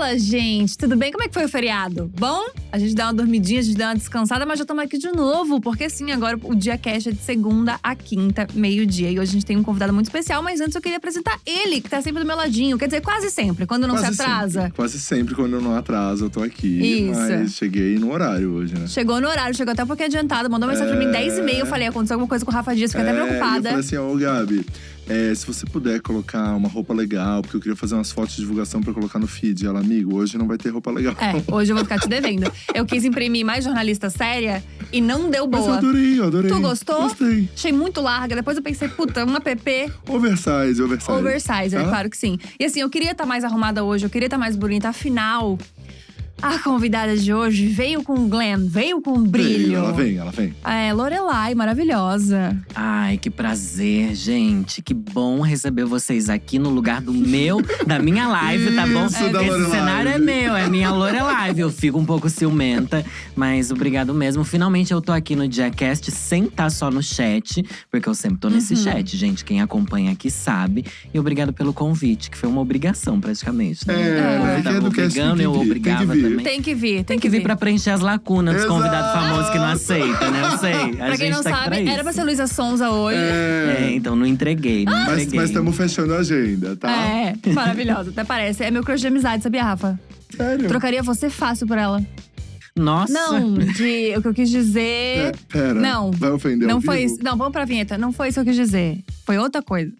Fala, gente! Tudo bem? Como é que foi o feriado? Bom? A gente dá uma dormidinha, a gente dá uma descansada, mas já estamos aqui de novo. Porque sim, agora o dia cash é de segunda a quinta, meio-dia. E hoje a gente tem um convidado muito especial, mas antes eu queria apresentar ele, que tá sempre do meu ladinho. Quer dizer, quase sempre, quando não Quase se atrasa. Sempre, quase sempre quando eu não atraso, eu tô aqui. Isso. Mas cheguei no horário hoje, né? Chegou no horário, chegou até um pouquinho adiantado, mandou mensagem pra mim É. 10 e meia. Eu falei, aconteceu alguma coisa com o Rafa Dias, fiquei até É, e preocupada. Eu falei assim, ó, Gabi, é, se você puder colocar uma roupa legal, porque eu queria fazer umas fotos de divulgação pra colocar no feed. E ela, amigo, hoje não vai ter roupa legal. É, hoje eu vou ficar te devendo. Eu quis imprimir mais jornalista séria e não deu Mas eu boa. adorei, eu adorei. Tu gostou? Gostei. Achei muito larga. Depois eu pensei, puta, uma PP Oversize, oversize. oversize, é Tá? claro que sim. E assim, eu queria estar mais arrumada hoje, eu queria estar mais bonita. Afinal, a convidada de hoje veio com glam, veio com brilho. Ela vem, ela vem. É, Lorelai, maravilhosa. Ai, que prazer, gente. Que bom receber vocês aqui no lugar do meu, da minha live, tá bom? Isso, da Esse Lorelai. cenário é meu, é minha Lorelive. Eu fico um pouco ciumenta, mas obrigado mesmo. Finalmente eu tô aqui no Diacast sem estar só no chat, porque eu sempre tô nesse Uhum. chat, gente. Quem acompanha aqui sabe. E obrigado pelo convite, que foi uma obrigação praticamente. Né? É, é tava do cast tem obrigando, eu obrigava. Também. Tem que vir, tem, Tem que vir pra preencher as lacunas dos convidados Exato. famosos que não aceitam, né? Eu sei. A Pra quem gente não tá sabe, pra isso. era pra ser Luísa Sonza hoje. É, É, então não entreguei, não mas entreguei. estamos fechando a agenda, tá? É, maravilhosa, até parece. É meu crush de amizade, sabia, Rafa? Sério? Trocaria você fácil por ela. Nossa. Não, de, o que eu quis dizer. É, pera. Não. Vai ofender Não foi vivo? isso. Não, vamos pra vinheta. Não foi isso que eu quis dizer. Foi outra coisa.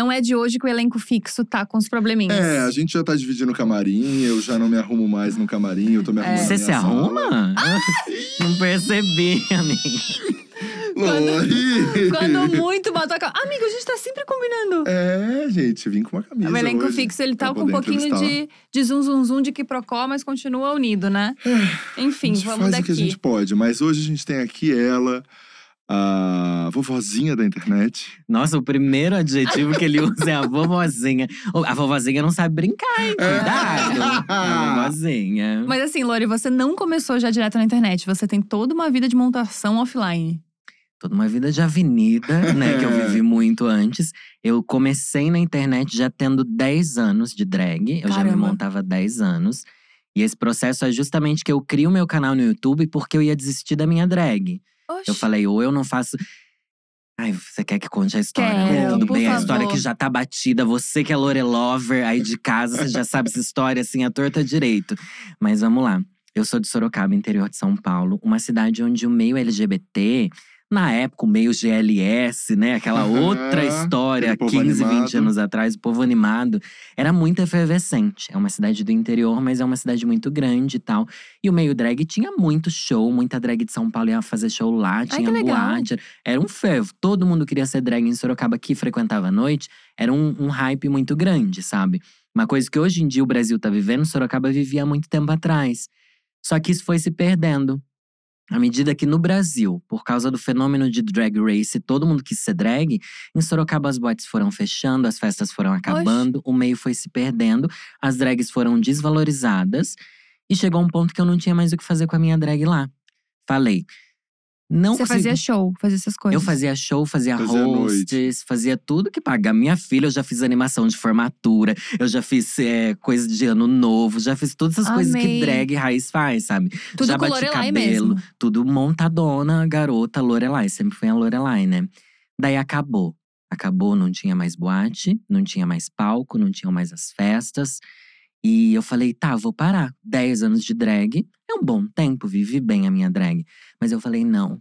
Não é de hoje que o elenco fixo tá com os probleminhas. É, a gente já tá dividindo o camarim, eu já não me arrumo mais no camarim, eu tô me arrumando. Você na se arruma? Não percebi, amiga. Lori! Quando muito botou a calça. Amigo, a gente tá sempre combinando. É, gente, vim com uma camisa o elenco hoje fixo, ele tá pra com um pouquinho de, de zum zum zum de que procó, mas continua unido, né? Enfim, a gente vamos faz daqui. o que a gente pode, mas hoje a gente tem aqui ela, a vovozinha da internet. Nossa, o primeiro adjetivo que ele usa é a vovozinha. A vovozinha não sabe brincar, hein? Cuidado. A vovozinha. Mas assim, Lori, você não começou já direto na internet. Você tem toda uma vida de montação offline. Toda uma vida de avenida, né? Que eu É. vivi muito antes. Eu comecei na internet já tendo 10 anos de drag. Eu já me Caramba. montava há 10 anos. E esse processo é justamente que eu crio o meu canal no YouTube porque eu ia desistir da minha drag. Oxi. Eu falei, ou eu não faço. Ai, você quer que conte a história? Quero, Tudo bem, a favor. história que já tá batida. Você que é Lore Lover aí de casa, você já sabe essa história assim, a torta direito. Mas vamos lá. Eu sou de Sorocaba, interior de São Paulo, uma cidade onde o meio LGBT, na época, o meio GLS, né? Aquela Aham, outra história, aquele povo 15, 20 animado. anos atrás, o povo animado, era muito efervescente. É uma cidade do interior, mas é uma cidade muito grande e tal. E o meio drag tinha muito show, muita drag de São Paulo ia fazer show lá, tinha legal. boate. Era um fervo. Todo mundo queria ser drag em Sorocaba que frequentava a noite. Era um, um hype muito grande, sabe? Uma coisa que hoje em dia o Brasil tá vivendo, Sorocaba vivia há muito tempo atrás. Só que isso foi se perdendo. À medida que no Brasil, por causa do fenômeno de drag race, todo mundo quis ser drag, em Sorocaba as boates foram fechando, as festas foram acabando, o meio foi se perdendo, as drags foram desvalorizadas e chegou um ponto que eu não tinha mais o que fazer com a minha drag lá. Falei, não Você consegui- fazia show, fazia essas coisas. eu fazia show, fazia, Fazia hosts, fazia tudo que paga. Minha filha, eu já fiz animação de formatura, eu já fiz é, coisa de ano novo, já fiz todas essas coisas que Amei. drag raiz faz, sabe? Tudo já com bati Lorelai cabelo, mesmo. tudo montadona, garota, Lorelai. Sempre foi a Lorelai, né? Daí acabou. Acabou, não tinha mais boate, não tinha mais palco, não tinham mais as festas. E eu falei, tá, vou parar. 10 anos de drag é um bom tempo, vivi bem a minha drag. Mas eu falei, não.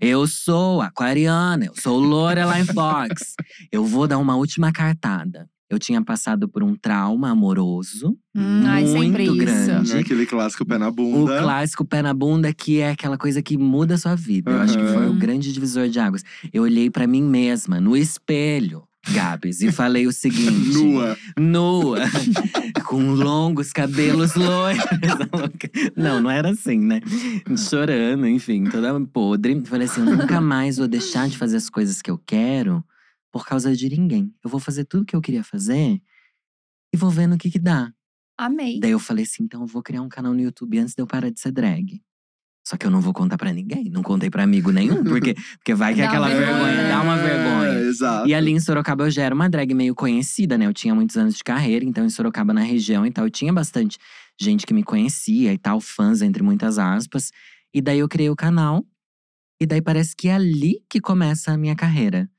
Eu sou aquariana, eu sou Lorelai Fox. eu vou dar uma última cartada. Eu tinha passado por um trauma amoroso Hum, ai, sempre muito grande. Né? Aquele clássico pé na O bunda. clássico pé na bunda, que é aquela coisa que muda a sua vida. Eu acho que foi o grande divisor de águas. Eu olhei pra mim mesma, no espelho, Gabs, e falei o seguinte: Nua. Nua, com longos cabelos loiros. não, não era assim, né? Chorando, enfim, toda podre. Falei assim: eu nunca mais vou deixar de fazer as coisas que eu quero por causa de ninguém. Eu vou fazer tudo que eu queria fazer e vou ver no que que dá. Amei. Daí eu falei assim: então eu vou criar um canal no YouTube antes de eu parar de ser drag. Só que eu não vou contar pra ninguém. Não contei pra amigo nenhum, porque, porque vai que Dá aquela vergonha, vergonha, dá uma É, vergonha. exato. E ali em Sorocaba eu já era uma drag meio conhecida, né? Eu tinha muitos anos de carreira, então em Sorocaba, na região e tal, eu tinha bastante gente que me conhecia e tal, fãs, entre muitas aspas. E daí eu criei o canal. E daí parece que é ali que começa a minha carreira.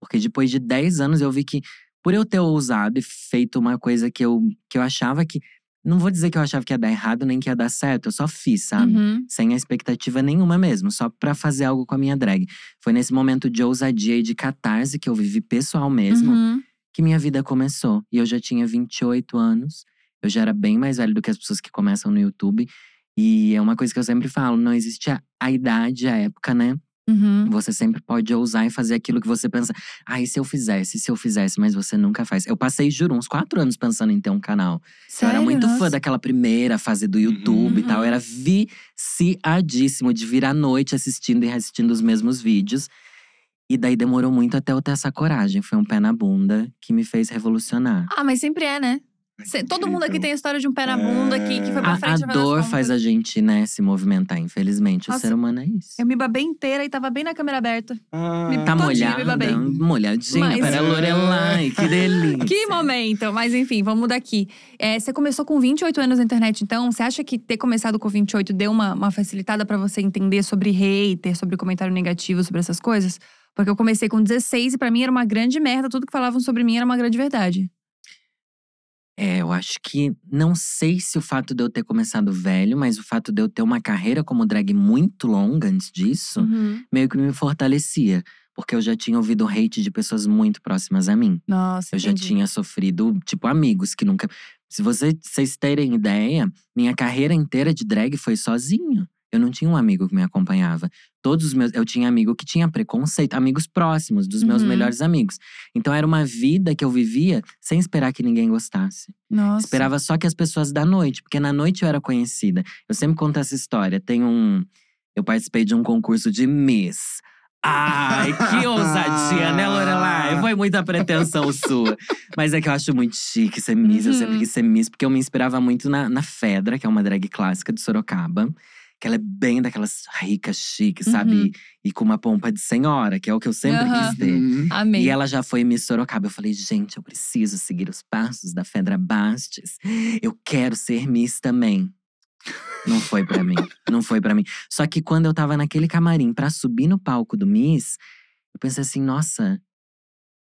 Porque depois de 10 anos eu vi que, por eu ter ousado e feito uma coisa que eu, que eu achava que. Não vou dizer que eu achava que ia dar errado nem que ia dar certo, eu só fiz, sabe? Uhum. sem a expectativa nenhuma mesmo, só pra fazer algo com a minha drag. Foi nesse momento de ousadia e de catarse que eu vivi pessoal mesmo Uhum. que minha vida começou. E eu já tinha 28 anos, eu já era bem mais velho do que as pessoas que começam no YouTube. E é uma coisa que eu sempre falo: não existe a, a idade, a época, né? Uhum. Você sempre pode ousar e fazer aquilo que você pensa. Ah, e se eu fizesse, e se eu fizesse, mas você nunca faz. Eu passei, juro, uns quatro anos pensando em ter um canal. Sério? Eu era muito fã Nossa. daquela primeira fase do YouTube e tal. Eu Uhum. era viciadíssimo de vir à noite assistindo e reassistindo os mesmos vídeos. E daí demorou muito até eu ter essa coragem. Foi um pé na bunda que me fez revolucionar. Ah, mas sempre é, né? Cê- todo mundo aqui Incrível. tem a história de um pé na bunda que, que foi pra A, frente. a final dor faz a gente, né, se movimentar, infelizmente. Nossa, o ser humano é isso. Eu me babei inteira e tava bem na câmera aberta. Ah, Me Tá molhada, me babei. molhadinha Mas- para a Lorelai, que delícia. Que momento! Mas enfim, vamos daqui. É, você começou com 28 anos na internet, então você acha que ter começado com 28 deu uma, uma facilitada pra você entender sobre hater, sobre comentário negativo, sobre essas coisas? Porque eu comecei com 16 e pra mim era uma grande merda, tudo que falavam sobre mim era uma grande verdade. É, eu acho que não sei se o fato de eu ter começado velho, mas o fato de eu ter uma carreira como drag muito longa antes disso, Uhum. meio que me fortalecia. Porque eu já tinha ouvido hate de pessoas muito próximas a mim. Nossa, Eu já entendi. tinha sofrido, tipo, amigos que nunca. Se você- vocês terem ideia, minha carreira inteira de drag foi sozinho. Eu não tinha um amigo que me acompanhava. Todos os meus. Eu tinha amigo que tinha preconceito, amigos próximos, dos meus Uhum. melhores amigos. Então era uma vida que eu vivia sem esperar que ninguém gostasse. Nossa. Esperava só que as pessoas da noite, porque na noite eu era conhecida. Eu sempre conto essa história. Tem um. Eu participei de um concurso de Miss. Ai, que ousadia, né, Lorelai? Foi muita pretensão sua. Mas é que eu acho muito chique ser Miss. Eu Uhum. sempre quis ser Miss, porque eu me inspirava muito na, na Fedra, que é uma drag clássica de Sorocaba. Que ela é bem daquelas ricas, chiques, sabe? Uhum. E, e com uma pompa de senhora, que é o que eu sempre Aham. quis ter. Hum. Amei. E ela já foi Miss Sorocaba. Eu falei, gente, eu preciso seguir os passos da Fedra Bastes. Eu quero ser Miss também. Não foi pra mim. Não foi pra mim. Só que quando eu tava naquele camarim pra subir no palco do Miss, eu pensei assim, nossa,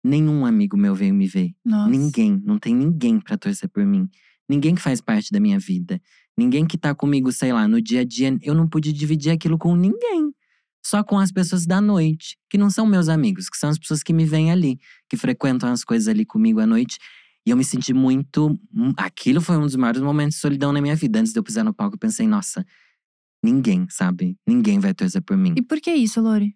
nenhum amigo meu veio me ver. Nossa. Ninguém, não tem ninguém pra torcer por mim. Ninguém que faz parte da minha vida. Ninguém que tá comigo, sei lá, no dia a dia. Eu não pude dividir aquilo com ninguém. Só com as pessoas da noite, que não são meus amigos, que são as pessoas que me vêm ali, que frequentam as coisas ali comigo à noite. E eu me senti muito. hum, Aquilo foi um dos maiores momentos de solidão na minha vida. Antes de eu pisar no palco, eu pensei, nossa, ninguém, sabe? Ninguém vai torcer por mim. E por que isso, Lori?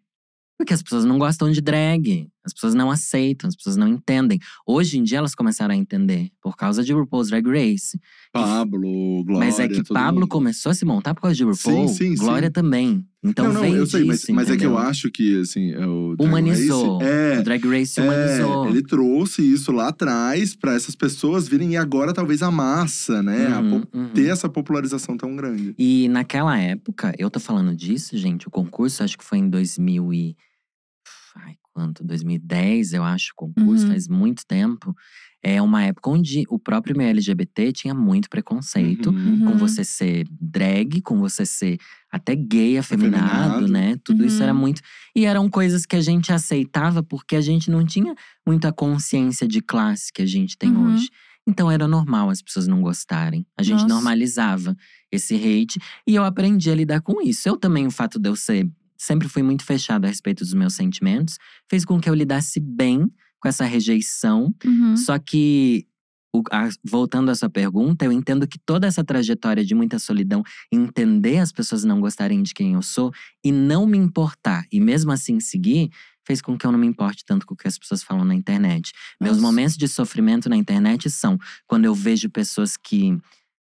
Porque as pessoas não gostam de drag. As pessoas não aceitam, as pessoas não entendem. Hoje em dia elas começaram a entender, por causa de RuPaul's Drag Race. Pablo, Glória. mas é que Pablo mundo. começou a se montar por causa de RuPaul. Sim, sim, Glória sim. também. Então não, não, eu sei, mas, disso, mas é que eu acho que, assim, é o Drag Humanizou. Race- é, O Drag Race humanizou. É, ele trouxe isso lá atrás pra essas pessoas virem e agora talvez a massa, né? A Uhum, po- uhum. ter essa popularização tão grande. E naquela época, eu tô falando disso, gente, o concurso acho que foi em 2000 e… Ai, quanto? 2010, eu acho, o concurso, Uhum. faz muito tempo. É uma época onde o próprio meio LGBT tinha muito preconceito. Uhum. Com Uhum. você ser drag, com você ser até gay, afeminado, Afeminado. né? Tudo isso Uhum. era muito… E eram coisas que a gente aceitava porque a gente não tinha muita consciência de classe que a gente tem Uhum. hoje. Então era normal as pessoas não gostarem. A gente Nossa. normalizava esse hate e eu aprendi a lidar com isso. Eu também, o fato de eu ser. Sempre fui muito fechado a respeito dos meus sentimentos, fez com que eu lidasse bem com essa rejeição. Uhum. Só que, voltando à sua pergunta, eu entendo que toda essa trajetória de muita solidão, entender as pessoas não gostarem de quem eu sou e não me importar, e mesmo assim seguir, fez com que eu não me importe tanto com o que as pessoas falam na internet. Meus Nossa. momentos de sofrimento na internet são quando eu vejo pessoas que,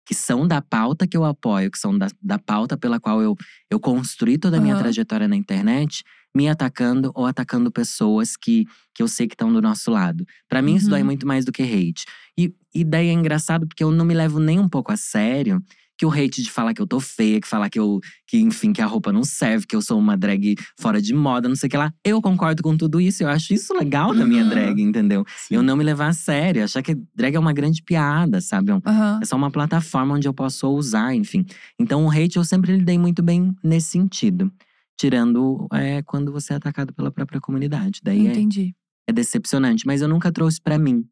que são da pauta que eu apoio, que são da, da pauta pela qual eu, eu construí toda a minha Aham. trajetória na internet, me atacando ou atacando pessoas que, que eu sei que estão do nosso lado. Pra mim, isso Uhum. dói muito mais do que hate. E, e daí é engraçado porque eu não me levo nem um pouco a sério que o hate de falar que eu tô feia, que falar que eu, que enfim, que a roupa não serve, que eu sou uma drag fora de moda, não sei o que lá. Eu concordo com tudo isso, eu acho isso legal da minha Uhum. drag, entendeu? Sim. Eu não me levar a sério, achar que drag é uma grande piada, sabe? É um- Aham. é só uma plataforma onde eu posso usar, enfim. Então o hate eu sempre lidei muito bem nesse sentido. Tirando é, quando você é atacado pela própria comunidade. Daí é, Entendi. é decepcionante. Mas eu nunca trouxe pra mim.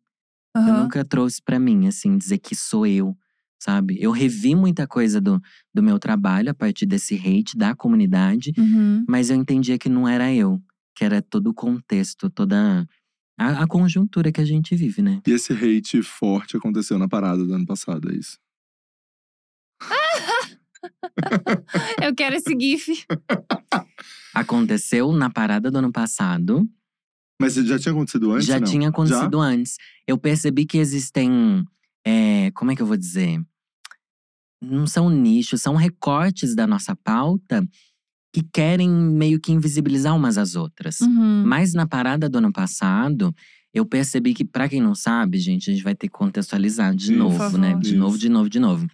Eu Aham. nunca trouxe pra mim, assim, dizer que sou eu, sabe? Eu revi muita coisa do, do meu trabalho a partir desse hate da comunidade, Uhum. mas eu entendia que não era eu, que era todo o contexto, toda a, a conjuntura que a gente vive, né? E esse hate forte aconteceu na parada do ano passado, é isso? Eu quero esse GIF. Aconteceu na parada do ano passado. Mas já tinha acontecido antes? já não? tinha acontecido antes. Eu percebi que existem. é, como é que eu vou dizer? Não são nichos, são recortes da nossa pauta que querem meio que invisibilizar umas às outras. Uhum. Mas na parada do ano passado, eu percebi que, pra quem não sabe, gente, a gente vai ter que contextualizar de Sim. novo, né? De novo, Isso. de novo, de novo.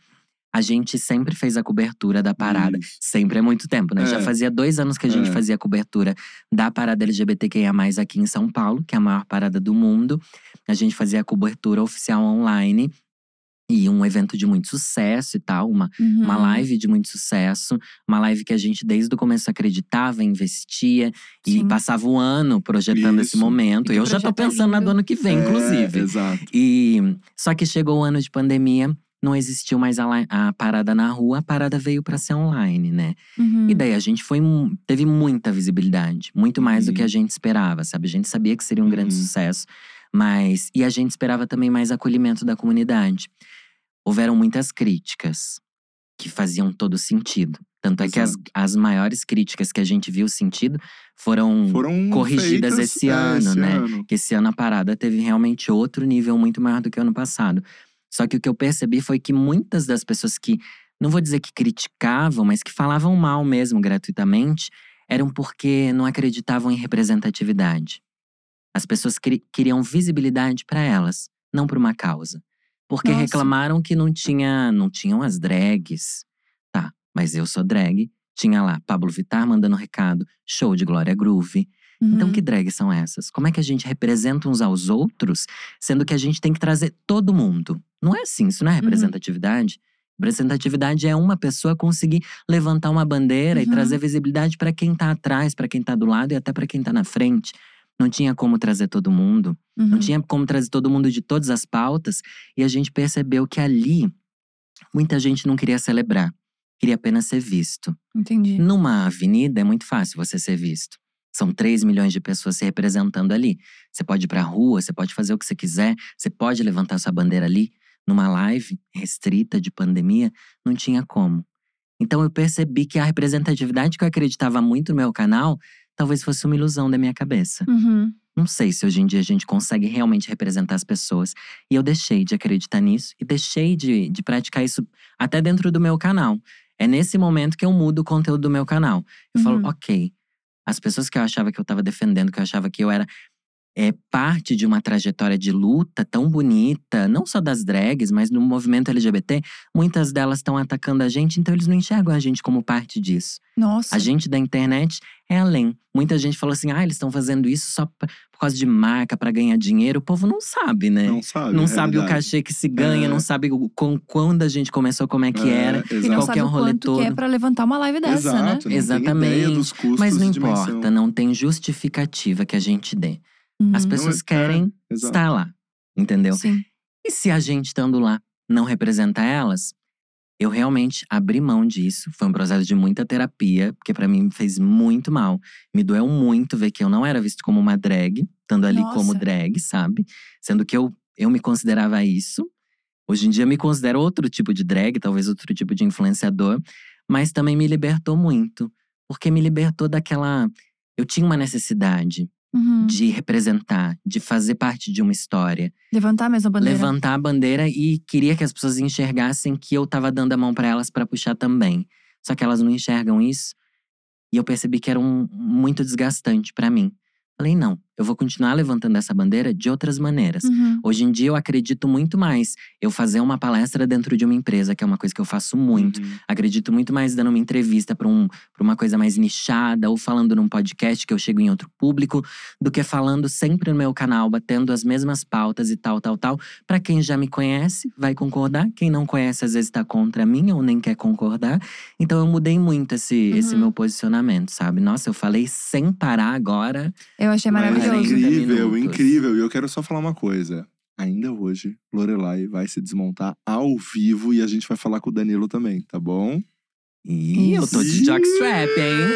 A gente sempre fez a cobertura da parada. Isso. Sempre é muito tempo, né? Já É. fazia dois anos que a gente É. fazia a cobertura da parada LGBTQIA, aqui em São Paulo, que é a maior parada do mundo. A gente fazia a cobertura oficial online. E um evento de muito sucesso e tal, uma, Uhum. uma live de muito sucesso, uma live que a gente desde o começo acreditava, investia e Sim. passava o ano projetando esse Isso. momento. E que Eu já tô projeto pensando na do ano que vem, É, inclusive. exato. E só que chegou o ano de pandemia, não existiu mais a, a parada na rua, a parada veio pra ser online, né? Uhum. E daí a gente foi teve muita visibilidade, muito mais do Uhum. que a gente esperava, sabe? A gente sabia que seria um grande Uhum. sucesso, mas e a gente esperava também mais acolhimento da comunidade. Houveram muitas críticas que faziam todo sentido. Tanto é que as, as maiores críticas que a gente viu sentido foram, Foram corrigidas feitas, esse é, ano, esse né? ano. que esse ano a parada teve realmente outro nível muito maior do que o ano passado. Só que o que eu percebi foi que muitas das pessoas que, não vou dizer que criticavam, mas que falavam mal mesmo gratuitamente, eram porque não acreditavam em representatividade. As pessoas queri- queriam visibilidade para elas, não para uma causa. Porque Nossa. reclamaram que não tinha, não tinham as drags. Tá, mas eu sou drag. Tinha lá Pablo Vittar mandando recado, show de Glória Groove. Então, Uhum. que drags são essas? Como é que a gente representa uns aos outros, sendo que a gente tem que trazer todo mundo? Não é assim, isso não é Uhum. representatividade. Representatividade é uma pessoa conseguir levantar uma bandeira e Uhum. trazer visibilidade para quem tá atrás, para quem tá do lado e até para quem tá na frente. Não tinha como trazer todo mundo, não Uhum. tinha como trazer todo mundo de todas as pautas, e a gente percebeu que ali muita gente não queria celebrar, queria apenas ser visto. Entendi. Numa avenida é muito fácil você ser visto. São 3 milhões de pessoas se representando ali. Você pode ir pra rua, você pode fazer o que você quiser, você pode levantar sua bandeira ali. Numa live restrita de pandemia, não tinha como. Então eu percebi que a representatividade que eu acreditava muito no meu canal, talvez fosse uma ilusão da minha cabeça. Uhum. Não sei se hoje em dia a gente consegue realmente representar as pessoas. E eu deixei de acreditar nisso e deixei de, de praticar isso até dentro do meu canal. É nesse momento que eu mudo o conteúdo do meu canal. Eu falo, Uhum. ok, as pessoas que eu achava que eu tava defendendo, que eu achava que eu era é, parte de uma trajetória de luta tão bonita, não só das drags, mas no movimento LGBT, muitas delas estão atacando a gente, então eles não enxergam a gente como parte disso. Nossa. A gente da internet é além. Muita gente falou assim: ah, eles estão fazendo isso só pra- por causa de marca, pra ganhar dinheiro. O povo não sabe, né? Não sabe. Não a sabe o cachê que se ganha, É. não sabe o, com, quando a gente começou, como é que É, era. exato. E não qual sabe é o rolê quanto que é todo. pra levantar uma live dessa, né? Exato, ideia Exatamente. dos custos Mas não e dimensão. importa, não tem justificativa que a gente dê. Uhum. As pessoas é- querem Exato. estar lá, entendeu? Sim. E se a gente estando lá não representa elas, eu realmente abri mão disso. Foi um processo de muita terapia, porque pra mim fez muito mal. Me doeu muito ver que eu não era visto como uma drag, estando ali Nossa. como drag, sabe? Sendo que eu, eu me considerava isso. Hoje em dia eu me considero outro tipo de drag, talvez outro tipo de influenciador, mas também me libertou muito, porque me libertou daquela eu tinha uma necessidade Uhum. de representar, de fazer parte de uma história Levantar a mesma bandeira. levantar a bandeira e queria que as pessoas enxergassem que eu tava dando a mão pra elas pra puxar também. Só que elas não enxergam isso. E eu percebi que era um, muito desgastante pra mim. Falei, não, eu vou continuar levantando essa bandeira de outras maneiras. Uhum. Hoje em dia eu acredito muito mais eu fazer uma palestra dentro de uma empresa, que é uma coisa que eu faço muito. Uhum. Acredito muito mais dando uma entrevista para um, pra uma coisa mais nichada ou falando num podcast que eu chego em outro público, do que falando sempre no meu canal, batendo as mesmas pautas e tal, tal, tal. Para quem já me conhece, vai concordar. Quem não conhece, às vezes tá contra mim ou nem quer concordar. Então eu mudei muito esse, esse Uhum. meu posicionamento, sabe? Nossa, eu falei sem parar agora. Eu achei maravilhoso. Maravilhoso. incrível, incrível. E eu quero só falar uma coisa. Ainda hoje, Lorelai vai se desmontar ao vivo e a gente vai falar com o Danilo também, tá bom? Ih, eu tô de jockstrap, hein?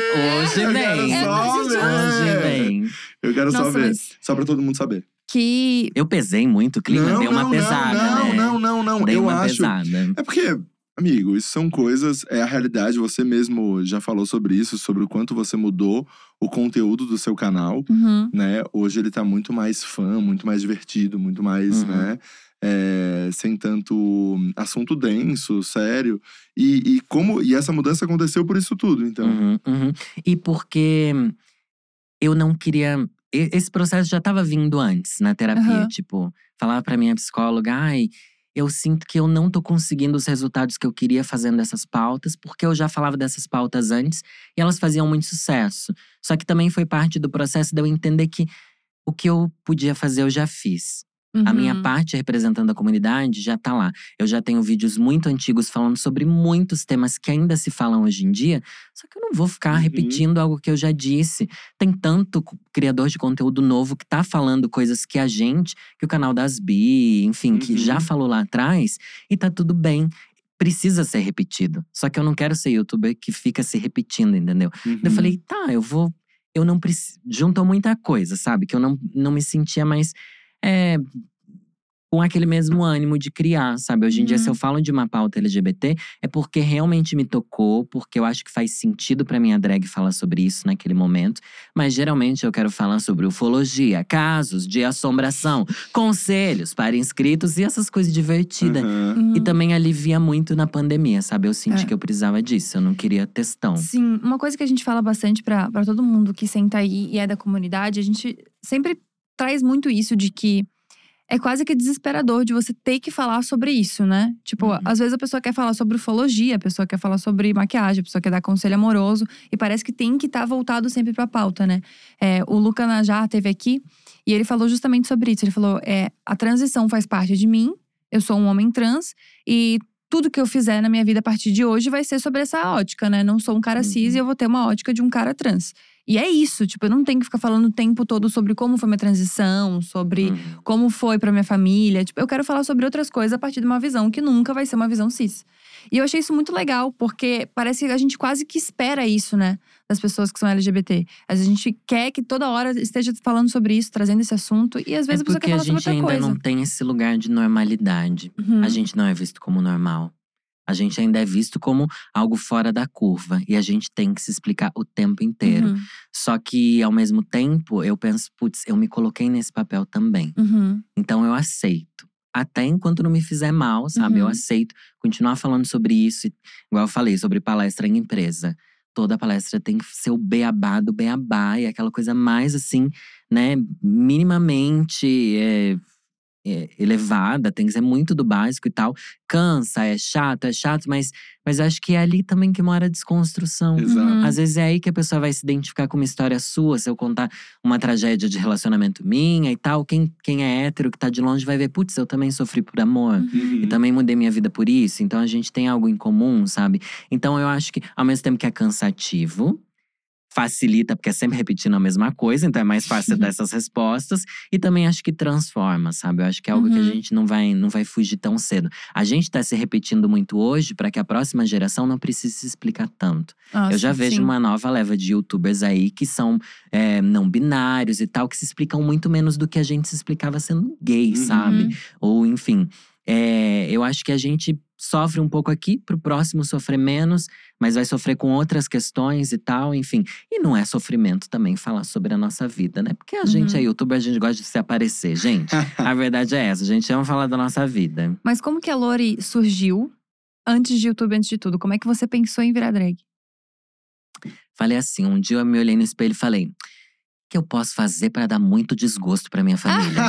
Hoje Eu vem. Hoje vem. Eu quero só ver. mas Só pra todo mundo saber. que Eu pesei muito o clima, não, dei uma não, pesada, não, né? não, não, não, não. Dei Eu uma acho. pesada. É porque, amigo, isso são coisas, é a realidade. Você mesmo já falou sobre isso, sobre o quanto você mudou o conteúdo do seu canal, Uhum. né? Hoje ele tá muito mais fã, muito mais divertido, muito mais, Uhum. né? é, sem tanto assunto denso, sério. E, e como e essa mudança aconteceu por isso tudo, então. Uhum, uhum. E porque eu não queria. Esse processo já estava vindo antes na terapia. Tipo, falar pra minha psicóloga, ai, eu sinto que eu não tô conseguindo os resultados que eu queria fazendo essas pautas, porque eu já falava dessas pautas antes e elas faziam muito sucesso. Só que também foi parte do processo de eu entender que o que eu podia fazer eu já fiz. A minha Uhum. parte representando a comunidade já tá lá. Eu já tenho vídeos muito antigos falando sobre muitos temas que ainda se falam hoje em dia, só que eu não vou ficar Uhum. repetindo algo que eu já disse. Tem tanto criador de conteúdo novo que tá falando coisas que a gente, que o canal das Bi, enfim, que Uhum. já falou lá atrás, e tá tudo bem. Precisa ser repetido. Só que eu não quero ser youtuber que fica se repetindo, entendeu? Uhum. Eu falei, tá, eu vou. Eu não preciso. Juntou muita coisa, sabe? Que eu não, não me sentia mais. É, com aquele mesmo ânimo de criar, sabe? Hoje em dia, Uhum. se eu falo de uma pauta LGBT, é porque realmente me tocou, porque eu acho que faz sentido pra minha drag falar sobre isso naquele momento. Mas geralmente eu quero falar sobre ufologia, casos de assombração, conselhos para inscritos e essas coisas divertidas. Aham. Uhum. E também alivia muito na pandemia, sabe? Eu senti É. que eu precisava disso, eu não queria textão. Sim, uma coisa que a gente fala bastante pra todo mundo que senta aí e é da comunidade, a gente sempre traz muito isso de que é quase que desesperador de você ter que falar sobre isso, né? Tipo, Uhum. às vezes a pessoa quer falar sobre ufologia, a pessoa quer falar sobre maquiagem, a pessoa quer dar conselho amoroso e parece que tem que estar voltado sempre pra pauta, né? É, o Luca Najar teve aqui e ele falou justamente sobre isso. Ele falou: é, a transição faz parte de mim, eu sou um homem trans e tudo que eu fizer na minha vida a partir de hoje vai ser sobre essa ótica, né? Não sou um cara cis Uhum. e eu vou ter uma ótica de um cara trans. E é isso, tipo, eu não tenho que ficar falando o tempo todo sobre como foi minha transição, sobre Uhum. como foi pra minha família. Tipo, eu quero falar sobre outras coisas a partir de uma visão que nunca vai ser uma visão cis. E eu achei isso muito legal, porque parece que a gente quase que espera isso, né? Das pessoas que são LGBT. A gente quer que toda hora esteja falando sobre isso, trazendo esse assunto. E às vezes é a pessoa quer a falar sobre gente outra ainda coisa. não tem esse lugar de normalidade. Uhum. A gente não é visto como normal. A gente ainda é visto como algo fora da curva. E a gente tem que se explicar o tempo inteiro. Uhum. Só que, ao mesmo tempo, eu penso, putz, eu me coloquei nesse papel também. Uhum. Então eu aceito. Até enquanto não me fizer mal, sabe? Eu Uhum. aceito continuar falando sobre isso. Igual eu falei, sobre palestra em empresa. Toda palestra tem que ser o beabá do beabá. E aquela coisa mais assim, né? Minimamente é, é, elevada. Tem que ser muito do básico e tal. Cansa, é chato, é chato. Mas, mas acho que é ali também que mora a desconstrução. Exato. Às vezes é aí que a pessoa vai se identificar com uma história sua. Se eu contar uma tragédia de relacionamento minha e tal, quem, quem é hétero que tá de longe vai ver, putz, eu também sofri por amor. Uhum. E também mudei minha vida por isso. Então a gente tem algo em comum, sabe? Então eu acho que, ao mesmo tempo que é cansativo, facilita, porque é sempre repetindo a mesma coisa, então é mais fácil dar essas respostas. E também acho que transforma, sabe? Eu acho que é algo que a Uhum. gente não vai, não vai fugir tão cedo. A gente tá se repetindo muito hoje para que a próxima geração não precise se explicar tanto. Nossa, Eu já vejo sim. uma nova leva de youtubers aí que são é, não binários e tal, que se explicam muito menos do que a gente se explicava sendo gay, Uhum. sabe? Ou enfim. é, eu acho que a gente sofre um pouco aqui, pro próximo sofrer menos, mas vai sofrer com outras questões e tal, enfim. E não é sofrimento também falar sobre a nossa vida, né? Porque a gente Uhum. é youtuber, a gente gosta de se aparecer, gente. a verdade é essa, a gente ama falar da nossa vida. Mas como que a Lori surgiu antes de YouTube, antes de tudo? Como é que você pensou em virar drag? Falei assim, um dia eu me olhei no espelho e falei: que eu posso fazer para dar muito desgosto para minha família?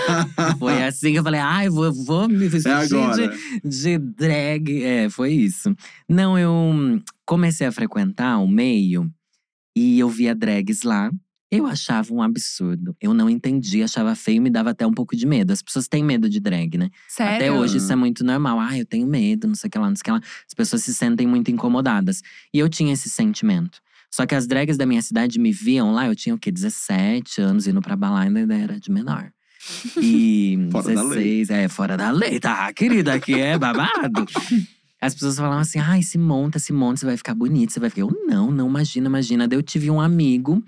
foi assim que eu falei, ai, ah, vou, vou me vestir É de, de drag. É, foi isso. Não, eu comecei a frequentar o meio e eu via drags lá. Eu achava um absurdo. Eu não entendia, achava feio, me dava até um pouco de medo. As pessoas têm medo de drag, né? Sério? Até hoje isso é muito normal. Ah, eu tenho medo, não sei o que lá, não sei o que lá. As pessoas se sentem muito incomodadas. E eu tinha esse sentimento. Só que as drags da minha cidade me viam lá, eu tinha o quê? 17 anos, indo pra balada, ainda era de menor. E Fora da 16, é, fora da lei, tá? Querida, aqui é babado. As pessoas falavam assim: ai, se monta, se monta, você vai ficar bonito, você vai ficar. Eu não, não, imagina, imagina. Daí eu tive um amigo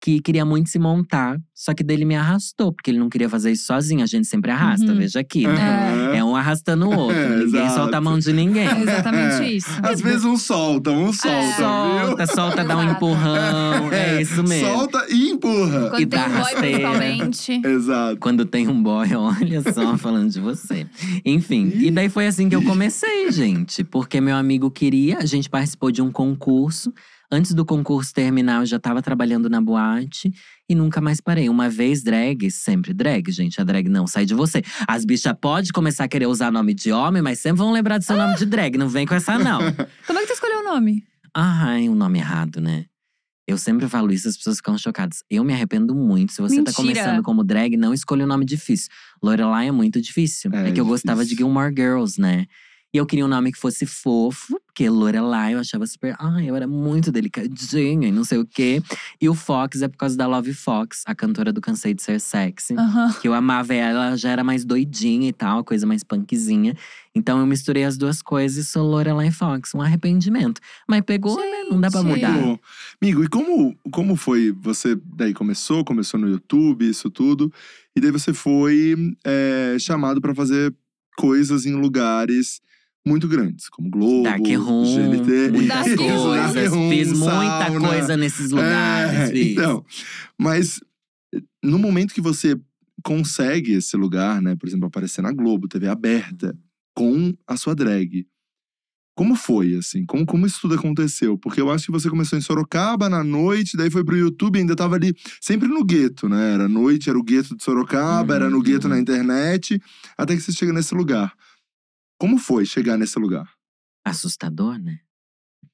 que queria muito se montar, só que dele me arrastou, porque ele não queria fazer isso sozinho. A gente sempre arrasta, Uhum. veja aqui, né? Aham. É um arrastando o outro. É, Ninguém exato. solta a mão de ninguém. É exatamente isso. Às vezes um solta, um solta, viu? Solta, solta, dá um empurrão. É isso mesmo. Solta e empurra. Quando E tem dá um boy, principalmente. Exato. Quando tem um boy, olha só, falando de você. Enfim, e daí foi assim que eu comecei, gente. Porque meu amigo queria, a gente participou de um concurso. Antes do concurso terminar, eu já tava trabalhando na boate e nunca mais parei. Uma vez drag, sempre drag, gente. A drag não sai de você. As bichas podem começar a querer usar nome de homem, mas sempre vão lembrar do seu nome de drag. Não vem com essa, não. Como é que tu escolheu o nome? Ai, um nome errado, né? Eu sempre falo isso, as pessoas ficam chocadas. Eu me arrependo muito. Se você Mentira. tá começando como drag, não escolha um nome difícil. Lorelai é muito difícil. É É, que eu gostava de difícil. Gilmore Girls, né? E eu queria um nome que fosse fofo, porque Lorelai eu achava super. Ai, eu era muito delicadinha e não sei o quê. E o Fox é por causa da Love Fox, a cantora do Cansei de Ser Sexy. Que eu amava ela, ela já era mais doidinha e tal, coisa mais punkzinha. Então eu misturei as duas coisas e sou Lorelai Fox. Um arrependimento. Mas pegou, né? Não dá pra Gente. mudar. Amigo, amigo, e como, como foi? Você daí começou, começou no YouTube, isso tudo. E daí você foi é, chamado pra fazer coisas em lugares muito grandes, como Globo, Dark Room, GNT. muitas Dark isso, Room. Dark coisas. Room, Fiz muita sauna. coisa nesses lugares, É. Então, mas no momento que você consegue esse lugar, né? Por exemplo, aparecer na Globo, TV aberta, com a sua drag. Como foi, assim? Como, como isso tudo aconteceu? Porque eu acho que você começou em Sorocaba na noite, daí foi pro YouTube, ainda tava ali sempre no gueto, né? Era noite, era o gueto de Sorocaba, era no Uhum. gueto na internet, até que você chega nesse lugar. Como foi chegar nesse lugar? Assustador, né?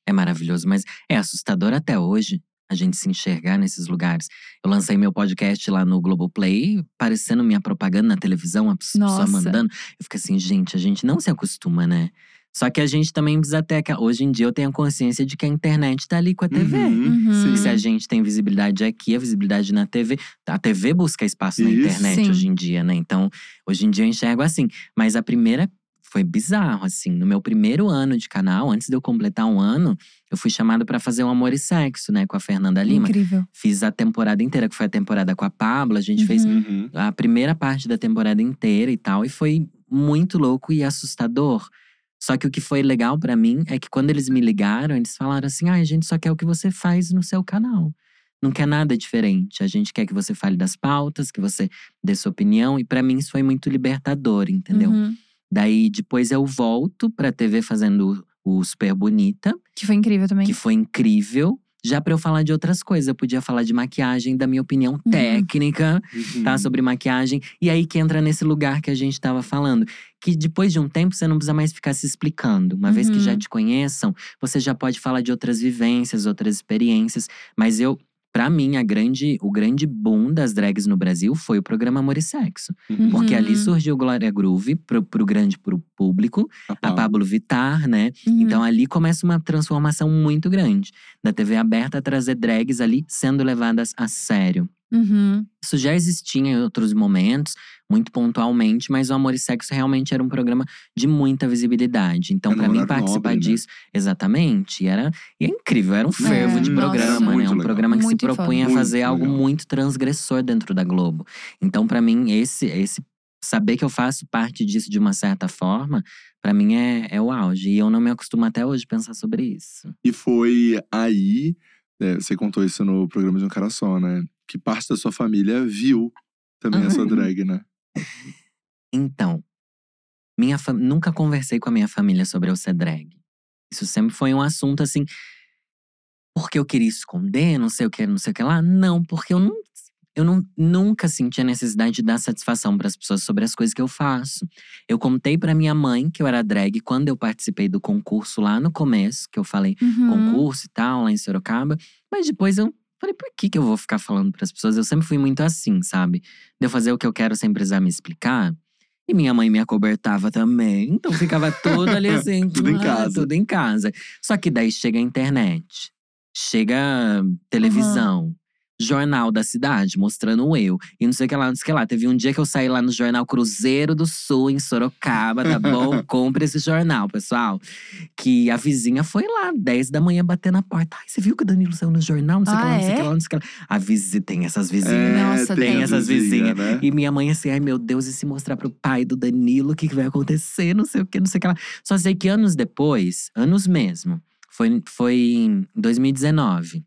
É maravilhoso, mas é assustador até hoje a gente se enxergar nesses lugares. Eu lancei meu podcast lá no Globoplay, parecendo minha propaganda na televisão, a pessoa Nossa. mandando. Eu fico assim, gente, a gente não se acostuma, né? Só que a gente também precisa ter. Hoje em dia eu tenho a consciência de que a internet tá ali com a TV. Uhum, Uhum. Que se a gente tem visibilidade aqui, a visibilidade na TV. A TV busca espaço na Isso. internet Sim. hoje em dia, né? Então, hoje em dia eu enxergo assim. Mas a primeira foi bizarro, assim. No meu primeiro ano de canal, antes de eu completar um ano, eu fui chamado pra fazer um Amor e Sexo, né? Com a Fernanda Lima. Incrível. Fiz a temporada inteira, que foi a temporada com a Pablo. A gente fez Uhum. Uhum. a primeira parte da temporada inteira e tal. E foi muito louco e assustador. Só que o que foi legal pra mim é que quando eles me ligaram, eles falaram assim: ah, a gente só quer o que você faz no seu canal. Não quer nada diferente. A gente quer que você fale das pautas, que você dê sua opinião. E pra mim isso foi muito libertador, entendeu? Uhum. Daí depois eu volto pra TV fazendo o Super Bonita, Que foi incrível também. que foi incrível. Já pra eu falar de outras coisas, eu podia falar de maquiagem, da minha opinião técnica Uhum. tá? Sobre maquiagem. E aí que entra nesse lugar que a gente tava falando. Que depois de um tempo você não precisa mais ficar se explicando. Uma vez que Uhum. já te conheçam, você já pode falar de outras vivências, outras experiências. Mas eu. Pra mim, a grande, o grande boom das drags no Brasil foi o programa Amor e Sexo. Uhum. Porque ali Uhum. surgiu Glória Groove pro, pro grande pro público, a Pablo. Pablo Vittar, né? Uhum. Então ali começa uma transformação muito grande. Da TV aberta a trazer drags ali sendo levadas a sério. Uhum. Isso já existia em outros momentos, muito pontualmente, mas o Amor e Sexo realmente era um programa de muita visibilidade. Então, É pra mim, participar nobre, né? disso, exatamente, era e é incrível, era um fervo É, de nossa. programa, Muito né? Um legal. programa que Muito se propunha a fazer Muito algo legal. muito transgressor dentro da Globo. Então, pra mim, esse esse saber que eu faço parte disso de uma certa forma, pra mim é, é o auge. E eu não me acostumo até hoje a pensar sobre isso. E foi aí, né, você contou isso no programa de um cara só, né? Que parte da sua família viu também a sua drag, né? Então, minha fam- nunca conversei com a minha família sobre eu ser drag. Isso sempre foi um assunto assim. porque eu queria esconder, não sei o que, não sei o que lá. Não, porque eu não eu não, nunca senti a necessidade de dar satisfação para as pessoas sobre as coisas que eu faço. Eu contei para minha mãe que eu era drag quando eu participei do concurso lá no começo, que eu falei Uhum. concurso e tal, lá em Sorocaba. Mas depois eu falei, por que, que eu vou ficar falando para as pessoas? Eu sempre fui muito assim, sabe? De eu fazer o que eu quero sem precisar me explicar. E minha mãe me acobertava também. Então ficava tudo ali assim. Tudo em ah, casa. Tudo em casa. Só que daí chega a internet, chega televisão. Jornal da cidade, mostrando eu. E não sei o que lá, não sei o que lá. Teve um dia que eu saí lá no jornal Cruzeiro do Sul, em Sorocaba, tá bom? Compre esse jornal, pessoal. Que a vizinha foi lá, 10 da manhã, bater na porta. Ai, você viu que o Danilo saiu no jornal? Não sei o que Ah, lá, não sei o é? que lá, não sei o que lá. A vizinha, tem essas vizinhas. É, Nossa, tem, tem essas vizinha, vizinhas. né? E minha mãe assim, ai meu Deus, e se mostrar pro pai do Danilo, o que, que vai acontecer? Não sei o que, não sei o que lá. Só sei que anos depois, anos mesmo, foi, foi em 2019.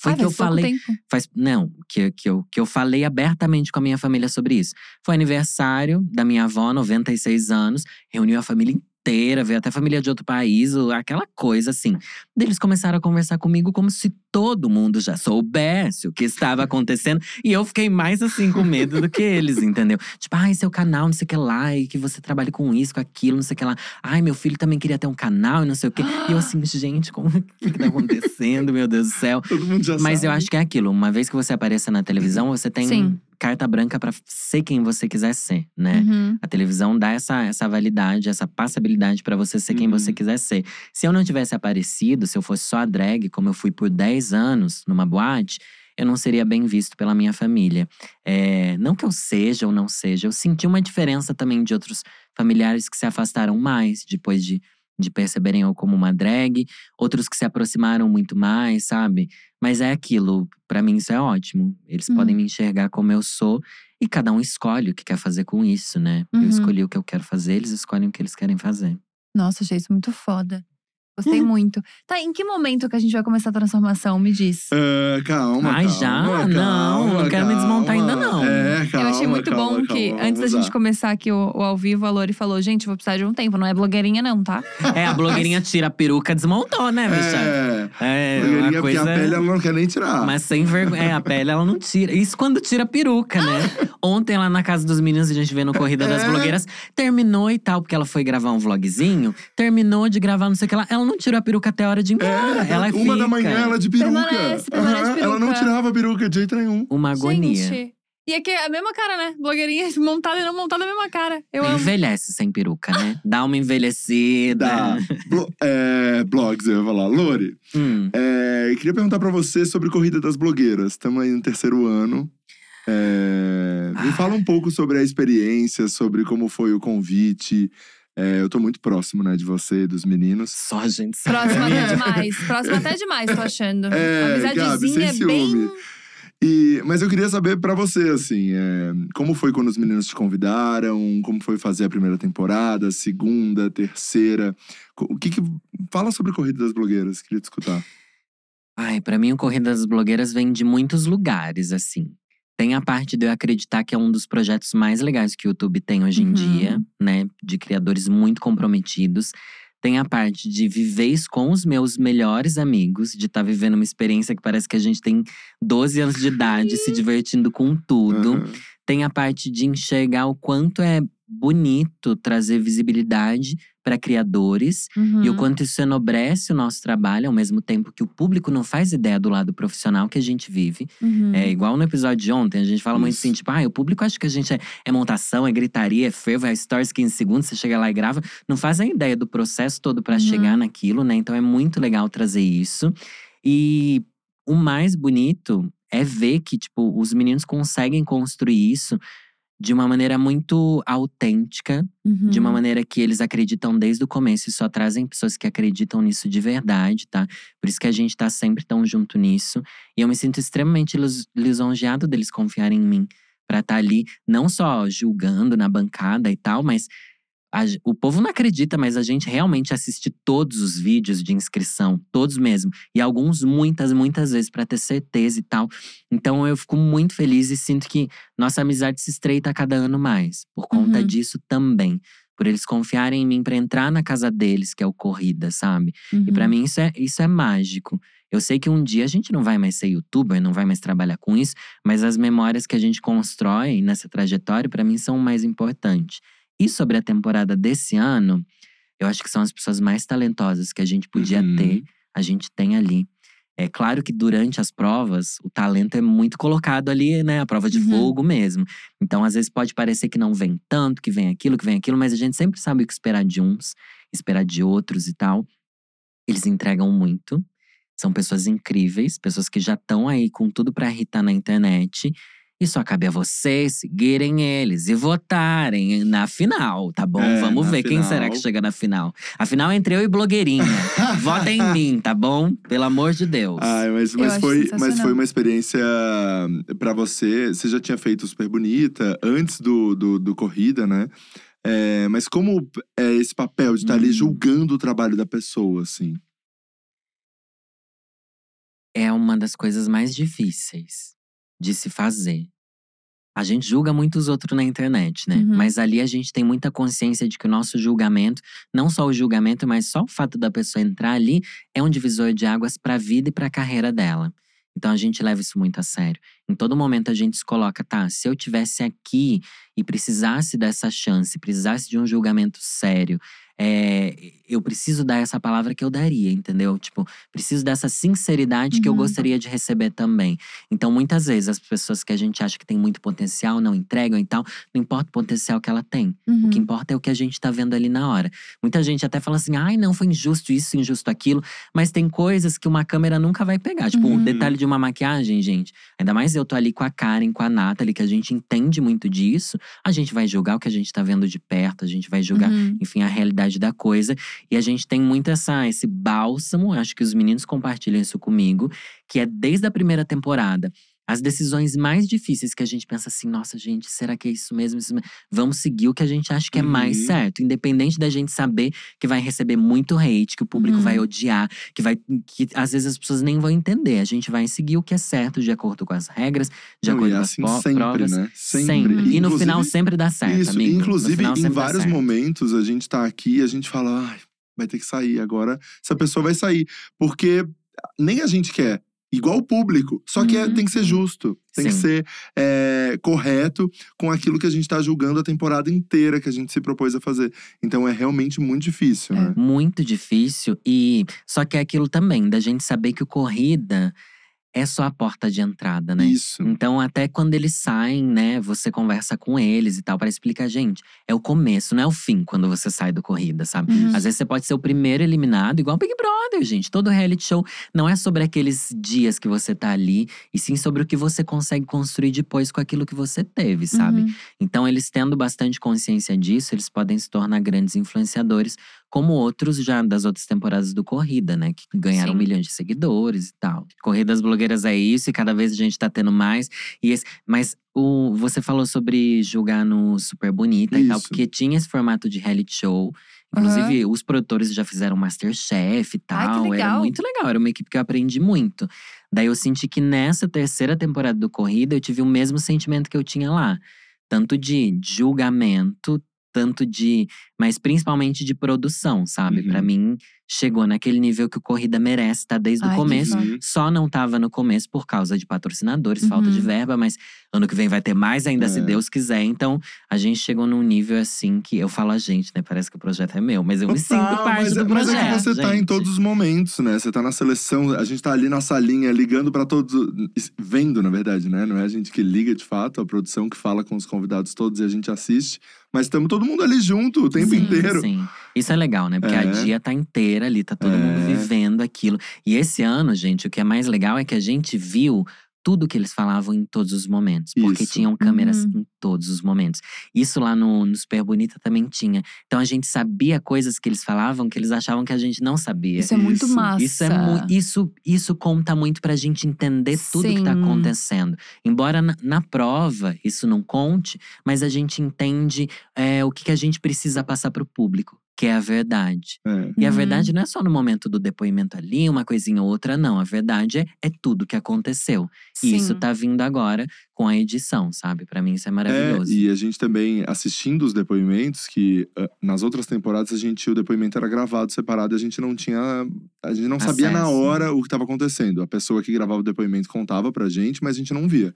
Foi Ah, que eu falei. tempo. Faz, não, que, que, eu, que eu falei abertamente com a minha família sobre isso. Foi aniversário da minha avó, 96 anos, reuniu a família inteira, veio até família de outro país, aquela coisa assim. Daí Eles começaram a conversar comigo como se todo mundo já soubesse o que estava acontecendo. E eu fiquei mais assim com medo do que eles, entendeu? Tipo, ai, seu canal, não sei o que lá, e que você trabalha com isso, com aquilo, não sei o que lá. Ai, meu filho também queria ter um canal e não sei o quê. E eu assim, gente, como o que, que tá acontecendo, meu Deus do céu? Todo mundo já Mas sabe. eu acho que é aquilo. Uma vez que você apareça na televisão, você tem Sim. Carta branca pra ser quem você quiser ser, né? Uhum. A televisão dá essa, essa validade, essa passabilidade pra você ser quem Uhum. você quiser ser. Se eu não tivesse aparecido, se eu fosse só a drag, como eu fui por 10 anos numa boate, eu não seria bem visto pela minha família. É, não que eu seja ou não seja, eu senti uma diferença também de outros familiares que se afastaram mais depois de, de perceberem eu como uma drag, outros que se aproximaram muito mais, sabe? Mas é aquilo, pra mim isso é ótimo. Eles Uhum. podem me enxergar como eu sou e cada um escolhe o que quer fazer com isso, né? Uhum. Eu escolhi o que eu quero fazer, eles escolhem o que eles querem fazer. Nossa, achei isso muito foda. Gostei Uhum. muito. Tá, em que momento que a gente vai começar a transformação? Me diz. Ah, calma, Ai, calma, já? calma, Não, não quero me desmontar ainda, não. É, calma, eu achei muito calma, bom que, calma, antes da gente começar aqui o, o ao vivo, a Lori falou: gente, vou precisar de um tempo. Não é blogueirinha, não, tá? É, a blogueirinha tira a peruca, desmontou, né, bicha? É, É, blogueirinha, uma porque coisa… a pele ela não quer nem tirar. Mas sem vergonha. É, a pele ela não tira. Isso quando tira a peruca, né? Ontem lá na casa dos meninos, a gente vendo Corrida das É. Blogueiras. Terminou e tal, porque ela foi gravar um vlogzinho. Terminou de gravar não sei o que lá. Ela não tirou a peruca até a hora de ir embora. É, ela uma fica. da manhã, ela de peruca. Permanece, permanece Aham, Ela não peruca. tirava a peruca de jeito nenhum. Uma agonia. Gente. E aqui é a mesma cara, né? Blogueirinha montada e não montada, a mesma cara. Eu amo. Envelhece sem peruca, né? Dá uma envelhecida. Da blo- é, blogs, eu ia falar. Lori, Hum. é, queria perguntar pra você sobre Corrida das Blogueiras. Estamos aí no terceiro ano. É, me fala um pouco sobre a experiência, sobre como foi o convite. É, eu tô muito próximo, né, de você, dos meninos. Só a gente sabe. Próxima até demais. Próxima até demais, tô achando. É, Gabi, Amizadezinha sem bem. ciúme. E, mas eu queria saber pra você, assim, é, como foi quando os meninos te convidaram? Como foi fazer a primeira temporada, a segunda, a terceira? O que que… Fala sobre Corrida das Blogueiras, queria te escutar. Ai, pra mim o Corrida das Blogueiras vem de muitos lugares, assim. Tem a parte de eu acreditar que é um dos projetos mais legais que o YouTube tem hoje em Uhum. dia, né? De criadores muito comprometidos. Tem a parte de viver com os meus melhores amigos, de estar vivendo uma experiência que parece que a gente tem 12 anos de idade, se divertindo com tudo. Aham. Tem a parte de enxergar o quanto é bonito trazer visibilidade para criadores Uhum. e o quanto isso enobrece o nosso trabalho, ao mesmo tempo que o público não faz ideia do lado profissional que a gente vive. Uhum. É igual no episódio de ontem, a gente fala muito Isso. assim, tipo, ah, o público acha que a gente é, é montação, é gritaria, é fervo, é stories 15 segundos, você chega lá e grava. Não fazem ideia do processo todo para Uhum. chegar naquilo, né? Então é muito legal trazer isso. E o mais bonito é ver que, tipo, os meninos conseguem construir isso de uma maneira muito autêntica, Uhum. de uma maneira que eles acreditam desde o começo e só trazem pessoas que acreditam nisso de verdade, tá? Por isso que a gente tá sempre tão junto nisso. E eu me sinto extremamente lis- lisonjeado deles confiarem em mim pra estar ali, não só julgando na bancada e tal, mas a o povo não acredita, mas a gente realmente assiste todos os vídeos de inscrição, todos mesmo, e alguns muitas, muitas vezes pra ter certeza e tal. Então eu fico muito feliz e sinto que nossa amizade se estreita a cada ano mais, por conta Uhum. disso também. Por eles confiarem em mim pra entrar na casa deles, que é o Corrida, sabe? E pra Uhum. mim isso é, isso é mágico. Eu sei que um dia a gente não vai mais ser youtuber, não vai mais trabalhar com isso, mas as memórias que a gente constrói nessa trajetória, para mim, são o mais importante. E sobre a temporada desse ano, eu acho que são as pessoas mais talentosas que a gente podia Uhum. ter, a gente tem ali. É claro que durante as provas, o talento é muito colocado ali, né? A prova de Uhum. fogo mesmo. Então, às vezes, pode parecer que não vem tanto, que vem aquilo, que vem aquilo, mas a gente sempre sabe o que esperar de uns, esperar de outros e tal. Eles entregam muito. São pessoas incríveis, pessoas que já estão aí com tudo pra irritar na internet. E só cabe a vocês seguirem eles e votarem na final, tá bom? É, Vamos ver quem será final. que chega na final. A final é entre eu e blogueirinha. Vota em mim, tá bom? Pelo amor de Deus. Ai, mas, mas, foi, mas foi uma experiência pra você. Você já tinha feito Super Bonita antes do, do, do Corrida, né? É, mas como é esse papel de estar ali Hum. julgando o trabalho da pessoa, assim? é uma das coisas mais difíceis de se fazer. A gente julga muito os outros na internet, né? Uhum. Mas ali a gente tem muita consciência de que o nosso julgamento, não só o julgamento, mas só o fato da pessoa entrar ali, é um divisor de águas para a vida e para a carreira dela. Então a gente leva isso muito a sério. Em todo momento a gente se coloca, tá? Se eu tivesse aqui e precisasse dessa chance, precisasse de um julgamento sério, é, eu preciso dar essa palavra que eu daria, entendeu? Tipo, preciso dessa sinceridade que eu Uhum. gostaria de receber também. Então, muitas vezes, as pessoas que a gente acha que tem muito potencial não entregam e tal, não importa o potencial que ela tem. O Uhum. que importa é o que a gente tá vendo ali na hora. Muita gente até fala assim, ai, não, foi injusto isso, injusto aquilo. Mas tem coisas que uma câmera nunca vai pegar. Tipo, o Uhum. detalhe de uma maquiagem, gente. Ainda mais eu tô ali com a Karen, com a Nathalie, que a gente entende muito disso. A gente vai julgar o que a gente tá vendo de perto, a gente vai julgar Uhum. enfim, a realidade da coisa. E a gente tem muito essa, esse bálsamo, acho que os meninos compartilham isso comigo, que é desde a primeira temporada. As decisões mais difíceis que a gente pensa assim, nossa, gente, será que é isso mesmo? Isso mesmo? Vamos seguir o que a gente acha que é mais Uhum. certo. Independente da gente saber que vai receber muito hate, que o público Uhum. vai odiar, que vai. que às vezes as pessoas nem vão entender. A gente vai seguir o que é certo, de acordo com as regras, de Não, acordo e com assim as sempre, provas. né? Sempre. Sempre. E no Inclusive- final sempre dá certo, Isso, amigo. No inclusive final em vários momentos a gente tá aqui e a gente fala, ai, vai ter que sair agora. Essa pessoa vai sair. Porque nem a gente quer. Igual o público. Só que é- Uhum. tem que ser justo. Tem que Sim. ser é, correto com aquilo que a gente tá julgando a temporada inteira que a gente se propôs a fazer. Então é realmente muito difícil, É. né? Muito difícil. E só que é aquilo também, da gente saber que o corrida é só a porta de entrada, né? Isso. Então, até quando eles saem, né, você conversa com eles e tal, para explicar, gente, é o começo, não é o fim quando você sai do corrida, sabe? Uhum. Às vezes você pode ser o primeiro eliminado, igual Big Brother, gente. Todo reality show não é sobre aqueles dias que você tá ali, e sim sobre o que você consegue construir depois com aquilo que você teve, sabe? Uhum. Então, eles tendo bastante consciência disso, eles podem se tornar grandes influenciadores, como outros já das outras temporadas do Corrida, né? Que ganharam Sim. milhões de seguidores e tal. Corridas blogueiras é isso, e cada vez a gente tá tendo mais. E esse, mas o, você falou sobre julgar no Super Bonita e tal, Isso. porque tinha esse formato de reality show. Inclusive, os produtores já fizeram Masterchef e Ai, que tal. Era legal. muito legal, era uma equipe que eu aprendi muito. Daí eu senti que nessa terceira temporada do Corrida, eu tive o mesmo sentimento que eu tinha lá. Tanto de julgamento, tanto de. Mas principalmente de produção, sabe? Uhum. Pra mim, chegou naquele nível que o Corrida merece, tá? Desde Ai, o começo. Uhum. Só não tava no começo por causa de patrocinadores, falta de Uhum. verba, mas ano que vem vai ter mais ainda, se É. Deus quiser. Então, a gente chegou num nível assim que eu falo a gente, né? Parece que o projeto é meu, mas eu me sinto parte mas, do é- mas projeto. é que você tá em gente. todos os momentos, né? Você tá na seleção, a gente tá ali na salinha ligando pra todos, vendo, na verdade, né? Não é a gente que liga de fato, a produção que fala com os convidados todos e a gente assiste, mas estamos todo mundo ali junto o tempo Sim, inteiro. Sim. Isso é legal, né? Porque a É. dia tá inteira ali, tá todo mundo É. vivendo aquilo. E esse ano, gente, o que é mais legal é que a gente viu tudo que eles falavam em todos os momentos. Porque Isso. tinham câmeras Uhum. em todos os momentos. Isso lá no, no Super Bonita também tinha. Então a gente sabia coisas que eles falavam que eles achavam que a gente não sabia. Isso é muito Isso. massa. Isso, é mu- isso, isso conta muito pra gente entender tudo que tá Sim. acontecendo. Embora na, na prova isso não conte, mas a gente entende é, o que, que a gente precisa passar pro público. Que é a verdade. É. E a Uhum. verdade não é só no momento do depoimento ali, uma coisinha ou outra, não. A verdade é, é tudo que aconteceu. E isso Sim. tá vindo agora com a edição, sabe? Pra mim isso é É, maravilhoso. e a gente também, assistindo os depoimentos, que ah, nas outras temporadas a gente, o depoimento era gravado separado e a gente não tinha. A gente não sabia na Acesso. hora o que estava acontecendo. A pessoa que gravava o depoimento contava pra gente, mas a gente não via.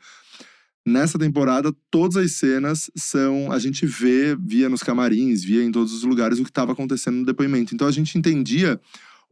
Nessa temporada, todas as cenas são. A gente vê, via nos camarins, via em todos os lugares o que estava acontecendo no depoimento. Então a gente entendia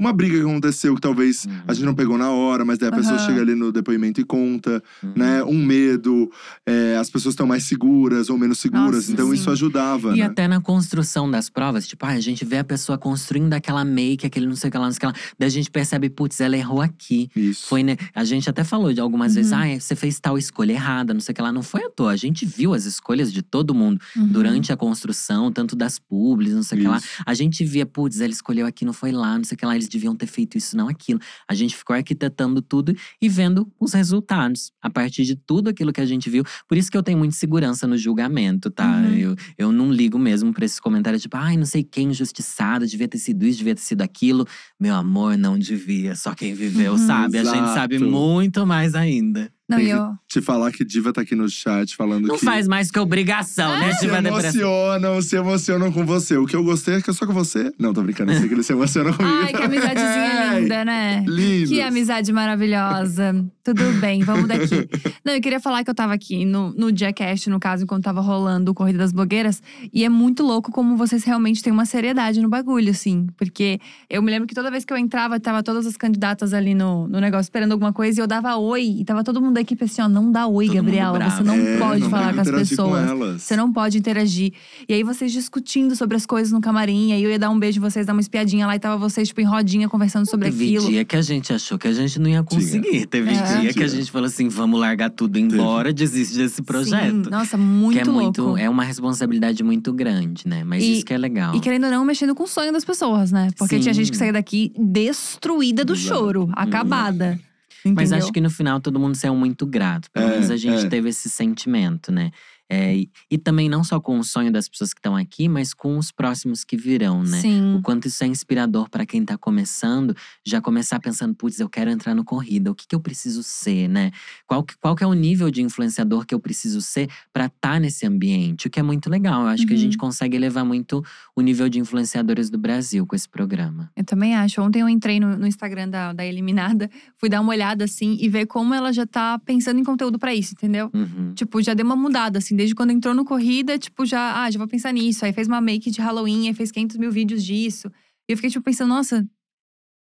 uma briga que aconteceu que talvez Uhum. a gente não pegou na hora, mas daí a pessoa Aham. chega ali no depoimento e conta Uhum. né? Um medo, é, as pessoas estão mais seguras ou menos seguras. Nossa, então sim. isso ajudava, E né? até na construção das provas, tipo, ah, a gente vê a pessoa construindo aquela make, aquele não sei o que lá, não sei o que lá. Daí a gente percebe, putz, ela errou aqui. Isso. Foi, né? A gente até falou de algumas vezes, Uhum. ah, você fez tal escolha errada, não sei o que lá. Não foi à toa. A gente viu as escolhas de todo mundo Uhum. durante a construção, tanto das publis, não sei o que lá. A gente via, putz, ela escolheu aqui, não foi lá, não sei o que lá, eles deviam ter feito isso, não aquilo. A gente ficou arquitetando tudo e vendo os resultados a partir de tudo aquilo que a gente viu. Por isso que eu tenho muita segurança no julgamento, tá? Uhum. Eu, eu não ligo mesmo pra esses comentários, tipo, ai, não sei quem injustiçado, devia ter sido isso, devia ter sido aquilo. Meu amor, não devia, só quem viveu Uhum. sabe. A gente sabe Exato. muito mais ainda. Não, Tem eu. Te falar que Diva tá aqui no chat falando Não que. faz mais que obrigação, né? se Diva Depressão. emocionam, se emocionam com você. O que eu gostei é que é só com você. Não, tô brincando, eu sei que eles se emocionam comigo. Ai, que amizadezinha Ai, linda, né? Lindos. Que amizade maravilhosa. Tudo bem, vamos daqui. Não, eu queria falar que eu tava aqui no, no Diacast, no caso, enquanto tava rolando o Corrida das Blogueiras. E é muito louco como vocês realmente têm uma seriedade no bagulho, assim. Porque eu me lembro que toda vez que eu entrava, tava todas as candidatas ali no, no negócio esperando alguma coisa. E eu dava oi. E tava todo mundo da equipe assim, ó, não dá oi, Todo Gabriela. Você não É, pode não falar com as com pessoas. elas. Você não pode interagir. E aí vocês discutindo sobre as coisas no camarim. Aí eu ia dar um beijo em vocês, dar uma espiadinha lá. E tava vocês, tipo, em rodinha, conversando sobre Teve aquilo. dia que a gente achou que a gente não ia conseguir. Teve É. dia que a Tinha. gente falou assim: vamos largar tudo e ir embora, desiste desse projeto. Sim, nossa, muito que é muito, louco. é uma responsabilidade muito grande, né? Mas E- isso que é legal. E querendo ou não, mexendo com o sonho das pessoas, né? Porque tinha Sim. gente que saía daqui destruída do Exato. choro, acabada. Mas acho que no final todo mundo saiu muito grato. Pelo É, menos a gente é. teve esse sentimento, né? É, e, e também não só com o sonho das pessoas que estão aqui, mas com os próximos que virão, né? Sim. O quanto isso é inspirador para quem tá começando, já começar pensando, putz, eu quero entrar no corrida, o que, que eu preciso ser, né? Qual, que- qual que é o nível de influenciador que eu preciso ser para estar nesse ambiente? O que é muito legal. Eu acho que a Uhum. gente consegue elevar muito o nível de influenciadores do Brasil com esse programa. Eu também acho. Ontem eu entrei no, no Instagram da, da Eliminada, fui dar uma olhada assim e ver como ela já tá pensando em conteúdo pra isso, entendeu? Uhum. Tipo, já deu uma mudada, assim, desde quando entrou no corrida, tipo, já, ah, já vou pensar nisso. Aí fez uma make de Halloween, aí fez 500 mil vídeos disso. E eu fiquei, tipo, pensando, nossa,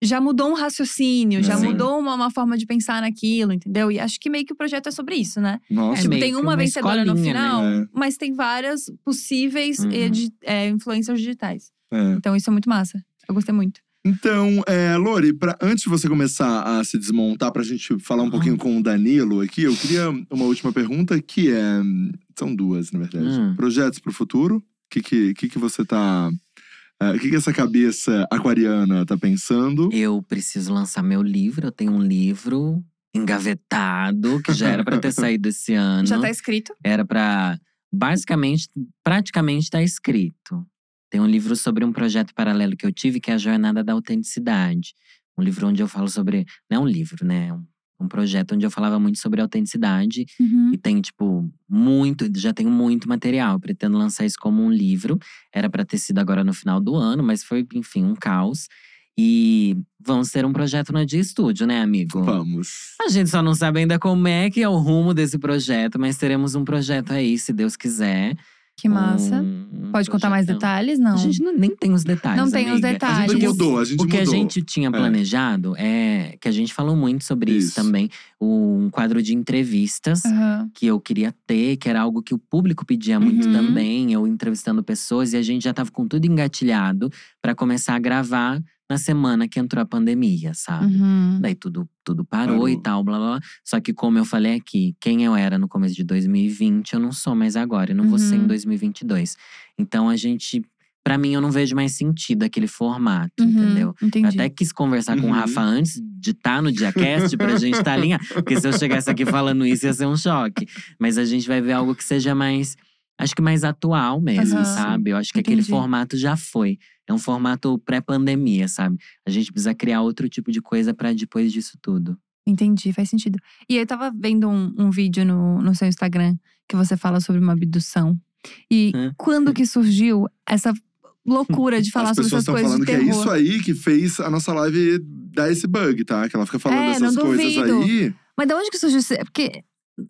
já mudou um raciocínio, já Sim. mudou uma, uma forma de pensar naquilo, entendeu? E acho que meio que o projeto é sobre isso, né? Nossa. É tipo, tem uma, uma vencedora no né? final, É. mas tem várias possíveis Uhum. edi- é, influencers digitais. É. Então isso é muito massa. Eu gostei muito. Então, é, Lori, pra, antes de você começar a se desmontar pra gente falar um Uhum. pouquinho com o Danilo aqui, eu queria uma última pergunta que é. São duas, na verdade. Hum. Projetos pro futuro? O que, que, que, que você tá. O que, que essa cabeça aquariana tá pensando? Eu preciso lançar meu livro. Eu tenho um livro engavetado, que já era pra ter saído esse ano. Já tá escrito. Era pra. Basicamente, praticamente tá escrito. Tem um livro sobre um projeto paralelo que eu tive, que é a Jornada da Autenticidade. Um livro onde eu falo sobre. Não é um livro, né? É um, um projeto onde eu falava muito sobre autenticidade. Uhum. E tem, tipo, muito, já tenho muito material. Pretendo lançar isso como um livro. Era pra ter sido agora no final do ano, mas foi, enfim, um caos. E vamos ter um projeto no Dia Estúdio, né, amigo? Vamos. A gente só não sabe ainda como é que é o rumo desse projeto, mas teremos um projeto aí, se Deus quiser. Que massa. Um- um Pode contar mais detalhes? Não. A gente não- nem tem os detalhes. Não tem os amiga. A detalhes. gente mudou, a gente O que mudou. a gente tinha planejado é que a gente falou muito sobre isso, Isso. também. Um quadro de entrevistas Aham. que eu queria ter, que era algo que o público pedia muito Uhum. também, eu entrevistando pessoas e a gente já tava com tudo engatilhado pra começar a gravar na semana que entrou a pandemia, sabe? Uhum. Daí tudo, tudo parou, Parou. e tal, blá, blá blá. Só que, como eu falei aqui, quem eu era no começo de 2020, eu não sou mais agora. E não vou ser em Uhum. 2022. Então, a gente… Pra mim, eu não vejo mais sentido aquele formato, Uhum. entendeu? Eu Entendi. até quis conversar com o Uhum. Rafa antes de estar no Diacast pra gente estar alinhado. Porque se eu chegasse aqui falando isso, ia ser um choque. Mas a gente vai ver algo que seja mais acho que mais atual mesmo, Aham. sabe? Eu acho que aquele Entendi. formato já foi. É um formato pré-pandemia, sabe? A gente precisa criar outro tipo de coisa pra depois disso tudo. Entendi, faz sentido. E eu tava vendo um, um vídeo no, no seu Instagram que você fala sobre uma abdução. E Hã? quando que surgiu essa loucura de falar As sobre essas estão coisas falando de que é terror? isso aí que fez a nossa live dar esse bug, tá? Que ela fica falando É, essas coisas aí. Mas de onde que surgiu? isso? É Porque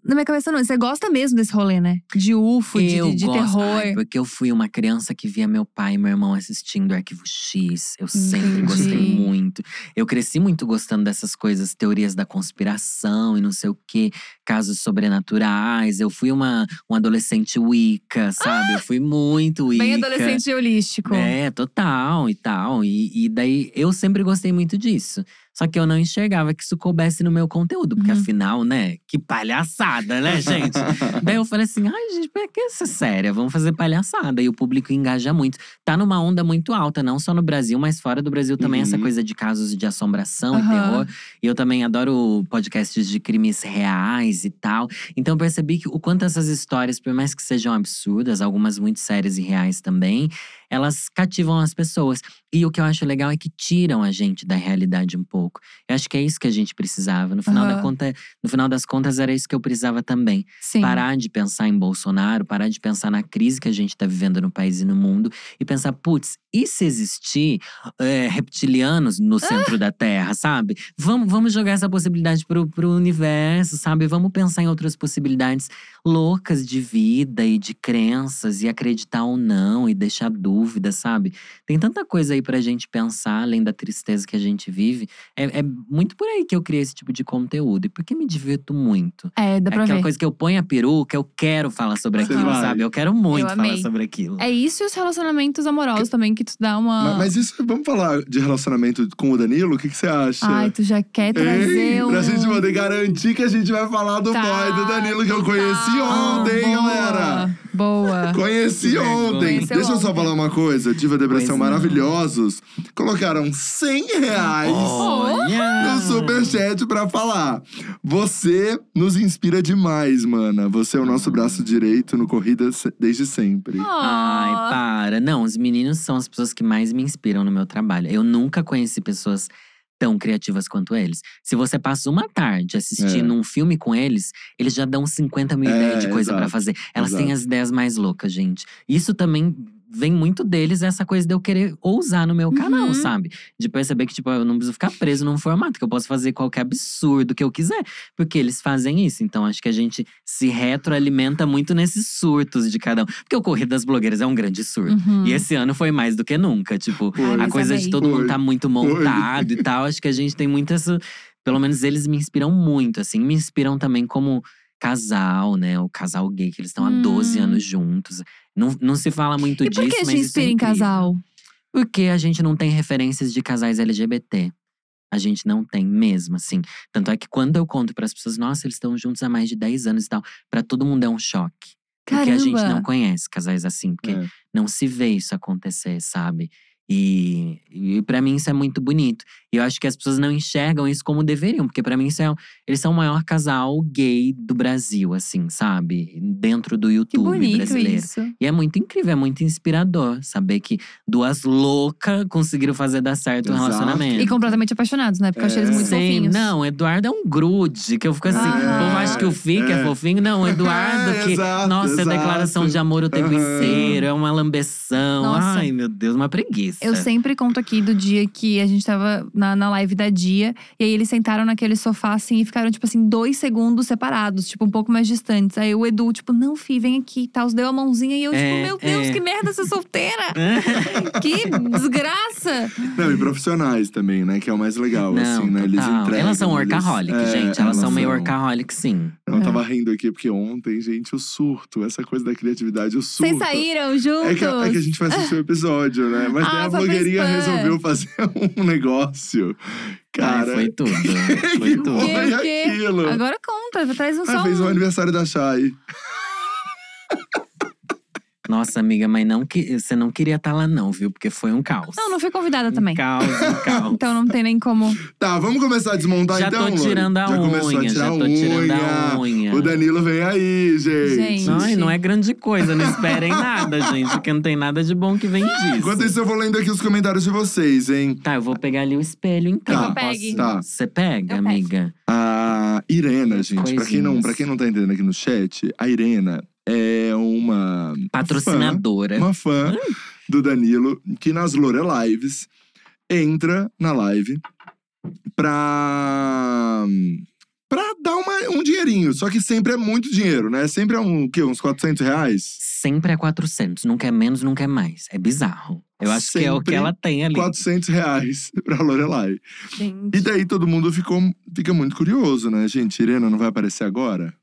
na minha cabeça não, você gosta mesmo desse rolê, né? De UFO, de, eu de gosto, terror. ai, porque eu fui uma criança que via meu pai e meu irmão assistindo Arquivo X. Eu sempre Entendi. gostei muito. Eu cresci muito gostando dessas coisas, teorias da conspiração e não sei o quê, casos sobrenaturais. Eu fui uma, um adolescente Wicca, sabe? Eu fui muito Wicca. Bem adolescente holístico. É, total e tal. E, e daí eu sempre gostei muito disso. Só que eu não enxergava que isso coubesse no meu conteúdo, porque Uhum. afinal, né? Que palhaçada, né, gente? Daí eu falei assim: ai, gente, pra que ser séria? Vamos fazer palhaçada. E o público engaja muito. Tá numa onda muito alta, não só no Brasil, mas fora do Brasil também, essa Uhum. coisa de casos de assombração Aham. e terror. E eu também adoro podcasts de crimes reais e tal. Então eu percebi que o quanto essas histórias, por mais que sejam absurdas, algumas muito sérias e reais também, elas cativam as pessoas. E o que eu acho legal é que tiram a gente da realidade um pouco. Eu acho que é isso que a gente precisava. No final, da Aham. conta, no final das contas, era isso que eu precisava também. Sim. Parar de pensar em Bolsonaro, parar de pensar na crise que a gente está vivendo no país e no mundo e pensar, putz, e se existir é, reptilianos no centro da Terra, sabe? Vamos, vamos jogar essa possibilidade pro, pro universo, sabe? Vamos pensar em outras possibilidades loucas de vida e de crenças e acreditar ou não e deixar dúvida, sabe? Tem tanta coisa aí pra gente pensar, além da tristeza que a gente vive. É, é muito por aí que eu criei esse tipo de conteúdo e porque me divirto muito. É, dá É pra aquela ver. coisa que eu ponho a peruca, eu quero falar sobre Você aquilo, vai. sabe? Eu quero muito Eu falar sobre aquilo. É isso e os relacionamentos amorosos também, que tu dá uma. Ma- Mas, isso, vamos falar de relacionamento com o Danilo? O que, que você acha? Ai, tu já quer trazer Hein? um. Pra gente poder garantir que a gente vai falar do Tá, boy do Danilo que eu conheci total. ontem, Boa, galera. Boa. Conheci ontem. Conheceu Deixa eu só ontem. falar uma coisa. Diva Depressão Pois maravilhosos. Colocaram 100 reais Olha! no superchat pra falar. Você nos inspira demais, mana. Você é o nosso braço direito no Corrida desde sempre. Ai, para. Não, os meninos são as pessoas que mais me inspiram no meu trabalho. Eu nunca conheci pessoas tão criativas quanto eles. Se você passa uma tarde assistindo um filme com eles, eles já dão 50 mil É, ideias de coisa pra exato, fazer. Elas têm exato. as ideias mais loucas, gente. Isso também vem muito deles, essa coisa de eu querer ousar no meu canal, Uhum. sabe? De perceber que, tipo, eu não preciso ficar preso num formato, que eu posso fazer qualquer absurdo que eu quiser. Porque eles fazem isso. Então, acho que a gente se retroalimenta muito nesses surtos de cada um. Porque o Corrida das Blogueiras é um grande surto. Uhum. E esse ano foi mais do que nunca. Tipo. Ai, a coisa amei. de todo mundo Foi. tá muito montado e tal. Acho que a gente tem muito essa. Pelo menos eles me inspiram muito, assim. Me inspiram também como casal, né? O casal gay, que eles estão há 12 Hum. anos juntos. Não, não se fala muito E disso. por que mas te isso é em casal? Porque a gente não tem referências de casais LGBT. A gente não tem mesmo, assim. Tanto é que quando eu conto pras pessoas, nossa, eles estão juntos há mais de 10 anos e tal, pra todo mundo é um choque. Porque Caramba. a gente não conhece casais assim, porque É. não se vê isso acontecer, sabe? E, e para mim isso é muito bonito. E eu acho que as pessoas não enxergam isso como deveriam, porque pra mim isso é, eles são o maior casal gay do Brasil, assim, sabe? Dentro do Que YouTube bonito brasileiro. isso. E é muito incrível, é muito inspirador saber que duas loucas conseguiram fazer dar certo um Exato. relacionamento. E completamente apaixonados, né? Porque eu achei eles É. muito Sim, fofinhos. não, Eduardo é um grude, que eu fico assim, Ah. o povo acha que o Fica é. É. fofinho. Não, o Eduardo É, que, exato, nossa, é exato. declaração de amor o tempo inteiro, é uma lambeção. Nossa. Ai, meu Deus, uma preguiça. Eu sempre conto aqui do dia que a gente tava na, na live da Dia. E aí eles sentaram naquele sofá assim e ficaram, tipo assim, dois segundos separados, tipo, um pouco mais distantes. Aí o Edu, tipo, não, Fi, vem aqui e tal. Deu a mãozinha e eu, É, tipo, meu Deus, é. que merda ser solteira! que desgraça! Não, e profissionais também, né? Que é o mais legal, Não, assim, né? Eles entregam. Elas são eles- workaholic, É, gente. Elas, são meio workaholic, sim. Eu tava rindo aqui porque ontem, gente, o surto, essa coisa da criatividade, o surto. Vocês saíram juntos? É que, é que a gente vai assistir o episódio, né? Mas daí Ah, a foi blogueirinha spam. resolveu fazer um negócio. Cara, Ai, foi tudo. Foi que tudo. foi O quê? aquilo? Agora conta, traz um Ah, só fez o um. aniversário da Chay. Nossa, amiga, mas não que, você não queria estar lá, não, viu? Porque foi um caos. Não, não fui convidada também. Um caos, um caos. Então não tem nem como. Tá, vamos começar a desmontar já então, tô tirando a Já começou a unha, tirar já tô a tirando unha. a unha. O Danilo vem aí, gente. Gente. Ai, não é grande coisa, não esperem nada, gente, porque não tem nada de bom que vem disso. Enquanto isso, eu vou lendo aqui os comentários de vocês, hein? Tá, eu vou pegar ali o espelho então. Tá, pegue. tá. Você pega, Eu pego. amiga? A Irena, gente, pra quem, não, pra quem não tá entendendo aqui no chat, a Irena é uma Patrocinadora. uma fã do Danilo, que nas Lore Lives entra na live pra. pra dar uma, um dinheirinho. Só que sempre é muito dinheiro, né? Sempre é um, o quê? Uns 400 reais? Sempre é 400, nunca é menos, nunca é mais. É bizarro. Eu acho que é o que Sempre ela tem ali. 400 reais pra Lorelai. Gente. E daí todo mundo ficou, fica muito curioso, né? Gente, Irena não vai aparecer agora?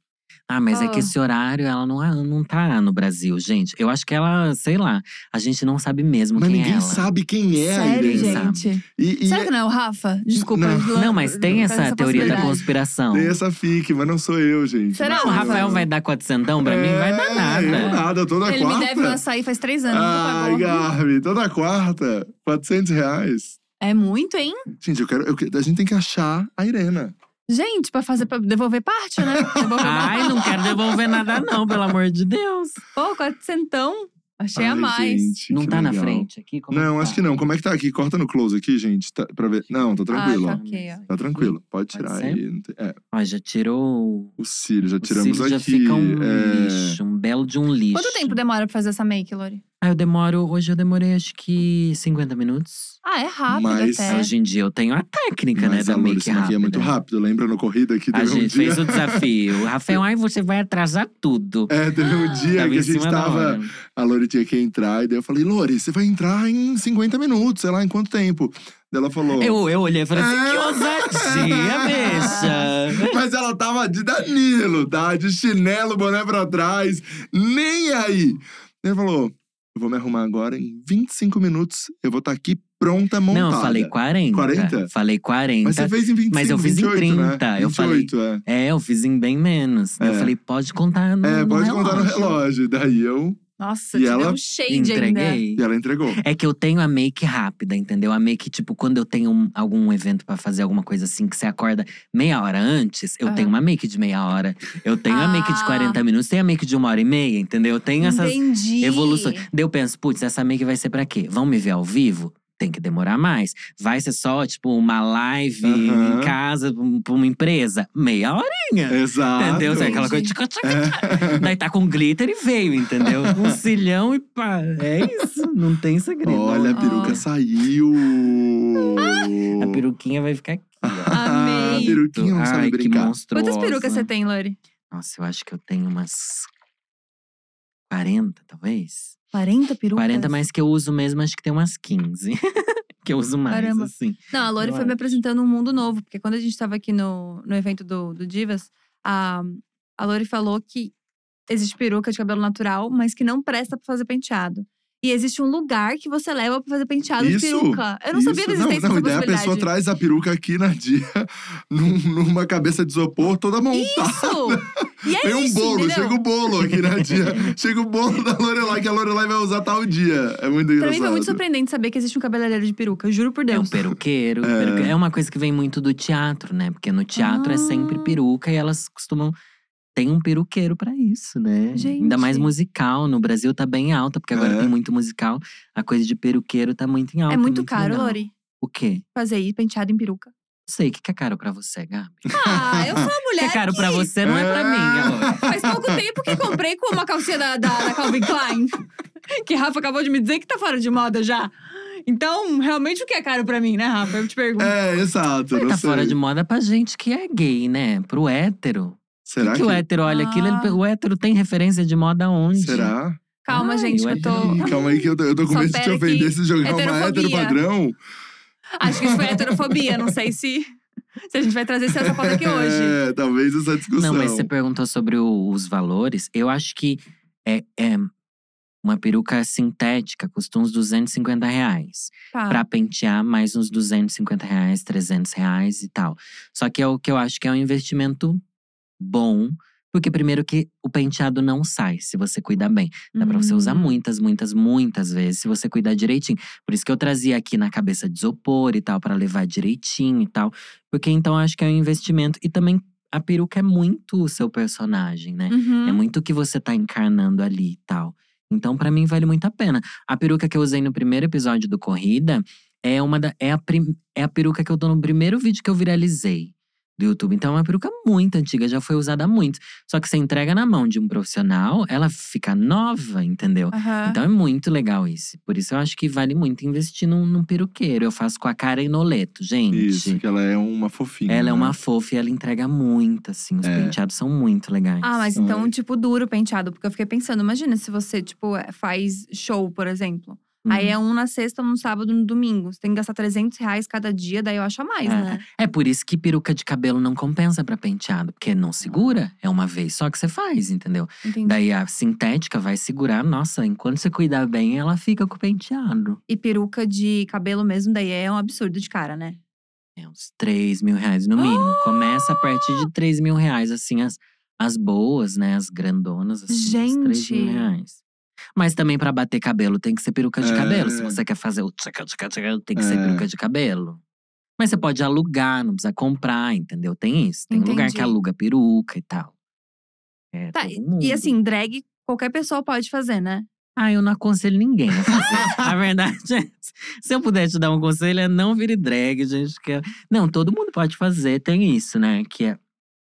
Ah, mas é que Ah. esse horário ela não, não tá no Brasil, gente. Eu acho que ela, sei lá, a gente não sabe mesmo Mas quem ninguém é ela. sabe quem é a Sério, Irena. gente? E, e Será que não é o Rafa? Desculpa. Não. Não, mas tem essa, teoria da conspiração. tem essa fique, mas não sou eu, gente. Será? Não, o Rafael vai dar quatrocentão pra mim? Vai dar É, nada. Eu nada, toda Ele quarta. me deve um açaí faz três anos. Ai. Gabi, toda quarta, 400 reais. É muito, hein? Gente, eu quero, eu a gente tem que achar a Irena. Gente, pra fazer pra devolver parte, né? Devolver Ai, não quero devolver nada não, pelo amor de Deus. Pô, quatro Achei a Ai, mais. gente, não que tá na legal. frente aqui? Como é Não, tá? acho que não. Como é que tá aqui? Corta no close aqui, gente, tá, pra ver. Não, tá tranquilo, ah, tá ok, ó. Tá tranquilo, pode Pode tirar ser? aí. É, Ó, já tirou… o cílio, já O tiramos cílio já aqui. fica um é, lixo, um belo de um lixo. Quanto tempo demora pra fazer essa make, Lori? Ah, eu demoro… Hoje eu demorei acho que 50 minutos. Ah, é rápido Mas- até. Hoje em dia eu tenho a técnica, né, Mas da a Lourdes make aqui rápida. é muito rápido. Lembra no corrida que A teve um gente dia. fez o desafio. Rafael, ai, você vai atrasar tudo. É, teve um dia Tava que a gente da tava. A Lori tinha que entrar, e daí eu falei, Lori, você vai entrar em 50 minutos, sei lá, em quanto tempo? Daí ela falou. Eu, eu olhei e falei assim, É. que ousadia, bicha. Mas ela tava de Danilo, tá? De chinelo, boné pra trás, nem aí. Ele falou: eu vou me arrumar agora, em 25 minutos eu vou estar aqui pronta, montada. Não, eu falei 40. 40? Falei 40. Mas você fez em 25, Mas eu fiz em 28, né? 30, eu falei- 28, é. É, eu fiz em bem menos. É. Eu falei, pode contar no É, no pode contar no relógio. Daí eu. Nossa, E te ela deu um shade ainda. Entreguei. E ela entregou. É que eu tenho a make rápida, entendeu? A make, tipo, quando eu tenho um- algum evento pra fazer alguma coisa assim, que você acorda meia hora antes, eu Aham. tenho uma make de meia hora. Eu tenho a make de Ah. 40 minutos, tenho a make de uma hora e meia, entendeu? Eu tenho essas Entendi. evoluções. Daí eu penso, putz, essa make vai ser pra quê? Vão me ver ao vivo? Tem que demorar mais. Vai ser só, tipo, uma live Aham. em casa pra um- uma empresa? Meia horinha. Exato. Entendeu? Assim, Aquela coisa. Tchaca, tchaca. Daí tá com glitter e veio, entendeu? Um cilhão e pá. É isso. Não tem segredo. Olha, a peruca Ah. saiu. A peruquinha vai ficar aqui. ó. a Amei. peruquinha não Ai, sabe brincar. Quantas perucas você tem, Lori? Nossa, eu acho que eu tenho umas 40, talvez. 40 perucas? 40, mas que eu uso mesmo, acho que tem umas 15. que eu uso mais, Caramba. assim. Não, a Lori Eu foi me apresentando um mundo novo. Porque quando a gente tava aqui no, no evento do, do Divas, a, a Lori falou que existe peruca de cabelo natural, mas que não presta pra fazer penteado. E existe um lugar que você leva pra fazer penteado de Isso, peruca. Eu não sabia da Isso. existência não, não, dessa e daí a possibilidade. pessoa traz a peruca aqui na dia, num- numa cabeça de isopor toda montada. Isso! E é Tem um isso, bolo, entendeu? chega o bolo aqui na dia. chega o bolo da Lorelai, que a Lorelai vai usar tal dia. É muito Pra engraçado. mim foi muito surpreendente saber que existe um cabeleireiro de peruca. Juro por É o Deus. peruqueiro. É. peruque- É uma coisa que vem muito do teatro, né? Porque no teatro é sempre Ah. peruca e elas costumam. Tem um peruqueiro pra isso, né? Ainda mais Gente. musical. No Brasil tá bem alta, porque agora É. tem muito musical. A coisa de peruqueiro tá muito em alta. é muito caro, legal. Lori, O quê? fazer isso, penteado em peruca. Não sei, o que que é caro pra você, Gabi? Ah, eu sou uma O que mulher é caro que pra você não é pra mim, amor. faz pouco tempo que comprei com uma calcinha da, da, da Calvin Klein. Que Rafa acabou de me dizer que tá fora de moda já. Então, realmente, o que é caro pra mim, né, Rafa? Eu te pergunto. É, exato. não Tá sei. fora de moda pra gente que é gay, né? Pro hétero. Será que, que, que o hétero olha aquilo? ele- Ah. o hétero tem referência de moda onde? Será? Calma, Ai, gente, que eu tô. Calma aí que eu tô, eu tô com medo de te ofender se jogar uma hétero padrão. Acho que isso foi heterofobia. Não sei se, se a gente vai trazer essa pauta aqui hoje. É, talvez essa discussão. Não, mas você perguntou sobre o- os valores. Eu acho que é, é uma peruca sintética custa uns 250 reais. Tá. Pra pentear, mais uns 250 reais, 300 reais e tal. Só que é o que eu acho que é um investimento bom. Porque primeiro que o penteado não sai, se você cuidar bem. Dá pra você usar Hum. muitas, muitas, muitas vezes, se você cuidar direitinho. Por isso que eu trazia aqui na cabeça de isopor e tal, pra levar direitinho e tal. Porque então eu acho que é um investimento. E também a peruca é muito o seu personagem, né? Uhum. É muito o que você tá encarnando ali e tal. Então, pra mim, vale muito a pena. A peruca que eu usei no primeiro episódio do Corrida é uma da, é, a prim- é a peruca que eu tô no primeiro vídeo que eu viralizei do YouTube. Então, é uma peruca muito antiga, já foi usada muito. Só que você entrega na mão de um profissional, ela fica nova, entendeu? Aham. Então é muito legal isso. Por isso eu acho que vale muito investir num, num peruqueiro. Eu faço com a Karen Noleto, gente. Isso, que ela é uma fofinha. Ela é né? uma fofa e ela entrega muito, assim. Os É. penteados são muito legais. Ah, mas então, Ai. tipo, duro o penteado. Porque eu fiquei pensando, imagina se você, tipo, é, faz show, por exemplo. Aí Uhum. é um na sexta, um no sábado, um no domingo. Você tem que gastar 300 reais cada dia, daí eu acho a mais, É. né? É por isso que peruca de cabelo não compensa pra penteado. Porque não segura, é uma vez só que você faz, entendeu? Entendi. Daí a sintética vai segurar. Nossa, enquanto você cuidar bem, ela fica com o penteado. E peruca de cabelo mesmo, daí é um absurdo de cara, né? É uns 3 mil reais no mínimo. Começa a partir de 3 mil reais, assim, as, as boas, né? As grandonas, assim, uns 3 mil Gente. reais. Mas também pra bater cabelo tem que ser peruca de É. cabelo. Se você quer fazer o tchaca, tchaca, tchaca, tem que ser É. peruca de cabelo. Mas você pode alugar, não precisa comprar, entendeu? Tem isso. Tem lugar que Entendi. aluga peruca e tal. É, Tá, e- assim, drag qualquer pessoa pode fazer, né? Ah, eu não aconselho ninguém a fazer. a verdade é essa. Se eu puder te dar um conselho, é não vire drag, gente. Que... é- Não, todo mundo pode fazer, tem isso, né? Que é,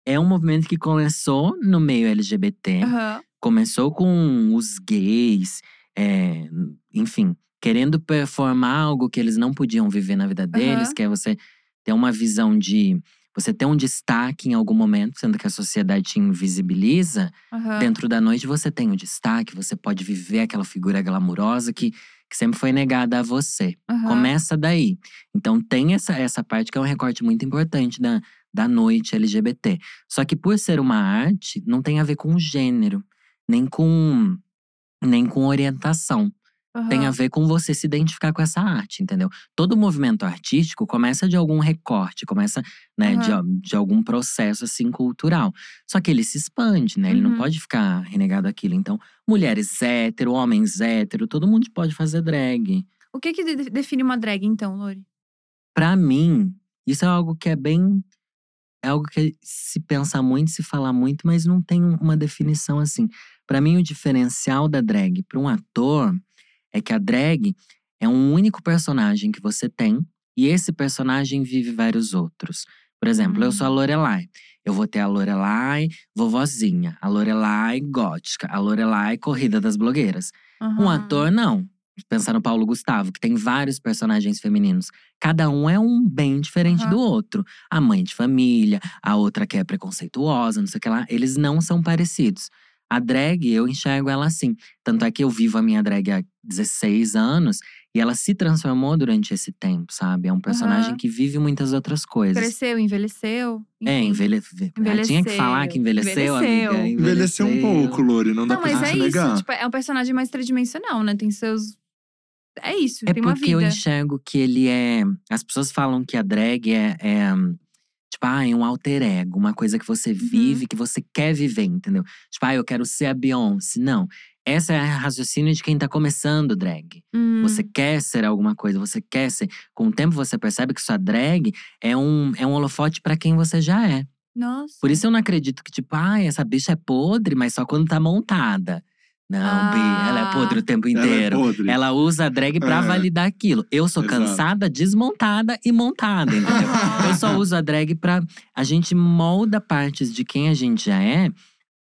é um movimento que começou no meio LGBT. Aham. Começou com os gays, é, enfim, querendo performar algo que eles não podiam viver na vida deles, Aham. que é você ter uma visão de. Você ter um destaque em algum momento, sendo que a sociedade te invisibiliza. Aham. Dentro da noite você tem o destaque, você pode viver aquela figura glamurosa que, que sempre foi negada a você. aham. Começa daí. Então tem essa, essa parte que é um recorte muito importante da, da noite LGBT. Só que por ser uma arte, não tem a ver com gênero, nem com, nem com orientação. Tem a ver com você se identificar com essa arte, entendeu? Todo movimento artístico começa de algum recorte, começa né, de, Aham. de algum processo assim cultural. Só que ele se expande, né? Ele não Uhum. pode ficar renegado aquilo. Então, mulheres hétero, homens hétero, todo mundo pode fazer drag. O que que de- define uma drag, então, Lori? Pra mim, isso é algo que é bem. É algo que se pensa muito, se fala muito, mas não tem um- uma definição assim. Pra mim, o diferencial da drag para um ator é que a drag é um único personagem que você tem e esse personagem vive vários outros. Por exemplo, eu sou a Hum. Lorelai. Eu vou ter a Lorelai vovozinha, a Lorelai gótica, a Lorelai corrida das blogueiras. Um Aham. ator, não. Pensar no Paulo Gustavo, que tem vários personagens femininos. Cada um é um bem diferente Aham. do outro. A mãe de família, a outra que é preconceituosa, não sei o que lá. Eles não são parecidos. A drag, eu enxergo ela assim. Tanto é que eu vivo a minha drag há 16 anos e ela se transformou durante esse tempo, sabe? É um personagem Aham. que vive muitas outras coisas. Cresceu, envelheceu. É, envelhe... Tinha que falar que envelheceu, Envelheceu. amiga. Envelheceu um pouco, Lori, não dá Não, pra mas é negar. isso. Tipo, é um personagem mais tridimensional, né? Tem seus. É isso, É tem uma porque eu vida. enxergo que ele é. As pessoas falam que a drag é. é, tipo, ah, é um alter ego, uma coisa que Uhum. você vive, que você quer viver, entendeu? Tipo, ah, eu quero ser a Beyoncé. Não. Essa é a raciocínio de quem tá começando drag. Hum, Você quer ser alguma coisa, você quer ser. Com o tempo você percebe que sua drag é um, é um holofote pra quem você já é. Nossa. Por isso eu não acredito que, tipo, ah, essa bicha é podre, mas só quando tá montada. Não, Bi, ela é podre o tempo Ela é inteiro. podre. Ela usa a drag pra É. validar aquilo. Eu sou Exato. cansada, desmontada e montada, entendeu? Eu só uso a drag pra. A gente molda partes de quem a gente já é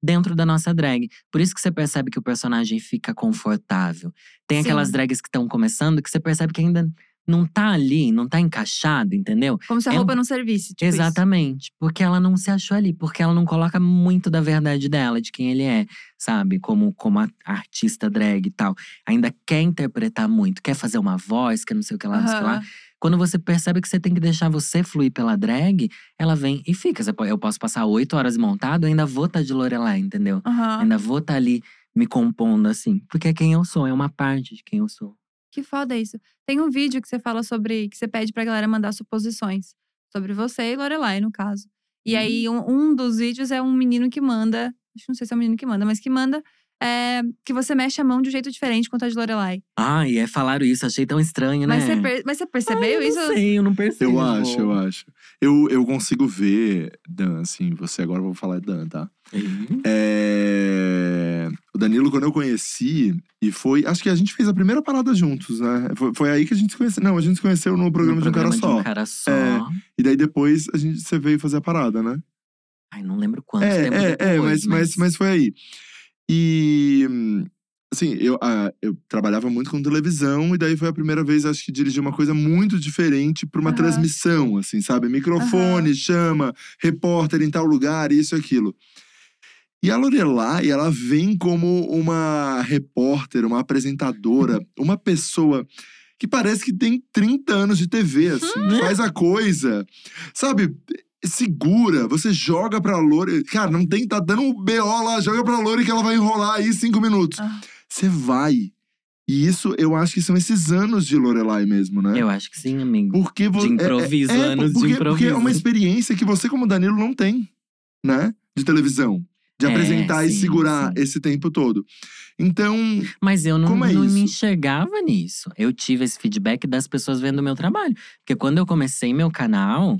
dentro da nossa drag. Por isso que você percebe que o personagem fica confortável. Tem Sim. aquelas drags que estão começando que você percebe que ainda não tá ali, não tá encaixado, entendeu? Como se a é um- roupa não servisse. Tipo isso. Exatamente. Porque ela não se achou ali, porque ela não coloca muito da verdade dela, de quem ele é, sabe? Como, como artista drag e tal. Ainda quer interpretar muito, quer fazer uma voz, quer não sei o que lá, não sei o que lá. Quando você percebe que você tem que deixar você fluir pela drag, ela vem e fica. Eu posso passar oito horas montado, ainda vou estar de Lorelai, entendeu? Aham. Ainda vou estar ali me compondo assim. Porque é quem eu sou, é uma parte de quem eu sou. Que foda isso. Tem um vídeo que você fala sobre. que você pede pra galera mandar suposições. Sobre você e Lorelai, no caso. E Uhum. aí, um, um dos vídeos é um menino que manda. Acho que não sei se é um menino que manda, mas que manda é, que você mexe a mão de um jeito diferente quanto a de Lorelai. Ai, é, falaram isso, achei tão estranho, né? Mas, você per- mas você percebeu Ai, eu isso? Não sei, eu não percebo. Eu acho, eu acho. Eu, eu consigo ver, Dan, assim, você agora eu vou falar Dan, tá? Uhum. É... O Danilo, quando eu conheci, e foi. Acho que a gente fez a primeira parada juntos, né? Foi, foi aí que a gente se conheceu. Não, a gente se conheceu no programa, No de um cara programa só. De um cara só. É. E daí depois a gente, você veio fazer a parada, né? Ai, não lembro quanto é, tempo é, depois, é, mas, mas, mas foi aí. E. Assim, eu, ah, eu trabalhava muito com televisão, e daí foi a primeira vez, acho que dirigi uma coisa muito diferente para uma Aham. transmissão, assim, sabe? Microfone, chama, repórter em tal lugar, isso e aquilo. E a Lorelai, ela vem como uma repórter, uma apresentadora, uma pessoa que parece que tem 30 anos de TV, assim. Faz a coisa, sabe? Segura, você joga pra Lore. Cara, não tem, tá dando um BO lá, joga pra Lore que ela vai enrolar aí cinco minutos. Ah. Você vai. E isso, eu acho que são esses anos de Lorelai mesmo, né? Eu acho que sim, amigo. Porque vo- De improviso, anos de porque, Porque é uma improviso. experiência que você, como Danilo, não tem, né? De televisão. De É, apresentar e sim, segurar sim. esse tempo todo. Então, Mas eu não, Como é não isso? me enxergava nisso. Eu tive esse feedback das pessoas vendo o meu trabalho. Porque quando eu comecei meu canal,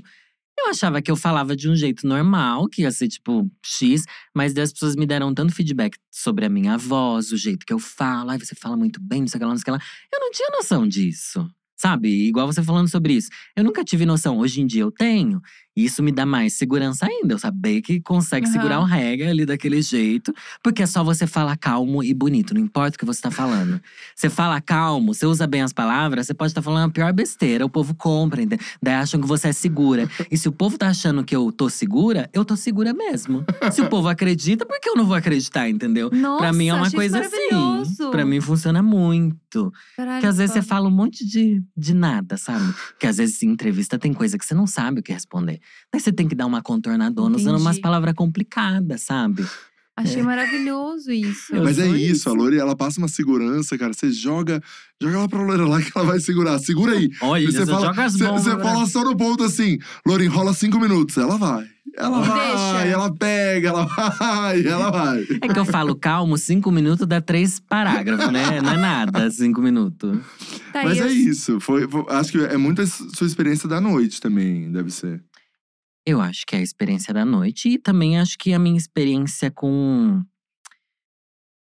eu achava que eu falava de um jeito normal, que ia ser tipo X, mas daí as pessoas me deram tanto feedback sobre a minha voz, o jeito que eu falo. Ai, você fala muito bem, não sei o que lá, não sei o que lá. Eu não tinha noção disso. Sabe? Igual você falando sobre isso. Eu nunca tive noção. Hoje em dia eu tenho. E isso me dá mais segurança ainda. Eu saber que consegue Aham. segurar o reggae ali daquele jeito. Porque é só você falar calmo e bonito, não importa o que você tá falando. Você fala calmo, você usa bem as palavras, você pode estar falando a pior besteira, o povo compra, entende? daí acham que você é segura. E se o povo tá achando que eu tô segura, eu tô segura mesmo. Se o povo acredita, por que eu não vou acreditar, entendeu? Nossa, pra mim é uma coisa assim. Pra mim funciona muito. Caralho, Porque às vezes você foda. fala um monte de, de nada, sabe? Porque às vezes em entrevista tem coisa que você não sabe o que responder. Daí você tem que dar uma contornadona usando umas Entendi. palavras complicadas, sabe? Achei maravilhoso isso. Eu mas é isso, isso. a Lore, ela passa uma segurança, cara. Você joga, joga ela pra Lorelai que ela vai segurar. Segura aí. Olha, você fala, joga as você, bombas. você fala só no ponto assim, Lore, enrola cinco minutos. Ela vai. Ela Deixa. vai, ela pega, ela vai, ela vai. É que eu falo calmo, cinco minutos dá três parágrafos, né? Não é nada, cinco minutos. Tá, Mas e é isso. Foi, foi- acho que é muito a sua experiência da noite também, deve ser. Eu acho que é a experiência da noite e também acho que a minha experiência com.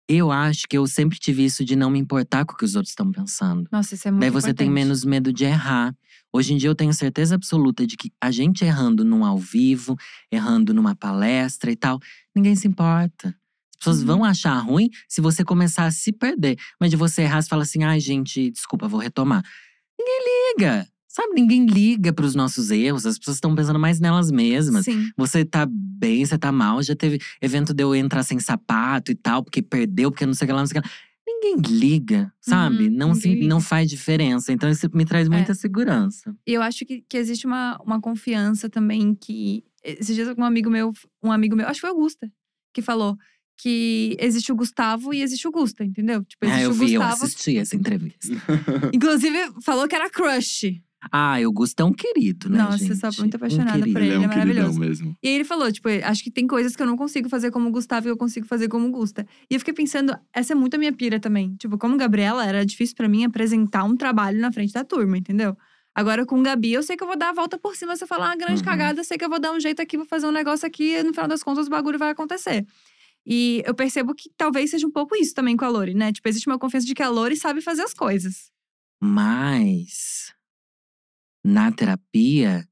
Eu acho que eu sempre tive isso de não me importar com o que os outros estão pensando. Nossa, isso é muito Daí você tem menos medo de errar. Hoje em dia eu tenho certeza absoluta de que a gente errando num ao vivo, errando numa palestra e tal, ninguém se importa. As pessoas Uhum. vão achar ruim se você começar a se perder. Mas de você errar, você fala assim: ai, gente, desculpa, vou retomar. Ninguém liga. Sabe, ninguém liga pros nossos erros. As pessoas estão pensando mais nelas mesmas. Sim. Você tá bem, você tá mal. Já teve evento de eu entrar sem sapato e tal, porque perdeu, porque não sei o que lá, não sei o que lá. Ninguém liga, sabe? Uhum, não, se, liga. não faz diferença. Então isso me traz muita segurança. E eu acho que, que existe uma, uma confiança também que. Esses dias um amigo meu, um amigo meu, acho que foi o Augusta, que falou que existe o Gustavo e existe o Gusta, entendeu? Tipo, existe Ah, eu o vi, eu Gustavo. assisti essa entrevista. Inclusive, falou que era crush. Ah, o Gusto é um querido, né, Nossa, eu gente? sou muito Um apaixonada por querido. ele, é ele um é maravilhoso. mesmo. E aí ele falou, tipo, acho que tem coisas que eu não consigo fazer como o Gustavo e eu consigo fazer como o Gusta. E eu fiquei pensando, essa é muito a minha pira também. Tipo, como Gabriela, era difícil pra mim apresentar um trabalho na frente da turma, entendeu? Agora com o Gabi, eu sei que eu vou dar a volta por cima. Se eu falar uma grande Uhum. cagada, eu sei que eu vou dar um jeito aqui, vou fazer um negócio aqui, e no final das contas o bagulho vai acontecer. E eu percebo que talvez seja um pouco isso também com a Lori, né? Tipo, existe uma confiança de que a Lori sabe fazer as coisas. Mas na terapia,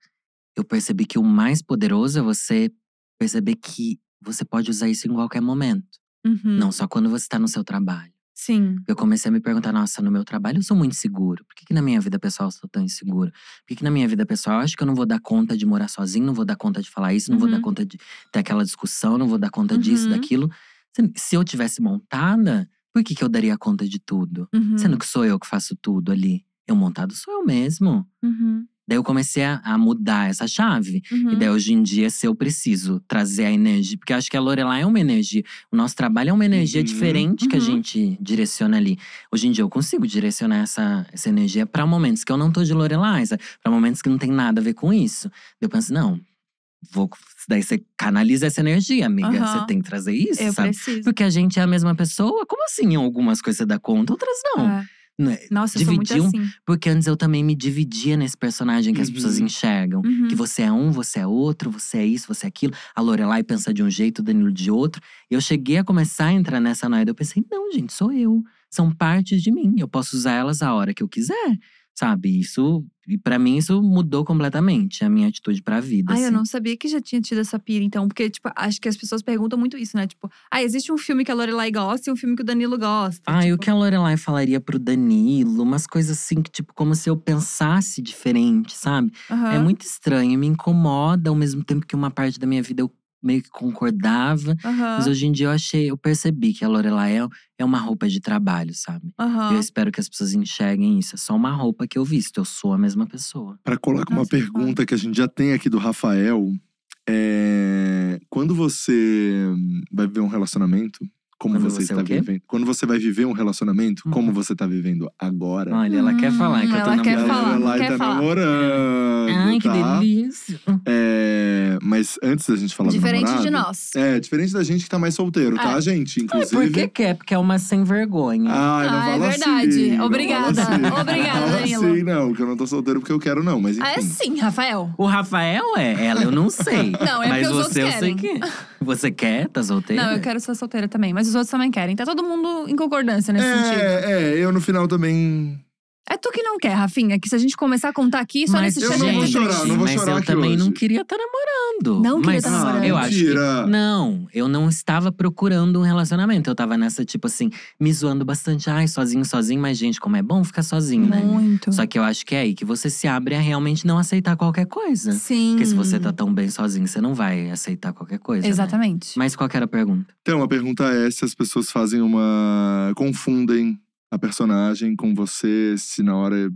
eu percebi que o mais poderoso é você perceber que você pode usar isso em qualquer momento. Uhum. Não só quando você está no seu trabalho. Sim. Eu comecei a me perguntar, nossa, no meu trabalho eu sou muito seguro. Por que, que na minha vida pessoal eu sou tão inseguro? Por que, que na minha vida pessoal eu acho que eu não vou dar conta de morar sozinho, não vou dar conta de falar isso, não vou Uhum. dar conta de ter aquela discussão, não vou dar conta disso, Uhum. daquilo. Se- Se eu tivesse montada, por que, que eu daria conta de tudo? Uhum. Sendo que sou eu que faço tudo ali. Eu montado sou eu mesmo. Uhum. Daí eu comecei a, a mudar essa chave. Uhum. E daí hoje em dia, se eu preciso trazer a energia, porque eu acho que a Lorelai é uma energia, o nosso trabalho é uma energia Uhum. diferente que a Uhum. gente direciona ali. Hoje em dia eu consigo direcionar essa, essa energia para momentos que eu não tô de Lorelai, para momentos que não tem nada a ver com isso. Daí Eu penso, não, vou. Daí você canaliza essa energia, amiga. Aham. Você tem que trazer isso, Eu sabe? preciso. Porque a gente é a mesma pessoa. Como assim? Em algumas coisas você dá conta, outras não. É. Não é? Nossa, eu sou muito assim. Porque antes eu também me dividia nesse personagem que as Uhum. pessoas enxergam. Uhum. Que você é um, você é outro, você é isso, você é aquilo. A Lorelai pensa de um jeito, o Danilo de outro. Eu cheguei a começar a entrar nessa noia. Eu pensei, não, gente, sou eu. São partes de mim. Eu posso usar elas a hora que eu quiser. Sabe? Isso. E pra mim, isso mudou completamente a minha atitude pra vida. Ai, eu assim. não sabia que já tinha tido essa pira, então. Porque, tipo, acho que as pessoas perguntam muito isso, né? Tipo, ah, existe um filme que a Lorelai gosta e um filme que o Danilo gosta. Ah, e o tipo, que a Lorelai falaria pro Danilo? Umas coisas assim que, tipo, como se eu pensasse diferente, sabe? aham. É muito estranho, me incomoda ao mesmo tempo que uma parte da minha vida eu meio que concordava. Aham. Mas hoje em dia eu achei, eu percebi que a Lorelai é, é uma roupa de trabalho, sabe? Aham. Eu espero que as pessoas enxerguem isso. É só uma roupa que eu visto, eu sou a mesma pessoa. Para colocar uma pergunta que a gente já tem aqui do Rafael, é quando você vai viver um relacionamento, como Quando você, você está quê? vivendo? Quando você vai viver um relacionamento, Uhum. como você está vivendo agora? Olha, ela quer falar que eu tô ela quer namorando. falar, Ela quer tá falar. namorando, Ai, que tá? delícia. É, mas antes da gente falar do Diferente de nós. É, diferente da gente que tá mais solteiro, tá, É. gente? Ai, Inclusive. por que quer? Porque é uma sem vergonha. Ai, não Ah, é fala verdade. assim, não Obrigada. fala assim. Obrigada, não Danilo. assim, não, que eu não tô solteiro porque eu quero, não. Mas enfim. Ah, é sim, Rafael. O Rafael é, ela eu não sei. Não, é Mas porque os você eu outros sei querem. que. Você quer? Tá solteira? Não, eu quero ser solteira também, mas os outros também querem. Tá todo mundo em concordância nesse sentido. É, é, eu no final também. É tu que não quer, Rafinha, que se a gente começar a contar aqui, só Mas, nesse eu chat não vou muito chorar, não vou mas chorar eu aqui também não hoje. queria estar namorando. Não queria mas tá namorando. Eu acho que mentira. Não, eu não estava procurando um relacionamento. Eu tava nessa, tipo assim, me zoando bastante. Ai, sozinho, sozinho. Mas, gente, como é bom ficar sozinho, né? Muito. Só que eu acho que é aí que você se abre a realmente não aceitar qualquer coisa. Sim. Porque se você tá tão bem sozinho, você não vai aceitar qualquer coisa. né? Exatamente. Mas qual que era a pergunta? Então, a pergunta é se as pessoas fazem uma. confundem a personagem com você, se na hora.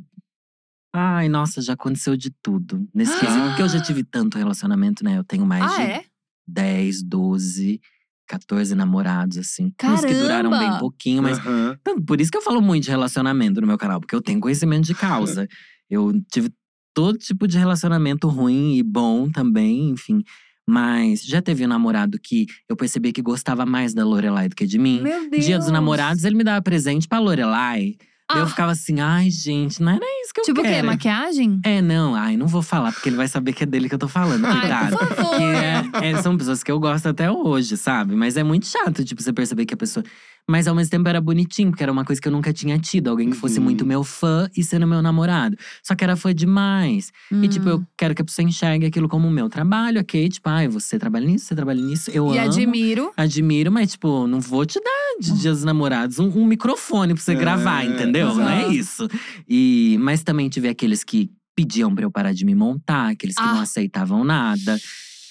Ai, nossa, já aconteceu de tudo. Nesse quesito, porque eu já tive tanto relacionamento, né? Eu tenho mais Ah, de é? 10, 12, 14 namorados, assim. Uns que duraram Caramba! bem pouquinho, mas Aham. Então, por isso que eu falo muito de relacionamento no meu canal, porque eu tenho conhecimento de causa. eu tive todo tipo de relacionamento ruim e bom também, enfim. Mas já teve um namorado que eu percebi que gostava mais da Lorelai do que de mim. Meu Deus. Dia dos namorados, ele me dava presente pra Lorelai. Daí eu Ah. ficava assim, ai, gente, não era isso que eu Tipo o quê? quero. Maquiagem? É, não, ai, não vou falar, porque ele vai saber que é dele que eu tô falando, Ai, cuidado. por favor. Que é- é, são pessoas que eu gosto até hoje, sabe? Mas é muito chato, tipo, você perceber que a pessoa. Mas ao mesmo tempo era bonitinho, porque era uma coisa que eu nunca tinha tido. Alguém que fosse Uhum. muito meu fã e sendo meu namorado. Só que era fã demais. E tipo, Hum. eu quero que a pessoa enxergue aquilo como o meu trabalho, ok? Tipo, ai, você trabalha nisso, você trabalha nisso. Eu E amo. admiro. Admiro, mas, tipo, não vou te dar de dias dos namorados um, um microfone pra você É, gravar, entendeu? Não é exato. isso. E, mas também tive aqueles que pediam pra eu parar de me montar, aqueles que Ah. não aceitavam nada.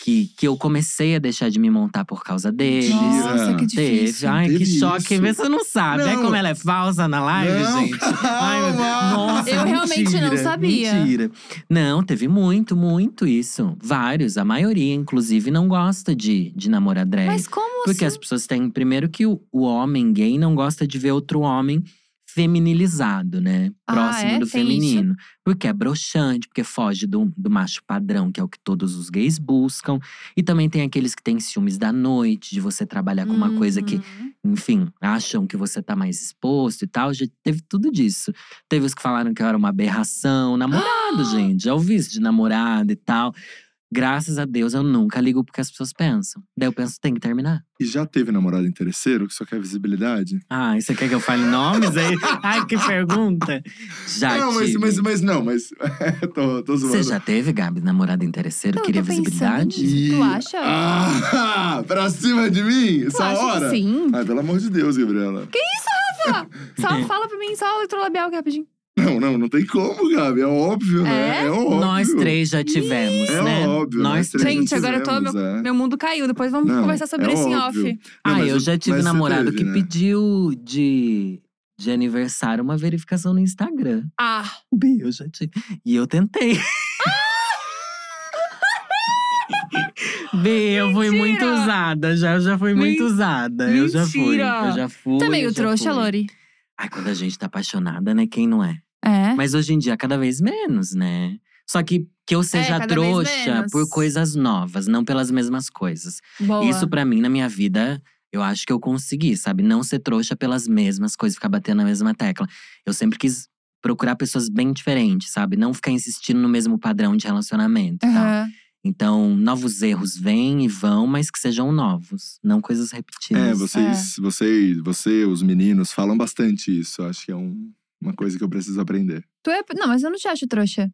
Que, que eu comecei a deixar de me montar por causa deles. Mentira. Nossa, que Teve. difícil. Ai, que Teve choque. isso? Você não sabe. É Não. como ela é falsa na live, Não, gente. Ai, meu Deus. calma. Nossa, Eu realmente não mentira, sabia. Mentira. Não, teve muito, muito isso. Vários. A maioria, inclusive, não gosta de, de namorar drag. Mas como Porque as assim? pessoas têm, primeiro, que o, o homem gay não gosta de ver outro homem feminilizado, né? Ah, Próximo é? do Tem isso? feminino. Porque é broxante, porque foge do, do macho padrão, que é o que todos os gays buscam. E também tem aqueles que têm ciúmes da noite, de você trabalhar com uma coisa que, Uhum. enfim, acham que você tá mais exposto e tal. Já teve tudo disso. Teve os que falaram que eu era uma aberração. Namorado, gente. Já ouvi isso de namorado e tal. Graças a Deus, eu nunca ligo porque as pessoas pensam. Daí eu penso, tem que terminar. E já teve namorado interesseiro que só quer visibilidade? Ah, e você quer que eu fale nomes aí? Ai, que pergunta! Já não, mas, tive. mas, mas não, mas. tô, tô zoando. Você já teve, Gabi, namorado interesseiro? Eu queria visibilidade? E- Tu acha? Ah, pra cima de mim? Tu Essa acha que hora? sim? Ai, pelo amor de Deus, Gabriela. Só fala pra mim, só o eletrolabial aqui rapidinho. Não, não, não tem como, Gabi. É óbvio, né? É? É óbvio. Nós três já tivemos, É né? óbvio. Nós três. já Gente, agora eu tô- fizemos, é. Meu mundo caiu. Depois vamos Não, conversar sobre é isso em off. Não, ah, eu o- já tive namorado teve, que né? pediu de, de aniversário uma verificação no Instagram. Ah, Bi, eu já tive. E eu tentei. Bi, eu fui muito Mentira! usada. Já, eu já fui muito usada. Eu já fui. Mentira! Eu já fui. é eu já trouxa, fui. Lori. Ai, quando a gente tá apaixonada, né? Quem não é? É. Mas hoje em dia, cada vez menos, né? Só que que eu seja vez trouxa por coisas novas, não pelas mesmas coisas. Boa. Isso pra mim, na minha vida, eu acho que eu consegui, sabe? Não ser trouxa pelas mesmas coisas, ficar batendo na mesma tecla. Eu sempre quis procurar pessoas bem diferentes, sabe? Não ficar insistindo no mesmo padrão de relacionamento e tal. Então, novos erros vêm e vão, mas que sejam novos, não coisas repetidas. É, vocês, vocês, você, os meninos, falam bastante isso. Acho que é um- uma coisa que eu preciso aprender. Tu é. Não, mas eu não te acho trouxa.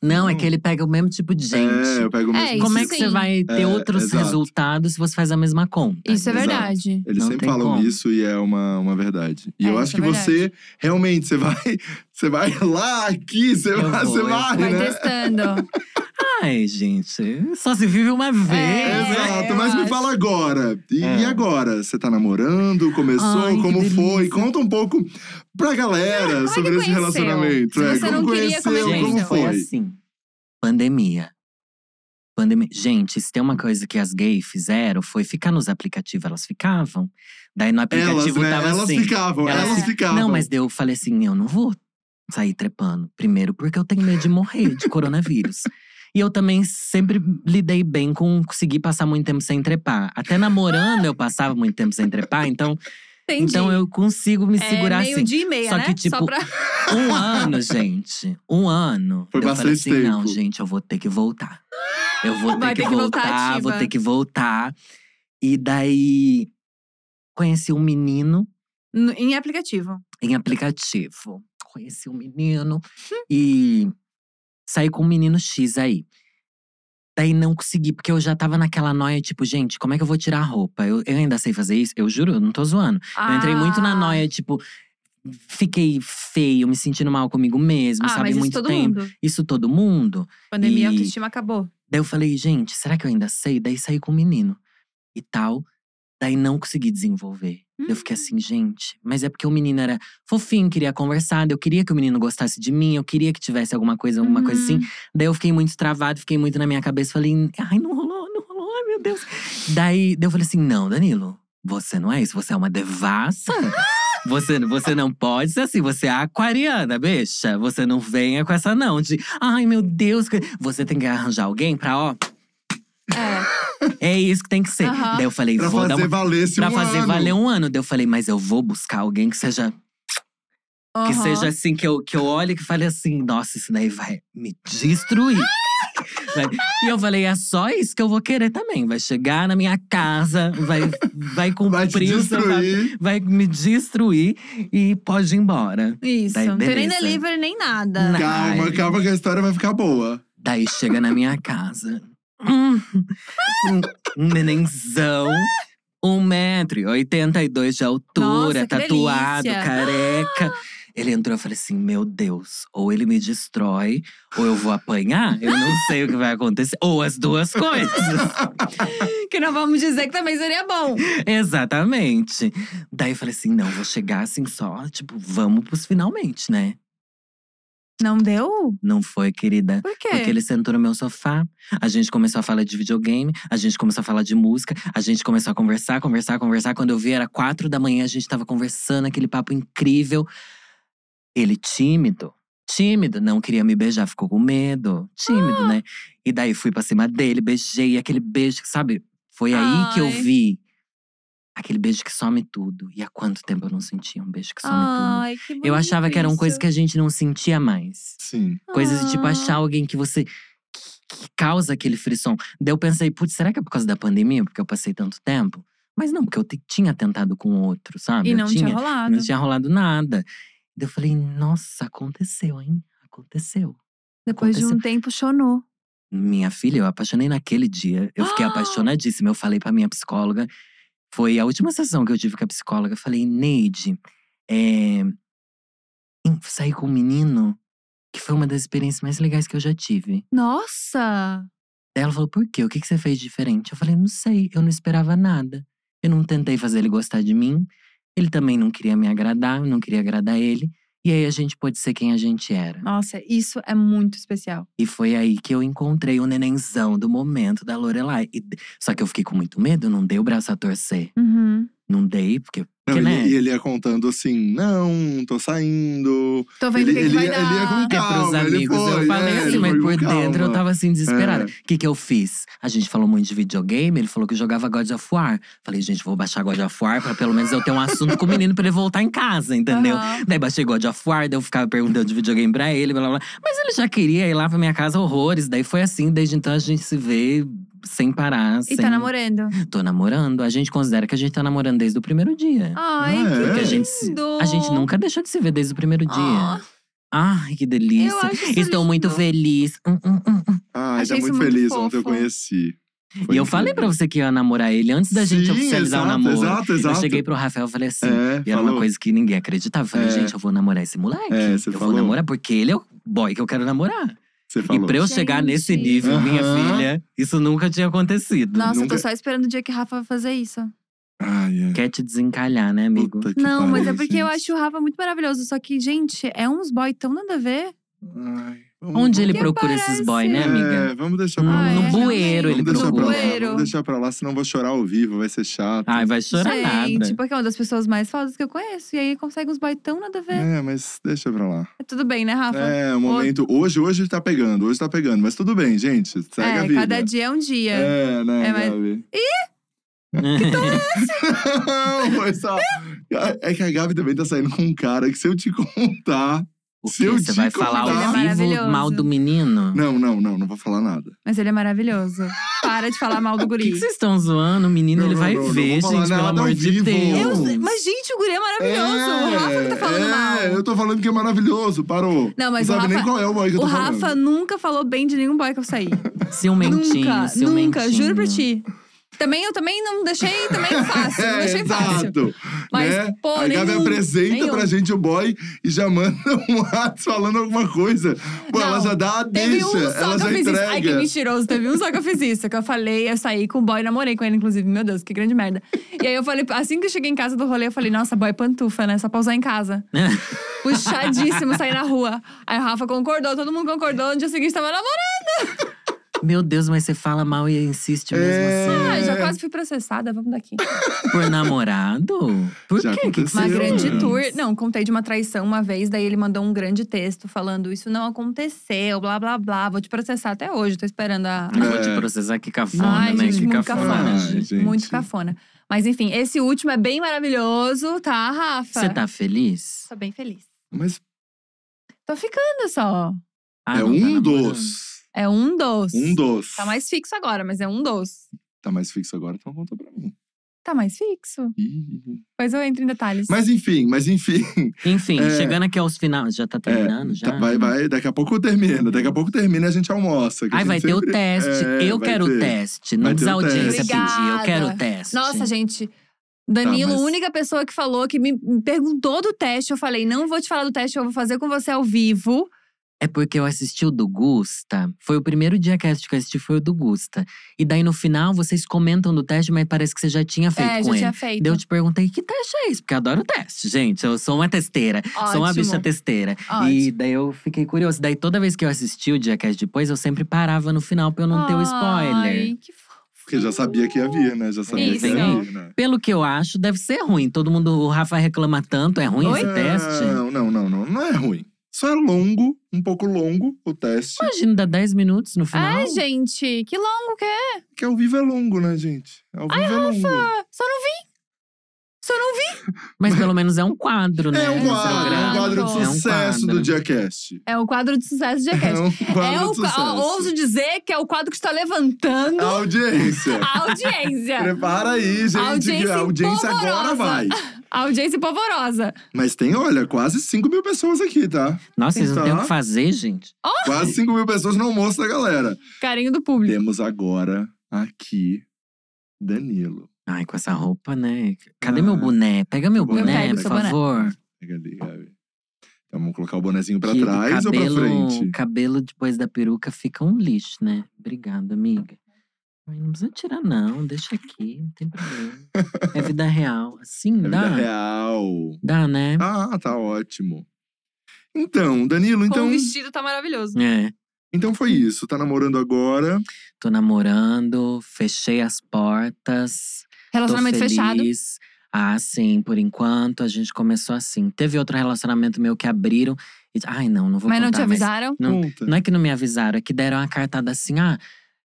Não, é que ele pega o mesmo tipo de gente. É, eu pego o É, mesmo isso Como é tipo. que você sim. vai ter É, outros exato. resultados se você faz a mesma conta? Isso é Exato. verdade. Eles Não sempre falam como. isso e é uma, uma verdade. E É, eu acho é que você, realmente, você vai, você vai lá, aqui, você Eu vai, vou, você vai, Vai né? testando. Ai, gente, só se vive uma vez. É? Exato, eu mas me acho. fala agora. E, É. e agora? Você tá namorando? Começou? Ai, como foi? Conta um pouco pra galera Como é sobre esse conheceu? relacionamento. Se é, você como não queria, como é que conheceu? Como Gente, foi foi? assim. Pandemia. Pandemia. Gente, se tem uma coisa que as gays fizeram, foi ficar nos aplicativos. Elas ficavam. Daí no Elas, aplicativo né? tava Elas assim. ficavam, elas elas fi- ficavam. Não, mas daí eu falei assim: eu não vou sair trepando. Primeiro, porque eu tenho medo de morrer de coronavírus. E eu também sempre lidei bem com conseguir passar muito tempo sem trepar. Até namorando eu passava muito tempo sem trepar, então, Entendi. então eu consigo me segurar é, meio assim. dia e meia, Só né? que, tipo, Só pra… Um ano, gente. Um ano. Foi eu falei bastante assim: não, tempo. gente, eu vou ter que voltar. Eu vou ter Vai que, ter que voltar voltar, vou ter que voltar. E daí conheci um menino No- em aplicativo. em aplicativo. Conheci um menino e saí com um menino X aí. Daí não consegui, porque eu já tava naquela noia, tipo, gente, como é que eu vou tirar a roupa? Eu, eu ainda sei fazer isso? Eu juro, eu não tô zoando. Eu entrei muito na Ah. noia, tipo, fiquei feio, me sentindo mal comigo mesmo, Ah, sabe? mas isso muito todo tempo. mundo. Isso todo mundo. Pandemia, E- a autoestima acabou. Daí eu falei, gente, será que eu ainda sei? Daí saí com o menino e tal. Daí não consegui desenvolver. Eu fiquei assim, gente, mas é porque o menino era fofinho, queria conversar, eu queria que o menino gostasse de mim, eu queria que tivesse alguma coisa, alguma coisa assim. Uhum. Daí eu fiquei muito travado, fiquei muito na minha cabeça, falei, ai, não rolou, não rolou, ai meu Deus. Daí, eu falei assim, não, Danilo, você não é isso, você é uma devassa. Você, você não pode ser assim, você é aquariana, bicha. Você não venha com essa não, de ai meu Deus. Você tem que arranjar alguém pra, ó, É. é isso que tem que ser. Aham. Daí eu falei, Pra vou fazer dar uma. valer esse Pra um fazer ano. valer um ano. Daí eu falei, mas eu vou buscar alguém que seja que Aham. seja assim, que eu, que eu olhe e que fale assim, nossa, isso daí vai me destruir. Vai- E eu falei, é só isso que eu vou querer também. Vai chegar na minha casa, vai, vai cumprir Vai o seu papel, vai me destruir e pode ir embora. Isso. Daí, não tem nem delivery, nem nada. Na- Calma, calma que a história vai ficar boa. Daí chega na minha casa. Hum, um, nenenzão. 1,82m de altura, Nossa, tatuado, delícia. careca. Ele entrou e falei assim: Meu Deus, ou ele me destrói, ou eu vou apanhar. Eu não sei o que vai acontecer. Ou as duas coisas. Que não vamos dizer que também seria bom. Exatamente. Daí eu falei assim: Não, vou chegar assim só, tipo, vamos pros finalmente, né? Não deu? Não foi, querida. Por quê? Porque ele sentou no meu sofá, a gente começou a falar de videogame, a gente começou a falar de música, a gente começou a conversar, conversar, conversar. Quando eu vi, era quatro da manhã, a gente tava conversando, aquele papo incrível. Ele tímido, tímido, não queria me beijar, ficou com medo, tímido, Ah. né? E daí fui pra cima dele, beijei, aquele beijo, sabe? Foi aí que eu Ai. vi aquele beijo que some tudo. E há quanto tempo eu não sentia um beijo que some tudo? Ai, que bonito Eu achava que eram isso. coisas que a gente não sentia mais. Sim. Coisas de tipo Ah. achar alguém que você. que, que causa aquele frisson. Daí eu pensei, putz, será que é por causa da pandemia? Porque eu passei tanto tempo? Mas não, porque eu tinha tentado com outro, sabe? E Eu não tinha, rolado. Não tinha rolado nada. Daí eu falei, nossa, aconteceu, hein? Aconteceu. Depois de um aconteceu. tempo, chonou. Minha filha, eu apaixonei naquele dia. Eu fiquei apaixonadíssima. Eu falei pra minha psicóloga. Foi a última sessão que eu tive com a psicóloga. Eu falei, Neide, é, saí com um menino que foi uma das experiências mais legais que eu já tive. Nossa! Daí ela falou, por quê? O que, que você fez diferente? Eu falei, não sei, eu não esperava nada. Eu não tentei fazer ele gostar de mim. Ele também não queria me agradar, eu não queria agradar ele. E aí a gente pôde ser quem a gente era. Nossa, isso é muito especial. E foi aí que eu encontrei o nenenzão do momento da Lorelai. E- só que eu fiquei com muito medo, não dei o braço a torcer. Uhum. Não dei, porque Não, ele, né? E ele ia contando assim: não, tô saindo. Tô vendo Ele- que, ele vai ia- dar. ele ia com É pros Calma, ele amigos, foi, eu falei é, assim, ele mas por dentro eu calma. tava assim, desesperada. É. O que que eu fiz? A gente falou muito de videogame, ele falou que jogava God of War. Falei, gente, vou baixar God of War pra pelo menos eu ter um assunto com o menino pra ele voltar em casa, entendeu? Aham. Daí baixei God of War, daí eu ficava perguntando de videogame pra ele, blá blá blá. Mas ele já queria ir lá pra minha casa horrores. Daí foi assim, desde então a gente se vê sem parar. E sem... tá namorando. Tô namorando. A gente considera que a gente tá namorando desde o primeiro dia. Ai, Ah, que é? Porque a gente, a gente nunca deixou de se ver desde o primeiro dia. Ah, Ai, que delícia. Eu acho isso Estou muito lindo. feliz. Hum, hum, hum, hum. Ai, Achei tá muito muito feliz. Ontem eu conheci. Foi E eu incrível. falei pra você que ia namorar ele antes da gente Sim, oficializar exato, o namoro. Exato, exato. Eu cheguei pro Rafael e falei assim. É, e era uma falou. coisa que ninguém acreditava. Eu falei, É. gente, eu vou namorar esse moleque. É, você eu falou. vou namorar porque ele é o boy que eu quero namorar. Você falou. E pra eu chegar nesse Gente. nível, minha filha, isso nunca tinha acontecido. Nossa, eu Nunca- tô só esperando o dia que o Rafa vai fazer isso. Ai. Quer te desencalhar, né, amigo? Puta que Não, mas é pariu, porque eu gente. acho o Rafa muito maravilhoso. Só que, gente, é uns boy tão nada a ver. Ai, Onde ele Que procura esses boy, né, amiga? É, vamos deixar No, pra lá. Ah, no é, bueiro ele Vamos deixar pra lá, procura. Bueiro. vamos deixar pra lá, senão vou chorar ao vivo, vai ser chato. Ai, vai chorar gente, nada. porque é uma das pessoas mais fodas que eu conheço. E aí consegue uns boy tão nada a ver. É, mas deixa pra lá. Tudo bem, né, Rafa? É, o momento. Hoje, hoje tá pegando, hoje tá pegando, mas tudo bem, gente. Segue a É, vida. cada dia é um dia. É, né, É, mas- Gabi? Não, foi só. É que a Gabi também tá saindo com um cara que se eu te contar. O Se quê? Você vai falar ao Ele é vivo maravilhoso. mal do menino? Não, não, não, não vou falar nada. Mas ele é maravilhoso. Para de falar mal do Por que, guri. que vocês estão zoando? O menino, Não, ele não, vai não, não ver, vou falar gente, pelo nada amor ao de vivo. Deus. Eu mas, gente, o guri é maravilhoso. o Rafa que tá falando é, mal. eu tô falando que é maravilhoso, parou. Não, mas não o sabe nem Rafa- qual é o boy que eu O tô Rafa falando. nunca falou bem de nenhum boy que eu saí. Ciumentinho, nunca, ciumentinho. nunca, juro pra ti. Também, eu também não deixei também fácil, não É, deixei fácil. exato. Mas, né? pô, a Gabi nenhum, apresenta nenhum. pra gente o boy e já manda um WhatsApp falando alguma coisa. Pô, Não, ela já dá a Teve deixa, um só ela que já eu fiz isso. Ai, que entrega. mentiroso. Teve um só que eu fiz isso. Que eu falei, eu saí com o boy, namorei com ele, inclusive. Meu Deus, que grande merda. E aí eu falei, assim que eu cheguei em casa do rolê, eu falei, nossa, boy pantufa, né? Só pra usar em casa. Puxadíssimo, sair na rua. Aí o Rafa concordou, todo mundo concordou. No dia seguinte tava namorando. Meu Deus, mas você fala mal e insiste mesmo É. assim. Ah, já quase fui processada, vamos daqui. Por namorado? Por Já quê? Aconteceu, Uma grande tour. Não, contei de uma traição uma vez, daí ele mandou um grande texto falando: Isso não aconteceu, blá blá blá. Vou te processar até hoje, tô esperando a. Eu vou te É. processar, que cafona, Ai, né? gente, que muito cafona. cafona. Ai, gente. gente. Muito cafona. Mas enfim, esse último é bem maravilhoso, tá, Rafa? Você tá feliz? Tô bem feliz. Mas Tô ficando só. Ah, é tá um namorando. dos. É um dos. Um dos. Tá mais fixo agora, mas é um dos. Tá mais fixo agora, então conta pra mim. Tá mais fixo? Ih. Depois eu entro em detalhes. Mas enfim, mas enfim. Enfim, É. chegando aqui aos finais. Já tá terminando? já? Tá, vai, vai. Daqui a pouco termina. Daqui a pouco termina e a gente almoça. que a Ai, gente vai ter o sempre- teste. É, eu quero o ter. teste. Não Vai precisa a o audiência pedir. Eu quero o teste. Nossa, gente. Danilo, Tá, mas- única pessoa que falou, que me perguntou do teste. Eu falei, não vou te falar do teste, eu vou fazer com você ao vivo. É porque eu assisti o do Gusta. Foi o primeiro dia que eu assisti, foi o do Gusta. E daí no final vocês comentam do teste, mas parece que você já tinha feito é, com já ele. tinha feito. Daí eu te perguntei, que teste é esse? Porque eu adoro teste, gente. Eu sou uma testeira. Sou uma Ótimo. bicha testeira. E Ótimo. daí eu fiquei curioso. Daí toda vez que eu assisti o Diacast depois, eu sempre parava no final pra eu não ter o spoiler. Ai, que fofo. Porque já sabia que ia vir, né? Já sabia Isso. que ia vir, né? Pelo que eu acho, deve ser ruim. Todo mundo, o Rafa reclama tanto. É ruim Oi? esse teste? Não, não, não, não. Não é ruim. Só é longo, um pouco longo o teste. Imagina, dá 10 minutos no final. Ai, gente, que longo que é. Que ao vivo é longo, né, gente? Ao vivo é longo. Só não vi. Só não vi. Mas pelo menos é um quadro, né? É um quadro, é um quadro de É um sucesso quadro. do Diacast. É o quadro de sucesso É Diacast. um quadro É o, de sucesso. ó, ouso dizer que é o quadro que está levantando A audiência. a audiência. Prepara aí, gente. que Audiência a audiência agora vai. Audiência polvorosa. Mas tem, olha, quase 5 mil pessoas aqui, tá? Nossa, vocês não têm o Tá. que fazer, gente? Quase 5 mil pessoas no almoço da galera. Carinho do público. Temos agora aqui Danilo. Ai, com essa roupa, né? Cadê Ah. meu boné? Pega meu Eu boné, por boné. favor. Pega ali, Gabi. Então vamos colocar o bonezinho pra Que o trás ou pra cabelo- frente? cabelo depois da peruca fica um lixo, né? Obrigada, amiga. Ai, não precisa tirar, não. Deixa aqui, não tem problema. É vida real. Assim, É dá. vida real. Dá, né? Ah, tá ótimo. Então, Danilo, Com então, o vestido tá maravilhoso. É. então foi isso. Tá namorando agora. Tô namorando, fechei as portas. Relacionamento tô fechado. Ah, sim, por enquanto a gente começou assim. Teve outro relacionamento meu que abriram. E, ai, não, não vou Mas não contar. te avisaram? Não, não é que não me avisaram, é que deram uma cartada assim: ah,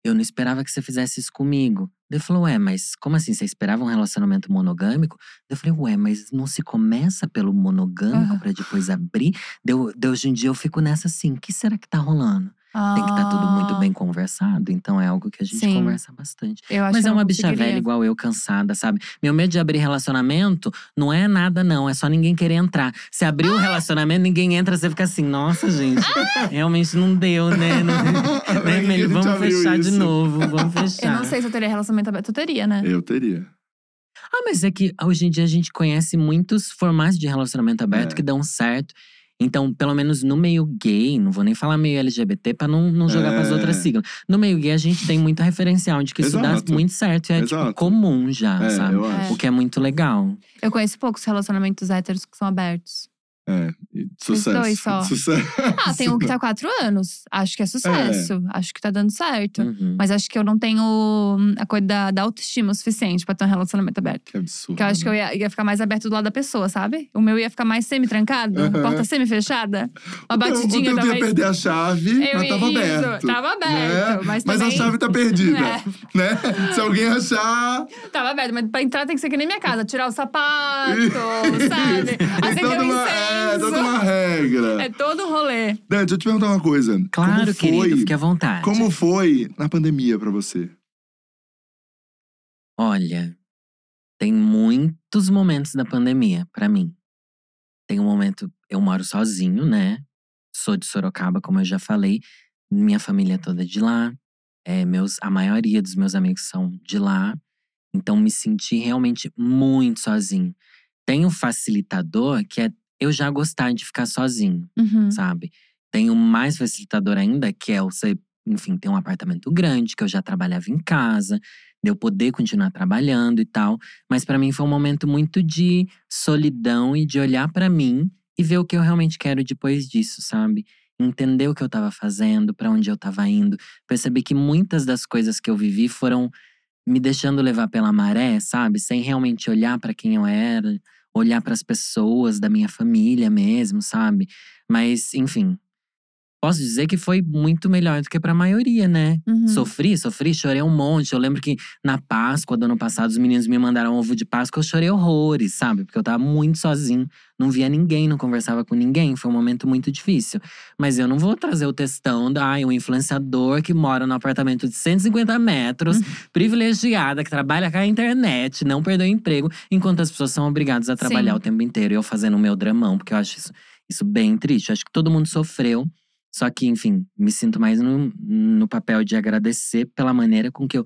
eu não esperava que você fizesse isso comigo. Eu falei, ué, mas como assim? Você esperava um relacionamento monogâmico? Eu falei, ué, mas não se começa pelo monogâmico Aham. pra depois abrir? Deu, deu, hoje em dia eu fico nessa assim: o que será que tá rolando? Tem que estar tudo muito Ah, bem conversado, então é algo que a gente Sim. conversa bastante. Eu acho Mas é eu uma bicha conseguiria. velha igual eu, cansada, sabe? Meu medo de abrir relacionamento não é nada, não. É só ninguém querer entrar. Se abrir Ah! o relacionamento, ninguém entra, você fica assim, nossa, gente. Realmente não deu, né? Não, né, gente Vamos fechar de isso? novo, vamos Eu fechar. não sei se eu teria relacionamento aberto. Tu teria, né? Eu teria. Ah, mas é que hoje em dia a gente conhece muitos formatos de relacionamento aberto É. que dão certo. Então, pelo menos no meio gay, não vou nem falar meio LGBT pra não, não jogar pras É. outras siglas. No meio gay, a gente tem muito referencial de que isso dá Exato. muito certo. E é tipo Exato. comum já, É, sabe? eu acho. O que é muito legal. Eu conheço poucos relacionamentos héteros que são abertos. É. Sucesso. dois só. Sucesso. Ah, tem um que tá há quatro anos. Acho que é sucesso. Acho que tá dando certo. Uhum. Mas acho que eu não tenho hum, a coisa da, da autoestima o suficiente pra ter um relacionamento aberto. Que absurdo. Porque eu acho que eu ia, ia ficar mais aberto do lado da pessoa, sabe? O meu ia ficar mais semi-trancado, Aham. porta semi-fechada. Uma O batidinha teu ia perder a chave, Eu mas tava isso, aberto. tava aberto, né? mas a também- chave tá perdida, É. né? Se alguém achar… Tava aberto, mas pra entrar tem que ser que nem minha casa. Tirar o sapato, sabe? Tem Acender toda o uma, é, toda uma regra. É todo um rolê. Né, deixa eu te perguntar uma coisa. Claro, como foi, querido, fique à vontade. Como foi na pandemia pra você? Olha, tem muitos momentos da pandemia pra mim. Tem um momento, eu moro sozinho, né? Sou de Sorocaba, como eu já falei. Minha família é toda de lá. É, meus, a maioria dos meus amigos são de lá. Então me senti realmente muito sozinho. Tem um facilitador que é eu já gostar de ficar sozinho Uhum. sabe? Um mais facilitador ainda, que é você, enfim, ter um apartamento grande, que eu já trabalhava em casa, de eu poder continuar trabalhando e tal. Mas pra mim foi um momento muito de solidão e de olhar pra mim e ver o que eu realmente quero depois disso, sabe? Entender o que eu tava fazendo, pra onde eu tava indo. Perceber que muitas das coisas que eu vivi foram me deixando levar pela maré, sabe? Sem realmente olhar pra quem eu era, olhar pras pessoas da minha família mesmo, sabe? Mas, enfim. Posso dizer que foi muito melhor do que pra maioria, né? Uhum. Sofri, sofri, chorei um monte. Eu lembro que na Páscoa do ano passado, os meninos me mandaram ovo de Páscoa, eu chorei horrores, sabe? Porque eu tava muito sozinho, não via ninguém, não conversava com ninguém. Foi um momento muito difícil. Mas eu não vou trazer o textão da ai, um influenciador que mora no apartamento de 150 metros, privilegiada, que trabalha com a internet, não perdeu emprego, enquanto as pessoas são obrigadas a trabalhar Sim. o tempo inteiro. E eu fazendo o meu dramão, porque eu acho isso, isso bem triste. Eu acho que todo mundo sofreu. Só que, enfim, me sinto mais no, no papel de agradecer pela maneira com que eu,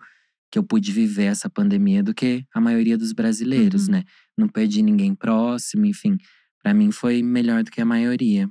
que eu pude viver essa pandemia do que a maioria dos brasileiros, Uhum. né? Não perdi ninguém próximo, enfim. Pra mim foi melhor do que a maioria.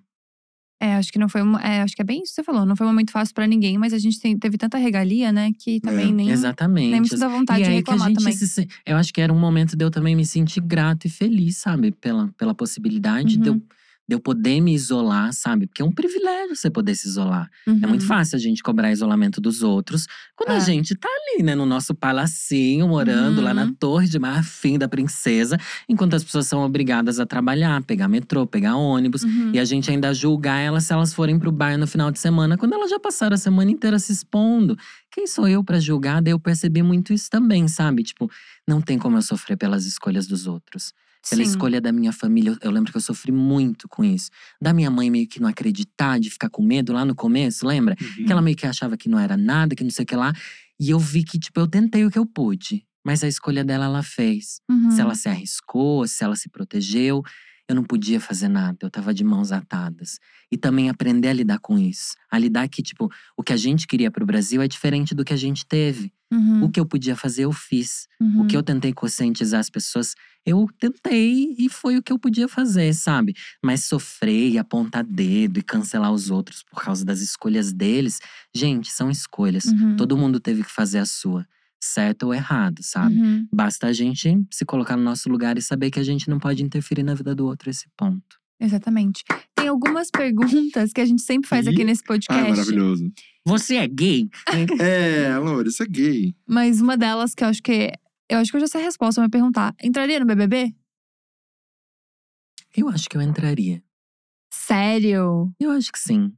É, acho que não foi. É, acho que é bem isso que você falou. Não foi um momento fácil pra ninguém, mas a gente tem- teve tanta regalia, né? Que também É, nem, Exatamente. nem dá vontade e de reclamar também. se Eu acho que era um momento de eu também me sentir grato e feliz, sabe? Pela, pela possibilidade de, eu, Uhum. De eu poder me isolar, sabe? Porque é um privilégio você poder se isolar. É muito Uhum. fácil a gente cobrar isolamento dos outros quando a É. gente tá ali, né, no nosso palacinho, morando lá na Uhum. Torre de Marfim da Princesa, enquanto as pessoas são obrigadas a trabalhar, pegar metrô, pegar ônibus. Uhum. E a gente ainda julgar elas se elas forem pro bar no final de semana, quando elas já passaram a semana inteira se expondo. Quem sou eu pra julgar? Daí eu percebi muito isso também, sabe? Tipo, não tem como eu sofrer pelas escolhas dos outros. Pela Sim. escolha da minha família, eu- lembro que eu sofri muito com isso. Da minha mãe meio que não acreditar, de ficar com medo lá no começo, lembra? Uhum. Que ela meio que achava que não era nada, que não sei o que lá. E eu vi que, tipo, eu tentei o que eu pude. Mas a escolha dela, ela fez. Uhum. Se ela se arriscou, se ela se protegeu, eu não podia fazer nada. Eu tava de mãos atadas. E também aprender a lidar com isso. A lidar que, tipo, o que a gente queria pro Brasil é diferente do que a gente teve. Uhum. O que eu podia fazer, eu fiz. Uhum. O que eu tentei conscientizar as pessoas, eu tentei e foi o que eu podia fazer, sabe? Mas sofrer e apontar dedo e cancelar os outros por causa das escolhas deles, gente, são escolhas. Uhum. Todo mundo teve que fazer a sua, certo ou errado, sabe? Uhum. Basta a gente se colocar no nosso lugar e saber que a gente não pode interferir na vida do outro esse ponto. Exatamente. Tem algumas perguntas que a gente sempre faz aqui nesse Ah, podcast. maravilhoso. Você é gay? É, Laura, isso é gay. Mas uma delas que eu acho que Eu acho que eu já sei a resposta, mas perguntar. Entraria no BBB? Eu acho que eu entraria. Sério? Eu acho que sim.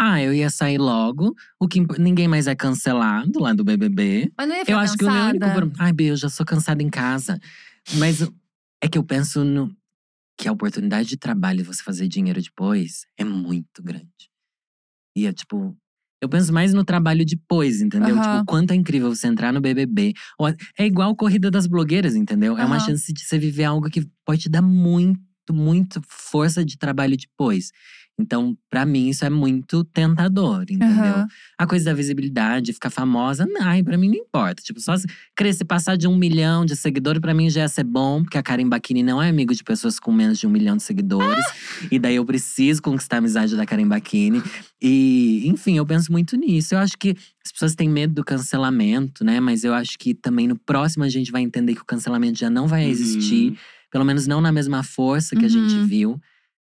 Ah, eu ia sair logo. O que ninguém mais é cancelado lá do BBB. Mas não ia ficar Eu acho que o meu único cansada? problema. Ai, Bia, eu já sou cansada em casa. Mas é que eu penso no que a oportunidade de trabalho e você fazer dinheiro depois é muito grande. E é tipo. Eu penso mais no trabalho depois, entendeu? Aham. Tipo, quanto é incrível você entrar no BBB. Ou- É igual corrida das blogueiras, entendeu? É uma chance de você viver algo que pode te dar muito, muito força de trabalho depois. Então, pra mim, isso é muito tentador, entendeu? Aham. A coisa da visibilidade, ficar famosa, não, ai, pra mim não importa. Tipo, só se crescer, passar de um milhão de seguidores, pra mim já ia ser bom, porque a Karen Bakini não é amigo de pessoas com menos de um milhão de seguidores. E daí eu preciso conquistar a amizade da Karen Bakini. E, enfim, eu penso muito nisso. Eu acho que as pessoas têm medo do cancelamento, né? Mas eu acho que também no próximo a gente vai entender que o cancelamento já não vai existir. Pelo menos não na mesma força que a gente Uhum. viu.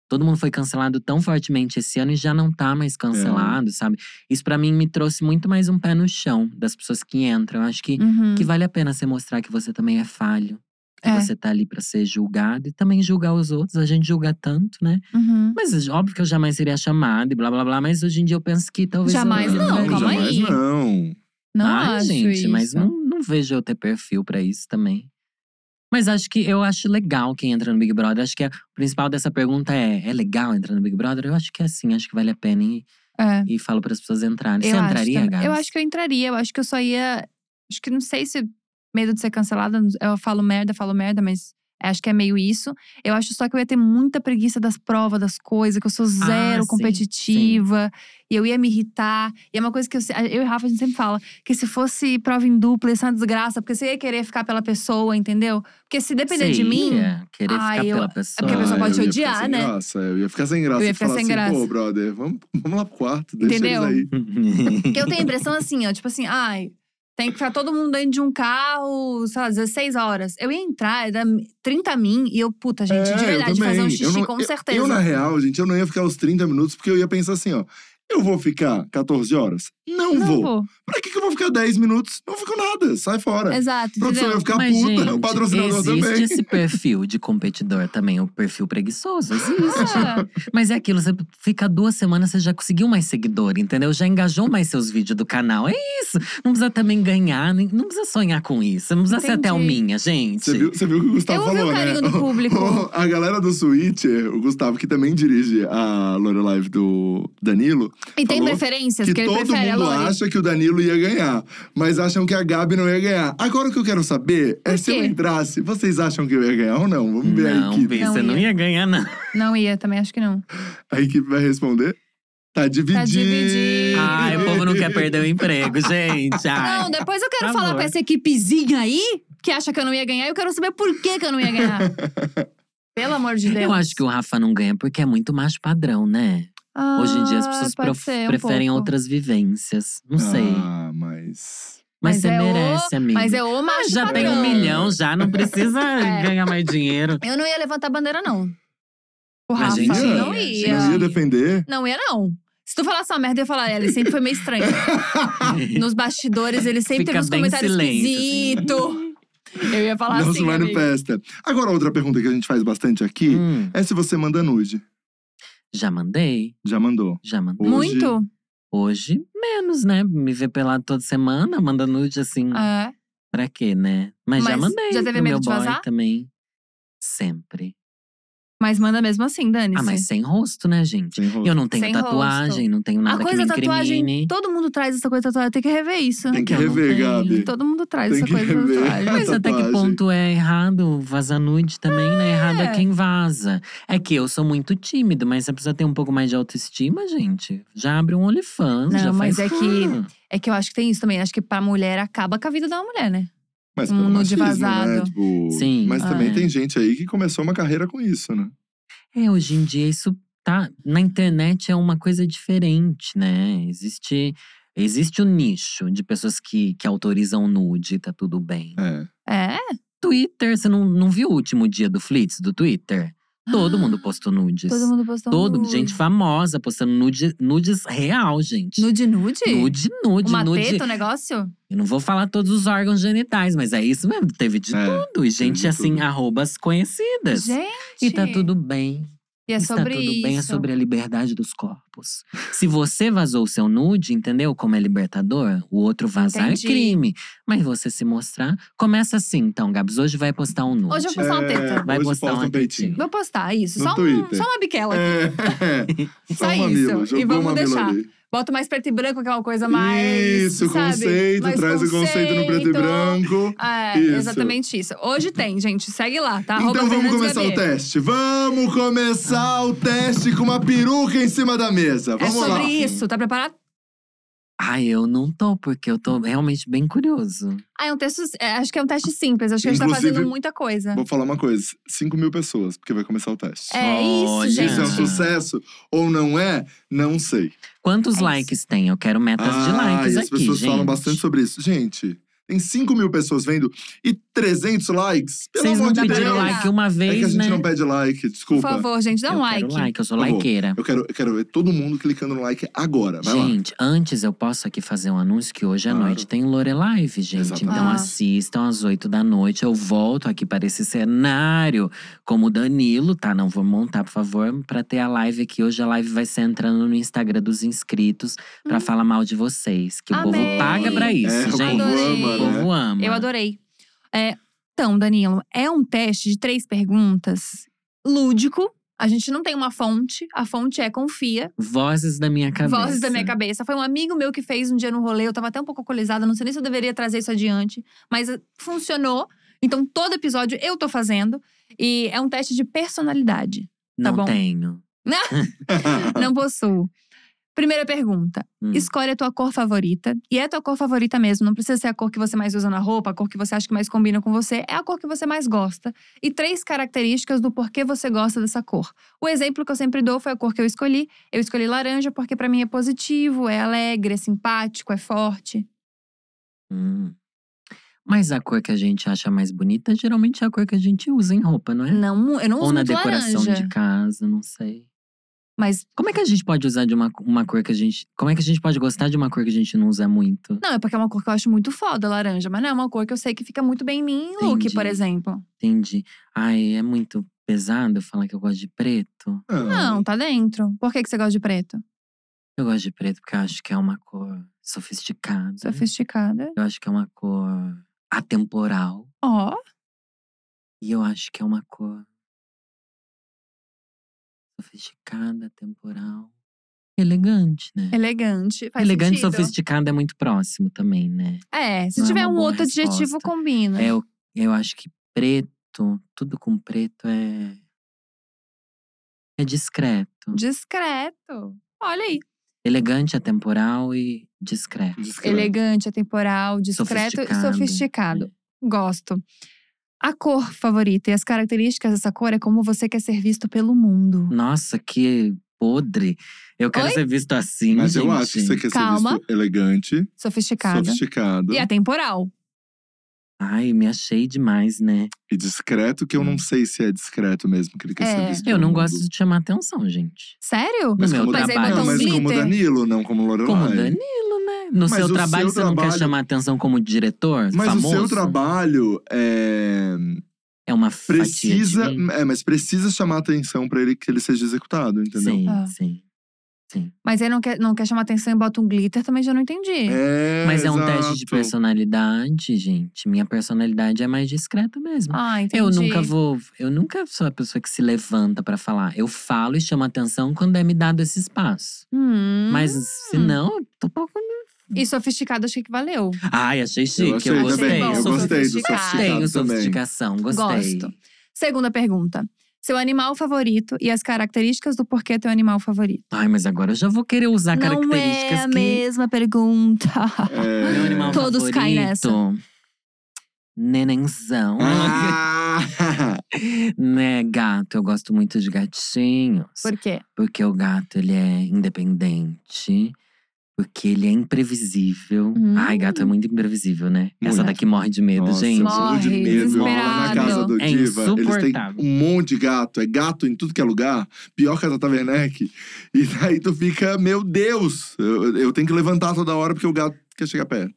Todo mundo foi cancelado tão fortemente esse ano e já não tá mais cancelado, sabe? Isso pra mim me trouxe muito mais um pé no chão das pessoas que entram. Eu acho que, Uhum. que vale a pena você mostrar que você também é falho. Que É. você tá ali pra ser julgado e também julgar os outros. A gente julga tanto, né? Uhum. Mas óbvio que eu jamais seria chamada e blá blá blá. Mas hoje em dia eu penso que talvez. Jamais eu não, calma jamais aí. não. Não Ai, acho gente, isso. mas não, não vejo eu ter perfil pra isso também. Mas acho que eu acho legal quem entra no Big Brother. Acho que a- o principal dessa pergunta é: é legal entrar no Big Brother? Eu acho que é assim, acho que vale a pena e, É. e falo para as pessoas entrarem. Você Eu acho entraria. Gabs? Eu acho que eu entraria. Eu acho que eu só ia. Acho que não sei se medo de ser cancelada. Eu falo merda, falo merda, mas acho que é meio isso. Eu acho só que eu ia ter muita preguiça das provas, das coisas, que eu sou zero Ah, sim, competitiva. E eu ia me irritar. E é uma coisa que eu, eu e o Rafa, a gente sempre fala: que se fosse prova em dupla, ia ser uma desgraça, porque você ia querer ficar pela pessoa, entendeu? Porque se depender de mim. ia querer Ai, ficar eu- pela é pessoa. porque a pessoa Ah, pode eu te ia ficar odiar, sem né? Graça. Eu ia ficar sem graça. Eu ia ficar falar sem assim, graça. pô, brother, vamos, vamos lá pro quarto, deixa Entendeu? eles aí. Porque eu tenho a impressão assim, ó, tipo assim, ai, tem que ficar todo mundo dentro de um carro, sei lá, 16 horas. Eu ia entrar, era 30 min, e eu, puta, gente, É, de verdade, fazer um xixi, não- com eu- certeza. Eu, na real, gente, eu não ia ficar os 30 minutos, porque eu ia pensar assim, ó. Eu vou ficar 14 horas? Não, não vou. vou. Pra que, que eu vou ficar 10 minutos? Não fico nada, sai fora. Exato, A produção entendeu? ficar Mas, puta, gente, o patrocinador existe também. esse perfil de competidor também, o perfil preguiçoso. Existe. Ah, Mas é aquilo, você fica duas semanas, você já conseguiu mais seguidor, entendeu? Já engajou mais seus vídeos do canal. É isso. Não precisa também ganhar, não precisa sonhar com isso. Não precisa ser até o Entendi. minha, gente. Você viu, você viu o que o Gustavo Eu falou, o carinho né? do público. a galera do Switcher, o Gustavo, que também dirige a Lorelive do Danilo, e tem preferências, que que ele todo prefere a mundo Lori. acha que o Danilo ia ganhar, mas acham que a Gabi não ia ganhar. Agora o que eu quero saber é se eu entrasse, vocês acham que eu ia ganhar ou não? Vamos ver a Não, equipe. Bi, Não você não ia. ganhar, não. Não ia, também acho que não. A equipe vai responder? Tá dividido. dividido. Ai, o povo não quer perder o emprego, gente. Ai. Não, depois eu quero Por falar favor. com essa equipezinha aí, que acha que eu não ia ganhar, e eu quero saber por que, que eu não ia ganhar. Pelo amor de Deus. Eu acho que o Rafa não ganha porque é muito macho padrão, né? Hoje em dia as Ah, pessoas prof- ser, um preferem pouco. outras vivências. Não sei. Ah, mas. Mas, você é o- merece, amigo. Mas é o macho já tem um padrão. milhão, já não precisa É. ganhar mais dinheiro. Eu não ia levantar a bandeira, não. O Mas, Rafa, gente, não ia. Não ia defender? Não ia, não. Se tu falasse uma merda, eu ia falar, ele sempre foi meio estranho. Nos bastidores, ele sempre Fica teve uns bem comentários silêncio, assim. Eu ia falar não assim, se amigo. manifesta. Agora, outra pergunta que a gente faz bastante aqui Hum, é se você manda nude. Já mandei, Já mandou. já mandei. Hoje- Muito? Hoje, menos, né? Me ver pelado toda semana, manda nude assim. É. Pra quê, né? Mas, já Mas mandei. já teve pro medo meu de boy vazar? também. Sempre. Mas manda mesmo assim, dane-se. Ah, mas sem rosto, né, gente? Sem rosto. Eu não tenho Sem tatuagem, não tenho a nada que coisa me da tatuagem, incrimine. todo mundo traz essa coisa tatuagem. Tem que rever isso. Tem que Eu rever. Gabi. Todo mundo traz Tem essa que coisa rever. tatuagem. Mas até que ponto é errado vazar nude também, né? Errado é É. quem vaza. É que eu sou muito tímido, mas você precisa ter um pouco mais de autoestima, gente. Já abre um OnlyFans, Não, já mas faz é que-. É que eu acho que tem isso também. Acho que pra mulher acaba com a vida da mulher, né? Mas um pelo nude machismo, vazado. né? Tipo, Sim. Mas também Ah, é. tem gente aí que começou uma carreira com isso, né? É, hoje em dia isso tá. Na internet é uma coisa diferente, né? Existe. Existe o nicho de pessoas que, que autorizam nude, tá tudo bem. É. É. Twitter, você não, não viu o último dia do Flits do Twitter? Todo mundo postou nudes. Todo mundo postou Todo, nude. gente famosa postando nude, nudes real, gente. Nude, nude? Nude, nude, Uma nude. teta, o negócio? Eu não vou falar todos os órgãos genitais, mas é isso mesmo. Teve de É, tudo. E gente, assim, tudo. arrobas conhecidas. Gente. E tá tudo bem. E é Está sobre tudo isso. bem, é sobre a liberdade dos corpos. Se você vazou o seu nude, entendeu? Como é libertador, o outro vazar Entendi. é crime. Mas você se mostrar, começa assim, então, Gabs. Hoje vai postar um nude. Hoje eu vou postar uma teta. Vai hoje postar um peitinho. Vou postar isso. No Só, um, só uma biquela aqui. É. Só um mamilo, isso. E jogou vamos mamilo deixar. ali. Bota mais preto e branco, que é uma coisa mais. Isso, sabe? conceito, Mais traz o conceito no preto e branco. É, Isso. exatamente isso. Hoje tem, gente. Segue lá, tá? Então Arroba vamos Fernandes começar o teste. Vamos começar o teste com uma peruca em cima da mesa. É Vamos sobre lá. isso. Tá preparado? Ai, eu não tô, porque eu tô realmente bem curioso. Ah, é um texto. é, acho que é um teste simples. Acho que a gente tá Inclusive- fazendo muita coisa. Vou falar uma coisa: 5 mil pessoas, porque vai começar o teste. É isso, gente. Isso é um sucesso ou não é? Não sei. Quantos É likes tem? Eu quero metas de ah, likes e as aqui, pessoas gente. falam bastante sobre isso. Gente, tem 5 mil pessoas vendo e 300 likes. Pelo Vocês amor não de pediram Deus. like uma É vez, que a gente né? não pede like, Por desculpa. favor, gente, dá um eu like. quero like, eu sou Por likeira. Eu quero, eu quero ver todo mundo clicando no like agora. Vai lá. Gente, antes eu posso aqui fazer um anúncio que hoje à Claro. noite tem Lorelive, gente. Exatamente. Então Ah. assistam às 8 da noite. Eu volto aqui para esse cenário como o Danilo, tá? Não vou montar, por favor, pra ter a live aqui. Hoje a live vai ser entrando no Instagram dos inscritos pra falar mal de vocês. Que o povo Hum. Amei. paga pra isso, É, o gente. povo O né? povo ama. Eu adorei. É, então, Danilo, é um teste de três perguntas lúdico. A gente não tem uma fonte. A fonte é confia. Vozes da minha cabeça. Vozes da minha cabeça. Foi um amigo meu que fez um dia no rolê. Eu tava até um pouco alcoolizada. Não sei nem se eu deveria trazer isso adiante. Mas eh, funcionou. Então, todo episódio eu tô fazendo. E é um teste de personalidade. Não bom. tenho. Não possuo. Primeira pergunta. Hum. Escolhe a tua cor favorita. E é a tua cor favorita mesmo. Não precisa ser a cor que você mais usa na roupa, a cor que você acha que mais combina com você. É a cor que você mais gosta. E três características do porquê você gosta dessa cor. O exemplo que eu sempre dou foi a cor que eu escolhi. Eu escolhi laranja porque pra mim é positivo, é alegre, é simpático, é forte. Hum. Mas a cor que a gente acha mais bonita geralmente é a cor que a gente usa em roupa, não é? Não, eu não uso Ou na decoração laranja. de casa, não sei. Mas Como é que a gente pode usar de uma, uma cor que a gente. Como é que a gente pode gostar de uma cor que a gente não usa muito? não, é porque é uma cor que eu acho muito foda, laranja. Mas não é uma cor que eu sei que fica muito bem em mim em look, por exemplo. Entendi. Ai, é muito pesado falar que eu gosto de preto. Ah, Não, tá dentro. Por que, que você gosta de preto? Eu gosto de preto porque eu acho que é uma cor sofisticada. Sofisticada. Eu acho que é uma cor atemporal. Ó. E eu acho que é uma cor sofisticada, atemporal. Elegante, né? Elegante. Faz Elegante e sentido. sofisticado é muito próximo também, né? É, se Não é tiver uma um outro adjetivo, resposta. combina. É, eu, eu acho que preto, tudo com preto é. É discreto. Discreto. Olha aí. Elegante, atemporal e discreto. discreto. Elegante, atemporal, discreto e Sofisticado. sofisticado. Gosto. A cor favorita e as características dessa cor é como você quer ser visto pelo mundo. Nossa, que podre. Eu quero Oi? ser visto assim, Mas gente. eu acho que você quer Calma. ser visto elegante, Sofisticada. sofisticado E atemporal. Ai, me achei demais, né? e discreto, que eu não sei se é discreto mesmo que ele quer É. ser visto. Eu não mundo. gosto de chamar atenção, gente. Sério? No meu como, Mas aí trabalho. não, mas como? Danilo, não como Lorelai. Como Danilo? No seu trabalho, seu você não quer trabalho- chamar atenção como diretor Mas famoso? o seu trabalho é, É uma precisa, fatia de mim. é, mas precisa chamar atenção pra ele que ele seja executado, entendeu? Sim, Ah. sim. Sim. Mas aí não quer, não quer chamar atenção e bota um glitter, também já não entendi. É, Mas é um teste de exato. personalidade, gente. Minha personalidade é mais discreta mesmo. Ah, entendi. Eu nunca vou. Eu nunca sou a pessoa que se levanta pra falar. Eu falo e chamo atenção quando é me dado esse espaço. Hum. Mas se não, tô pouco. E sofisticado, achei que valeu. Ai, achei chique. Eu Eu, gostei. bom. eu gostei do Sofisticado. Tenho sofisticação, gostei. Gosto. Segunda pergunta. Seu animal favorito e as características do porquê é teu animal favorito. Ai, mas agora eu já vou querer usar não características é a que. mesma pergunta. É. Meu animal Todos favorito. caem nessa. Nenenzão. Ah! né, gato. Eu gosto muito de gatinhos. Por quê? Porque o gato, ele é independente. Porque ele é imprevisível. Hum. Ai, gato é muito imprevisível, né? Essa Muito. daqui morre de medo, Nossa, gente. eu morro de Morre, medo. Lá na casa do É Diva, eles têm um monte de gato. É gato em tudo que é lugar. Pior que a Tata Werneck. E daí tu fica, meu Deus. Eu, eu tenho que levantar toda hora porque o gato quer chegar perto.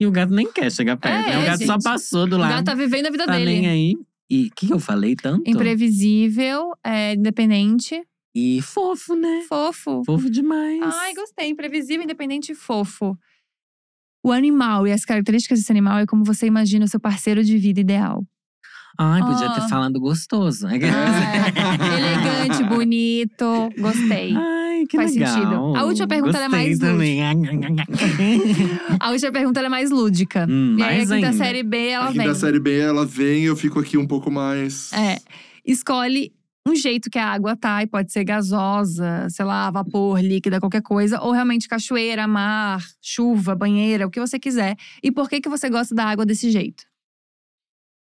E o gato nem quer chegar perto. É, né? O gato só gente. passou do O lado. gato tá vivendo a vida tá dele. nem aí. E o que, que eu falei tanto? Imprevisível, é, independente, E fofo, né? fofo. Fofo demais. Ai, gostei. Imprevisível, independente e fofo. O animal e as características desse animal é como você imagina o seu parceiro de vida ideal. Ai, podia Ah. ter falado gostoso. É, elegante, bonito. Gostei. Ai, que Faz legal. sentido. A última pergunta, ela é mais também. A última pergunta ela é mais lúdica. Hum, e aí, a mais quinta ainda. série B, ela Aqui vem. da série B, ela vem eu fico aqui um pouco mais. É. Escolhe um jeito que a água tá, e pode ser gasosa, sei lá, vapor, líquida, qualquer coisa, ou realmente cachoeira, mar, chuva, banheira, o que você quiser. E por que que você gosta da água desse jeito?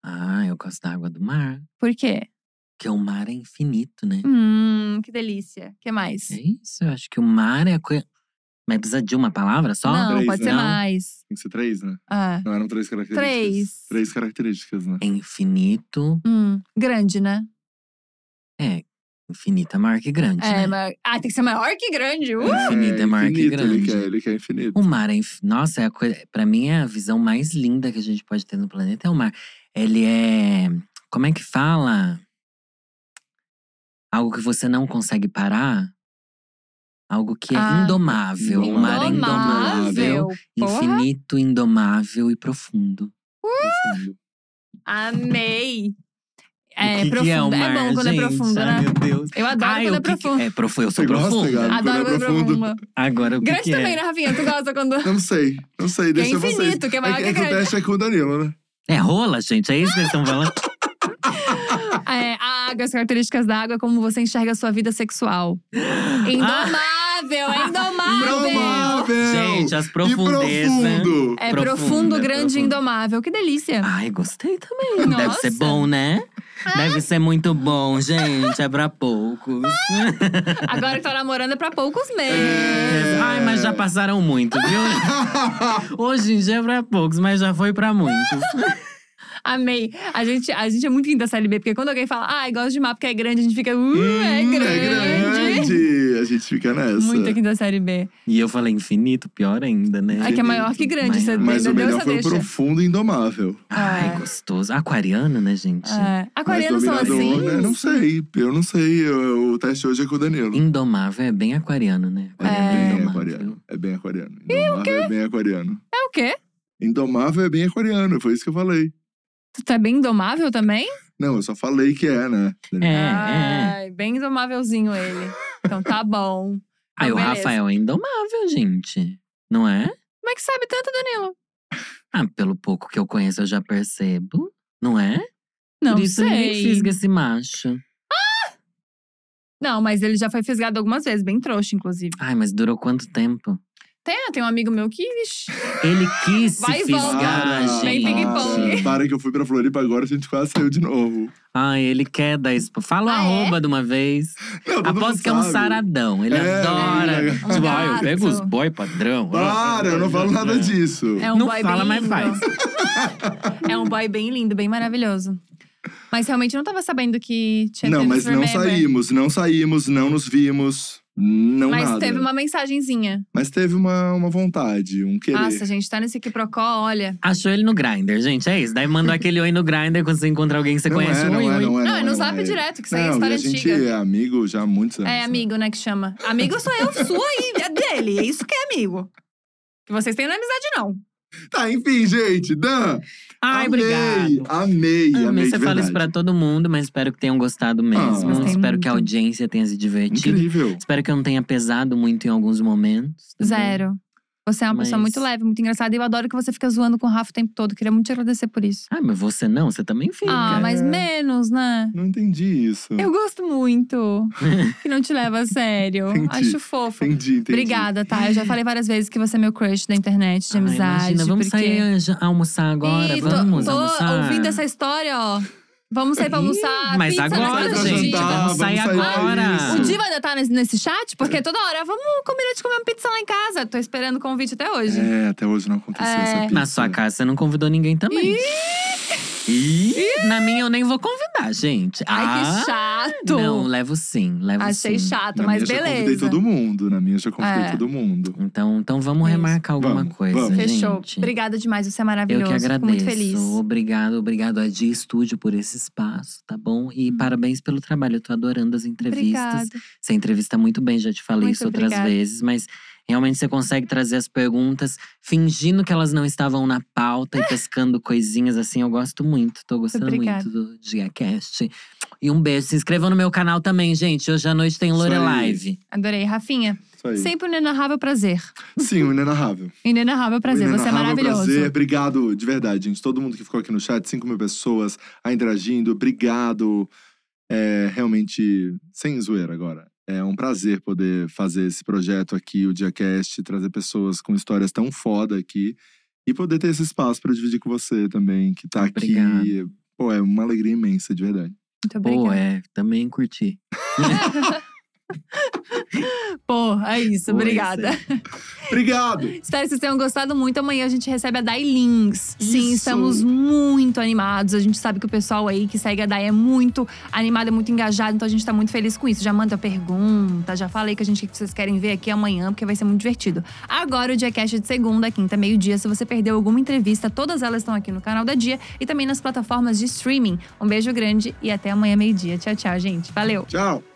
Ah, eu gosto da água do mar. Por quê? Porque o mar é infinito, né? Hum, que delícia. O que mais? É isso, eu acho que o mar é a coisa. Mas precisa de uma palavra só? Não, Três, pode né? ser mais. Tem que ser três, né? Ah, Não eram três características. Três. Três características, né? É infinito. hum, grande, né? É, infinito é maior que grande. É, né? mas. Ah, tem que ser maior que grande. Uh! Infinito é maior que infinito, Ele grande. quer, ele quer infinito. O mar é. inf- Nossa, é a coisa. Pra mim, é a visão mais linda que a gente pode ter no planeta é o mar. Ele é. Como é que fala? Algo que você não consegue parar. Algo que é Ah, indomável. O mar é indomável. Porra. Infinito, indomável e profundo. Profundo. Amei. É, que profundo. Que é, o mar, bom quando gente? é profundo, Ai, né? meu Deus. Eu adoro Ai, quando é que que- profundo. É, profu eu sou Você gosta, profundo. Gabi? Adoro Quando é quando é profundo. profundo. Agora, o que, Grande que também, é? né, Rafinha? Tu gosta quando. Não sei, não sei. Deixa vocês. infinito, que é maior é, que é que o grande. teste é com o Danilo, né? É rola, gente? É isso que eles estão falando? É, a água, as características da água, é como você enxerga a sua vida sexual. Indomável, é indomável! Indomável! Gente, as profundezas. profundo! É Profunda, profundo, grande e indomável. Que delícia. Ai, gostei também. Deve Nossa. ser bom, né? Deve ser muito bom, gente. É pra poucos. Agora que tá namorando é pra poucos meses. É. Ai, mas já passaram muito, viu? Hoje em dia é pra poucos, mas já foi pra muitos. Amei. A gente, a gente é muito quinta série B, porque quando alguém fala, ah, gosto de mar porque é grande, a gente fica, uh, é Hum, grande. É grande! A gente fica nessa. Muito quinta série B. E eu falei infinito, pior ainda, né? Ai, que é maior que grande. Você Maior. Mas o melhor foi o profundo e indomável. Ai, É. gostoso. Aquariano, né, gente? É. Aquarianos são assim? né? Não sei, eu não sei. O teste hoje é com o Danilo. Indomável é bem aquariano, né? Aquariano É. Bem aquariano. É bem aquariano. Indomável é bem aquariano. É o quê? Indomável é bem aquariano, foi isso que eu falei. Tu tá bem indomável também? Não, eu só falei que é, né? É, é. Ai, bem indomávelzinho ele. Então tá bom. Aí o beleza. Rafael é indomável, gente. Não é? Como é que sabe tanto, Danilo? Ah, pelo pouco que eu conheço, eu já percebo. Não é? Não Por isso ninguém sei. fisga esse macho. Não, mas ele já foi fisgado algumas vezes, bem trouxa, inclusive. Ai, mas durou quanto tempo? Tem, tem um amigo meu que, vixi, Ele quis Vai e se volta. fisgar, Ah, bem gente. ping-pong. Para que eu fui pra Floripa agora, a gente quase saiu de novo. Ai, ele quer dar expo. Fala o Ah, é? arroba de uma vez. Não, todo mundo Aposto que é um sabe. saradão. Ele É, adora. é. Tipo, ai, eu pego os boy padrão. Para, eu não falo nada disso. é um Não boy fala, bem mas lindo. faz. É um boy bem lindo, bem maravilhoso. Mas realmente eu não tava sabendo que tinha Não, mas não saímos, não saímos, não nos vimos, não Mas nada. teve uma mensagenzinha. Mas teve uma, uma vontade, um querer. Nossa, gente, tá nesse Quiprocó, olha. Achou ele no Grindr, gente. É isso. Daí mandou aquele oi no Grindr quando você encontra alguém que você não conhece. é, não oi, é, oi. não é, Não, é no é, zap é. direto, que isso aí é história a gente antiga. é amigo já há muitos anos. É né? amigo, né, que chama. Amigo sou eu, sua e é dele. É isso que é amigo. Que vocês têm na amizade, não. Tá, enfim, gente. Dan, Ai, amei, obrigado. amei, amei, Amei, você fala isso pra todo mundo, mas espero que tenham gostado mesmo. Ah. Espero que a audiência tenha se divertido. Incrível. Espero que eu não tenha pesado muito em alguns momentos. bom? Zero. Você é uma pessoa Mas- muito leve, muito engraçada. E eu adoro que você fica zoando com o Rafa o tempo todo. Queria muito te agradecer por isso. Ah, mas você não? Você também fica. Ah, mas É. menos, né? Não entendi isso. Eu gosto muito. que não te leva a sério. Entendi. Acho fofo. Entendi, entendi. Obrigada, tá? Eu já falei várias vezes que você é meu crush da internet, de Ai, amizade. imagina, vamos porque… sair já- almoçar agora? Tô, vamos tô almoçar? ouvindo essa história, ó. Vamos sair pra almoçar. Mas pizza agora, gente, jantar, vamos vamos sair agora. isso. O Di vai ainda tá nesse, nesse chat? Porque toda hora, vamos combinar de comer uma pizza lá em casa. Tô esperando o convite até hoje. É, até hoje não aconteceu É. essa pizza. Na sua casa você não convidou ninguém também. Ih, na minha eu nem vou convidar, gente. Ai, ah, que chato. Não, levo sim, levo Achei sim. chato, Na mas minha já convidei beleza. todo mundo. Na minha já convidei É. todo mundo. Então, então vamos Isso. remarcar alguma Vamos, coisa, vamos. Fechou. Obrigada demais, você é Eu maravilhoso. que Fico agradeço. muito feliz. Obrigado, obrigado a Dia Estúdio por esse espaço, tá bom? E parabéns pelo trabalho. Eu tô adorando as entrevistas. Hum. Obrigada. Você entrevista muito bem, já te falei Muito isso outras obrigada. vezes, mas realmente você consegue trazer as perguntas fingindo que elas não estavam na pauta e pescando coisinhas assim. Eu gosto muito, tô gostando obrigada. muito do DiaCast. E um beijo. Se inscrevam no meu canal também, gente. Hoje à noite tem Lore. Live. Adorei. Rafinha, Isso aí. sempre um inenarrável prazer. Sim, o inenarrável. Inenarrável prazer. O Você é inenarrável maravilhoso. Prazer. Obrigado, de verdade, gente. Todo mundo que ficou aqui no chat, 5 mil pessoas a interagindo. Obrigado. É realmente sem zoeira agora. É um prazer poder fazer esse projeto aqui, o DiaCast, trazer pessoas com histórias tão foda aqui e poder ter esse espaço para dividir com você também, que tá aqui. Obrigado. Pô, é uma alegria imensa, de verdade. Muito Pô, obrigada. é, também curti. Pô, é isso. Obrigada. é. Obrigado! Espero que vocês tenham gostado muito. Amanhã a gente recebe a Dai Lins. Sim, Isso. estamos muito animados. A gente sabe que o pessoal aí que segue a Dai é muito animado, é muito engajado. Então a gente tá muito feliz com isso. Já manda pergunta, já falei que a gente que vocês querem ver aqui amanhã, porque vai ser muito divertido. Agora o Diacast é de segunda, quinta, meio-dia. Se você perdeu alguma entrevista, todas elas estão aqui no canal da Dia e também nas plataformas de streaming. Um beijo grande e até amanhã, meio-dia. Tchau, tchau, gente. Valeu! Tchau!